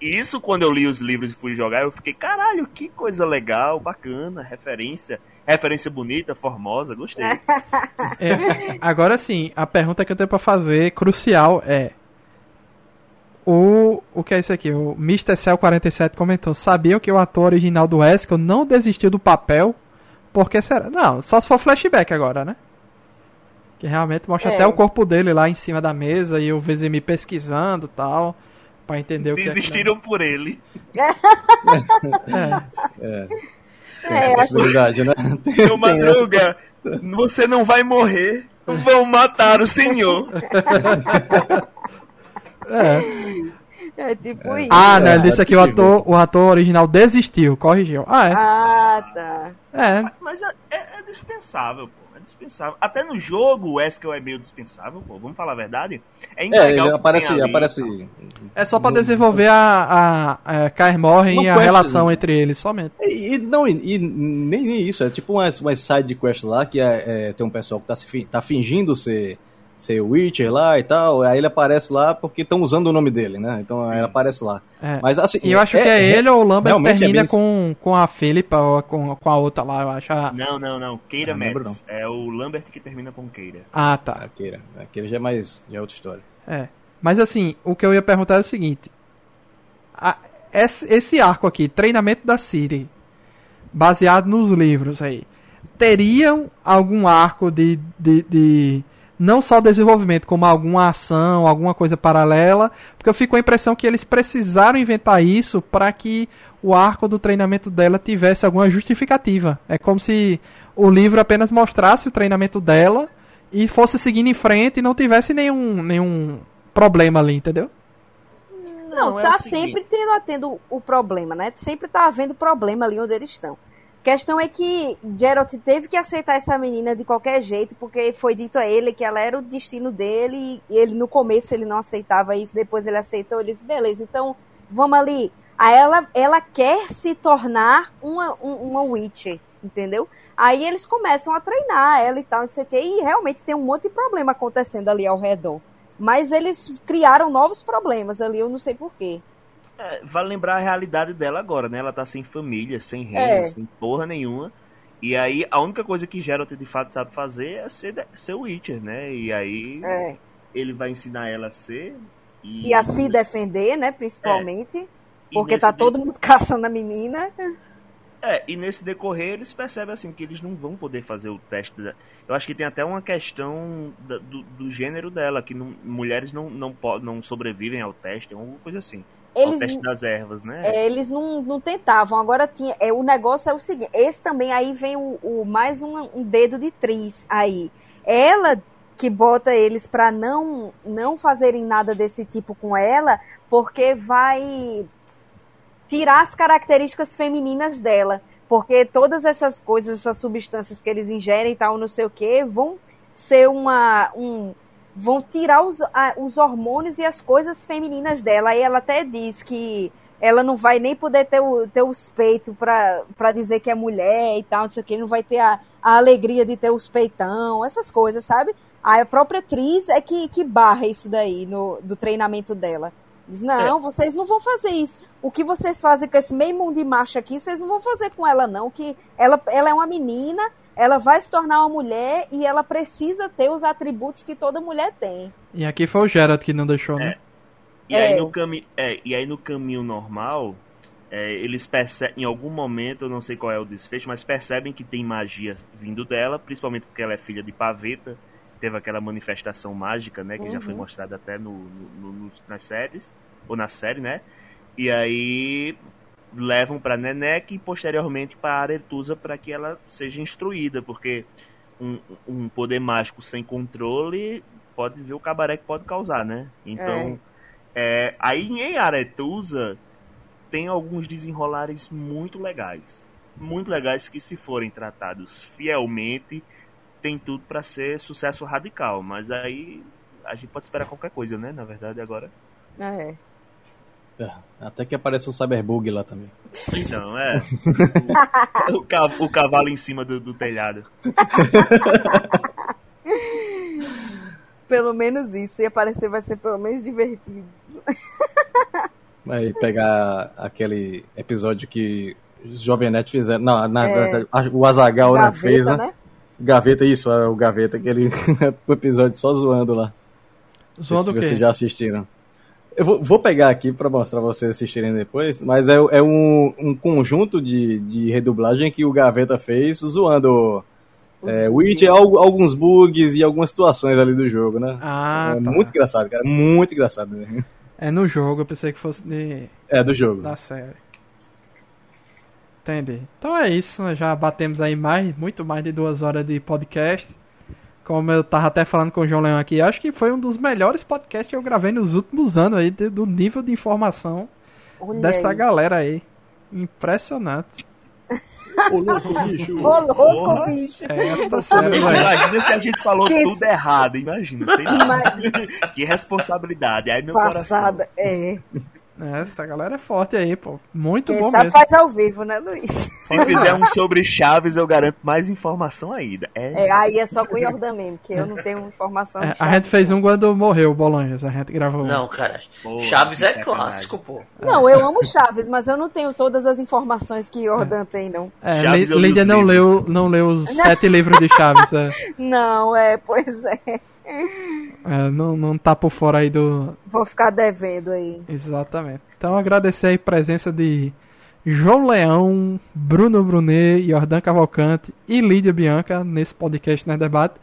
[SPEAKER 5] Isso, quando eu li os livros e fui jogar, eu fiquei, caralho, que coisa legal, bacana, referência. Referência bonita, formosa, gostei.
[SPEAKER 1] É, agora sim, a pergunta que eu tenho pra fazer, crucial, é. O, o que é isso aqui? O Mr. Cell 47 comentou: Sabiam que o ator original do Haskell não desistiu do papel? Por que será? Não, só se for flashback agora, né? Que realmente mostra
[SPEAKER 4] É.
[SPEAKER 1] até o corpo dele lá em cima da mesa e o VZM pesquisando e tal. Pra entender o que
[SPEAKER 5] Desistiram por ele.
[SPEAKER 1] é. que
[SPEAKER 3] É, tem
[SPEAKER 4] É,
[SPEAKER 3] essa
[SPEAKER 4] acho-
[SPEAKER 3] possibilidade, né? Tem-
[SPEAKER 5] Meu
[SPEAKER 3] tem
[SPEAKER 5] Madruga, você não vai morrer. Vão matar o senhor.
[SPEAKER 1] É. é.
[SPEAKER 4] É tipo isso.
[SPEAKER 1] Ah, não,
[SPEAKER 3] É,
[SPEAKER 1] ele disse aqui o
[SPEAKER 3] possível.
[SPEAKER 1] ator, o ator original desistiu, corrigiu. Ah, é.
[SPEAKER 4] Ah, tá.
[SPEAKER 1] É.
[SPEAKER 5] Mas é, é- é dispensável, pô. É dispensável. Até no jogo o Eskel é meio dispensável, pô. Vamos falar a verdade? É
[SPEAKER 3] É, aparece,
[SPEAKER 5] ali.
[SPEAKER 3] aparece.
[SPEAKER 1] É só pra
[SPEAKER 3] Não-
[SPEAKER 1] desenvolver a, a, a Kaer e a
[SPEAKER 3] quest,
[SPEAKER 1] relação
[SPEAKER 3] né?
[SPEAKER 1] entre eles, somente.
[SPEAKER 3] E, e não, e, e nem, nem isso, é tipo umas, umas side quest lá que é, é, tem um pessoal que tá, se tá fingindo ser, ser Witcher lá e tal, aí ele aparece lá porque estão usando o nome dele, né? Então aí ele aparece lá.
[SPEAKER 1] É.
[SPEAKER 3] Mas assim.
[SPEAKER 1] E eu acho que é ele ou o Lambert
[SPEAKER 3] realmente é
[SPEAKER 1] termina
[SPEAKER 3] bem-
[SPEAKER 1] com, com a Philippa ou com, com a outra lá, eu acho. Ah,
[SPEAKER 5] Não, não, não. Keira
[SPEAKER 3] Ah,
[SPEAKER 5] Metz. É o Lambert que termina com Keira.
[SPEAKER 1] ah, tá.
[SPEAKER 3] Aquele, aquele já é mais. já é outra história.
[SPEAKER 1] É. Mas assim, o que eu ia perguntar é o seguinte. A- esse, esse arco aqui, treinamento da Siri, baseado nos livros aí, teriam algum arco de, de, de não só desenvolvimento, como alguma ação, alguma coisa paralela? Porque eu fico com a impressão que eles precisaram inventar isso para que o arco do treinamento dela tivesse alguma justificativa. É como se o livro apenas mostrasse o treinamento dela e fosse seguindo em frente e não tivesse nenhum, nenhum problema ali, entendeu?
[SPEAKER 4] Não,
[SPEAKER 5] é
[SPEAKER 4] tá
[SPEAKER 5] o seguinte.
[SPEAKER 4] sempre tendo, tendo o problema, né? Sempre tá havendo problema ali onde eles estão. Questão é que Geralt teve que aceitar essa menina de qualquer jeito, porque foi dito a ele que ela era o destino dele, e ele no começo ele não aceitava isso, depois ele aceitou, ele disse, beleza, então vamos ali. Aí ela, ela quer se tornar uma, um- uma Witcher, entendeu? Aí eles começam a treinar ela e tal, não sei o que, e realmente tem um monte de problema acontecendo ali ao redor. Mas eles criaram novos problemas ali, eu não sei porquê.
[SPEAKER 5] É, vale lembrar a realidade dela agora, né? Ela tá sem família, sem reino,
[SPEAKER 4] É.
[SPEAKER 5] sem porra nenhuma. E aí, a única coisa que Geralt de fato sabe fazer é ser, ser Witcher, né? E aí,
[SPEAKER 4] É.
[SPEAKER 5] ele vai ensinar ela a ser. E,
[SPEAKER 4] E a se defender, né, principalmente.
[SPEAKER 5] e
[SPEAKER 4] porque tá todo mundo caçando a menina.
[SPEAKER 5] É, e nesse decorrer eles percebem assim que eles não vão poder fazer o teste. Da... Eu acho que tem até uma questão da- do, do gênero dela, que não- mulheres não, não, não sobrevivem ao teste, alguma coisa assim.
[SPEAKER 4] Eles,
[SPEAKER 5] teste das ervas, né?
[SPEAKER 4] é, eles não, não tentavam. Agora tinha. É, o negócio é o seguinte: esse também aí vem o, o mais um, um dedo de Tris aí. Ela que bota eles para não não fazerem nada desse tipo com ela, porque vai tirar as características femininas dela, porque todas essas coisas, essas substâncias que eles ingerem e tal, não sei o que, vão ser uma um vão tirar os, a, os hormônios e as coisas femininas dela. Aí ela até diz que ela não vai nem poder ter, o, ter os peitos para dizer que é mulher e tal, não sei o que, não vai ter a, a alegria de ter os peitão, essas coisas, sabe? Aí a própria atriz é que, que barra isso daí no, do treinamento dela. Diz, não, é. vocês não vão fazer isso. O que vocês fazem com esse meio mundo de macho aqui, vocês não vão fazer com ela, não. Que ela, ela é uma menina, ela vai se tornar uma mulher e ela precisa ter os atributos que toda mulher tem.
[SPEAKER 1] E aqui foi o Gerard que não deixou, né?
[SPEAKER 5] É. E, é. Aí no cami é, e aí no caminho normal, é, eles percebem, em algum momento, eu não sei qual é o desfecho, mas percebem que tem magia vindo dela, principalmente porque ela é filha de Paveta, teve aquela manifestação mágica, né, que uhum. já foi uhum. mostrada até no, no, no, nas séries, ou na série, né? E aí levam para Nenek e posteriormente para Aretusa para que ela seja instruída, porque um, um, poder mágico sem controle pode ver o cabaré que pode causar, né? Então, é. É, aí em Aretusa tem alguns desenrolares muito legais, muito legais que se forem tratados fielmente tem tudo para ser sucesso radical, mas aí a gente pode esperar qualquer coisa, né? Na verdade, agora.
[SPEAKER 4] Ah, é.
[SPEAKER 3] É até que apareça um cyberbug lá também.
[SPEAKER 5] Então, é. o, o, cavalo, o, cavalo em cima do, do telhado.
[SPEAKER 4] pelo menos isso. E aparecer vai ser pelo menos divertido.
[SPEAKER 3] Vai pegar aquele episódio que os Jovem Net fizeram. Não, na, é. o Azagal né, fez, né? né? Gaveta, isso, é o Gaveta, aquele episódio só zoando lá.
[SPEAKER 1] Zoando o quê?
[SPEAKER 3] vocês já assistiram. Eu vou, vou pegar aqui para mostrar pra vocês assistirem depois, mas é, é um, um conjunto de, de redublagem que o Gaveta fez zoando é, Witch, alguns bugs e algumas situações ali do jogo, né?
[SPEAKER 1] Ah,
[SPEAKER 3] é
[SPEAKER 1] tá.
[SPEAKER 3] muito engraçado, cara. Muito engraçado mesmo.
[SPEAKER 1] É no jogo, eu pensei que fosse de.
[SPEAKER 3] É do jogo.
[SPEAKER 1] Da série. Entendi. Então é isso, nós já batemos aí mais, muito mais de duas horas de podcast. Como eu tava até falando com o João Leão aqui, acho que foi um dos melhores podcasts que eu gravei nos últimos anos aí, do nível de informação Olha dessa aí. galera aí. Impressionante.
[SPEAKER 3] Ô louco, bicho.
[SPEAKER 4] Ô louco, bicho.
[SPEAKER 1] É essa série,
[SPEAKER 5] imagina se a gente falou que tudo errado, imagina. que responsabilidade. Aí meu
[SPEAKER 4] Passada,
[SPEAKER 5] coração.
[SPEAKER 4] é.
[SPEAKER 1] É, essa galera é forte aí, pô. Muito
[SPEAKER 4] Quem
[SPEAKER 1] bom
[SPEAKER 4] sabe
[SPEAKER 1] mesmo.
[SPEAKER 4] faz ao vivo, né, Luiz?
[SPEAKER 5] Se fizer um sobre Chaves, eu garanto mais informação ainda.
[SPEAKER 4] É, é aí é só com o Jordan mesmo, que eu não tenho informação
[SPEAKER 1] é, A gente fez um quando morreu o Bolanjas, a gente gravou.
[SPEAKER 2] Não, cara. Pô, Chaves é clássico, pô.
[SPEAKER 4] Não, eu amo Chaves, mas eu não tenho todas as informações que Jordan é. tem, não.
[SPEAKER 1] É, Lídia não leu, não leu os sete livros de Chaves. É.
[SPEAKER 4] Não, é, pois é.
[SPEAKER 1] É, não, não tá por fora aí do.
[SPEAKER 4] Vou ficar devendo aí.
[SPEAKER 1] Exatamente. Então agradecer aí a presença de João Leão, Bruno Brunet, Jordan Cavalcante e Lídia Bianca nesse podcast né, debate.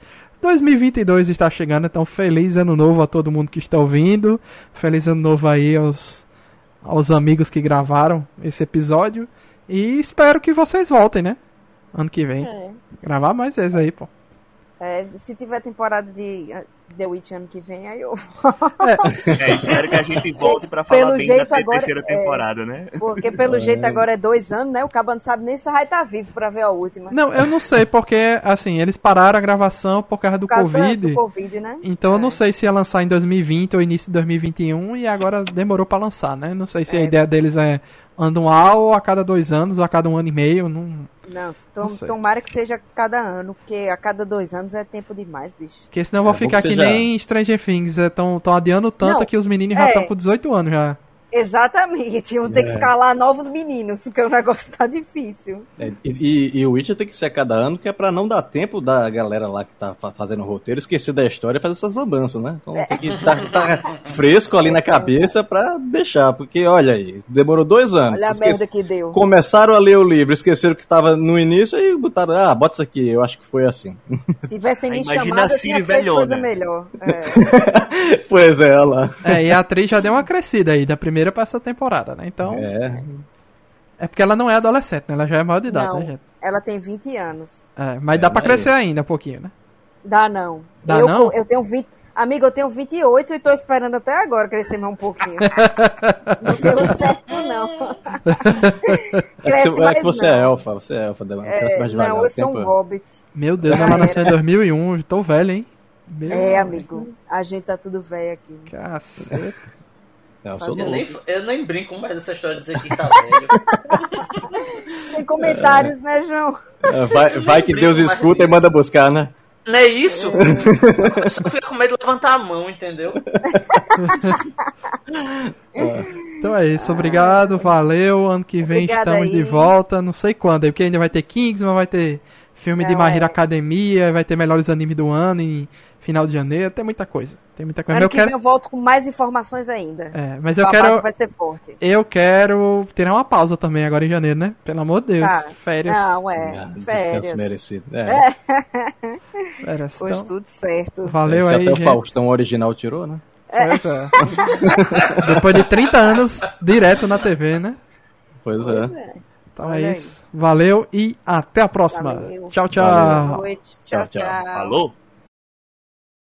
[SPEAKER 1] 2022 está chegando, então feliz ano novo a todo mundo que está ouvindo. Feliz ano novo aí aos, aos amigos que gravaram esse episódio. E espero que vocês voltem, né? Ano que vem. É. Gravar mais vezes aí, pô.
[SPEAKER 4] É, se tiver temporada de The Witch ano que vem, aí eu
[SPEAKER 5] é, espero que a gente volte pra falar pelo bem jeito da agora, terceira é, temporada, é, né?
[SPEAKER 4] Porque pelo é. jeito agora é dois anos, né? O Cabo não sabe nem se vai estar tá vivo pra ver a última.
[SPEAKER 1] Não, eu não sei, porque assim, eles pararam a gravação por causa do por causa Covid.
[SPEAKER 4] Do COVID, né?
[SPEAKER 1] Então eu não é. sei se ia lançar em 2020 ou início de 2021 e agora demorou pra lançar, né? Não sei se a é. ideia deles é anual a cada dois anos ou a cada um ano e meio. Não,
[SPEAKER 4] não, tom, não tomara que seja cada ano, porque a cada dois anos é tempo demais, bicho.
[SPEAKER 1] Porque senão eu vou é, ficar que seja... nem Stranger Things, estão é, adiando tanto não, que os meninos já estão é. com 18 anos já.
[SPEAKER 4] Exatamente, vão ter é. que escalar novos meninos, porque o negócio tá difícil.
[SPEAKER 3] É, e, e, o Witcher tem que ser a cada ano, que é pra não dar tempo da galera lá que tá fazendo o roteiro esquecer da história e fazer essas lambanças, né? Então tem que estar tá, tá fresco ali na cabeça pra deixar, porque olha aí, demorou dois anos.
[SPEAKER 4] Olha a merda que deu.
[SPEAKER 3] Começaram a ler o livro, esqueceram que tava no início e botaram, ah, bota isso aqui, eu acho que foi assim.
[SPEAKER 4] Tivessem me chamado, eu tinha feito coisa melhor.
[SPEAKER 3] É. pois é, olha lá.
[SPEAKER 1] É, e a atriz já deu uma crescida aí, da primeira primeira pra essa temporada, né? Então.
[SPEAKER 3] É.
[SPEAKER 1] É porque ela não é adolescente, né? Ela já é maior de idade,
[SPEAKER 4] não,
[SPEAKER 1] né, gente?
[SPEAKER 4] Ela tem 20 anos.
[SPEAKER 1] É, mas é, dá pra crescer ainda um pouquinho, né?
[SPEAKER 4] Dá não.
[SPEAKER 1] Dá
[SPEAKER 4] eu,
[SPEAKER 1] não?
[SPEAKER 4] Eu tenho 20. Amigo, eu tenho 28 e tô esperando até agora crescer mais um pouquinho. não deu certo, não.
[SPEAKER 3] É que
[SPEAKER 4] Cresce
[SPEAKER 3] você, é,
[SPEAKER 4] mais
[SPEAKER 3] que você
[SPEAKER 4] não.
[SPEAKER 3] é elfa, você é elfa, Dela. cresce mais devagar.
[SPEAKER 4] não, eu sou um hobbit.
[SPEAKER 1] Meu Deus, ela nasceu em 2001, tô velho, hein? Meu
[SPEAKER 4] É, amigo. A gente tá tudo velho aqui.
[SPEAKER 1] Caceta.
[SPEAKER 3] É, eu sou
[SPEAKER 2] Eu
[SPEAKER 3] novo.
[SPEAKER 2] nem, eu nem brinco mais dessa história de dizer que tá velho.
[SPEAKER 4] Sem comentários, né, João?
[SPEAKER 3] É, Vai, vai que Deus escuta e manda buscar, né?
[SPEAKER 2] Não é isso? Eu só fico com medo de levantar a mão, entendeu?
[SPEAKER 1] Então é isso, obrigado, valeu. Ano que vem
[SPEAKER 4] Obrigada
[SPEAKER 1] estamos
[SPEAKER 4] aí.
[SPEAKER 1] de volta, não sei quando, porque ainda vai ter Kingsman, vai ter filme de
[SPEAKER 4] Não,
[SPEAKER 1] Hero
[SPEAKER 4] é.
[SPEAKER 1] Academia, vai ter melhores animes do ano em final de janeiro, tem muita coisa. Tem muita coisa.
[SPEAKER 4] Ano
[SPEAKER 1] Eu
[SPEAKER 4] que vem
[SPEAKER 1] quero,
[SPEAKER 4] eu volto com mais informações ainda.
[SPEAKER 1] é, mas
[SPEAKER 4] O
[SPEAKER 1] eu quero
[SPEAKER 4] vai ser forte.
[SPEAKER 1] eu quero tirar uma pausa também agora em janeiro, né? Pelo amor de Deus.
[SPEAKER 4] Tá.
[SPEAKER 1] Férias.
[SPEAKER 4] Não, é. Férias.
[SPEAKER 3] merecido. É.
[SPEAKER 1] férias.
[SPEAKER 4] Pois
[SPEAKER 1] Então,
[SPEAKER 4] tudo certo.
[SPEAKER 1] valeu
[SPEAKER 3] Se
[SPEAKER 1] aí,
[SPEAKER 3] até o
[SPEAKER 1] gente.
[SPEAKER 3] Faustão original tirou, né?
[SPEAKER 1] Pois é. Depois de 30 anos direto na TV, né?
[SPEAKER 3] Pois é.
[SPEAKER 1] Então
[SPEAKER 4] Olha
[SPEAKER 1] é
[SPEAKER 4] aí.
[SPEAKER 1] isso. Valeu e até a próxima.
[SPEAKER 4] Valeu.
[SPEAKER 1] Tchau, tchau.
[SPEAKER 3] Valeu.
[SPEAKER 4] Boa noite. Tchau,
[SPEAKER 3] Tchau, tchau.
[SPEAKER 4] tchau.
[SPEAKER 5] Falou?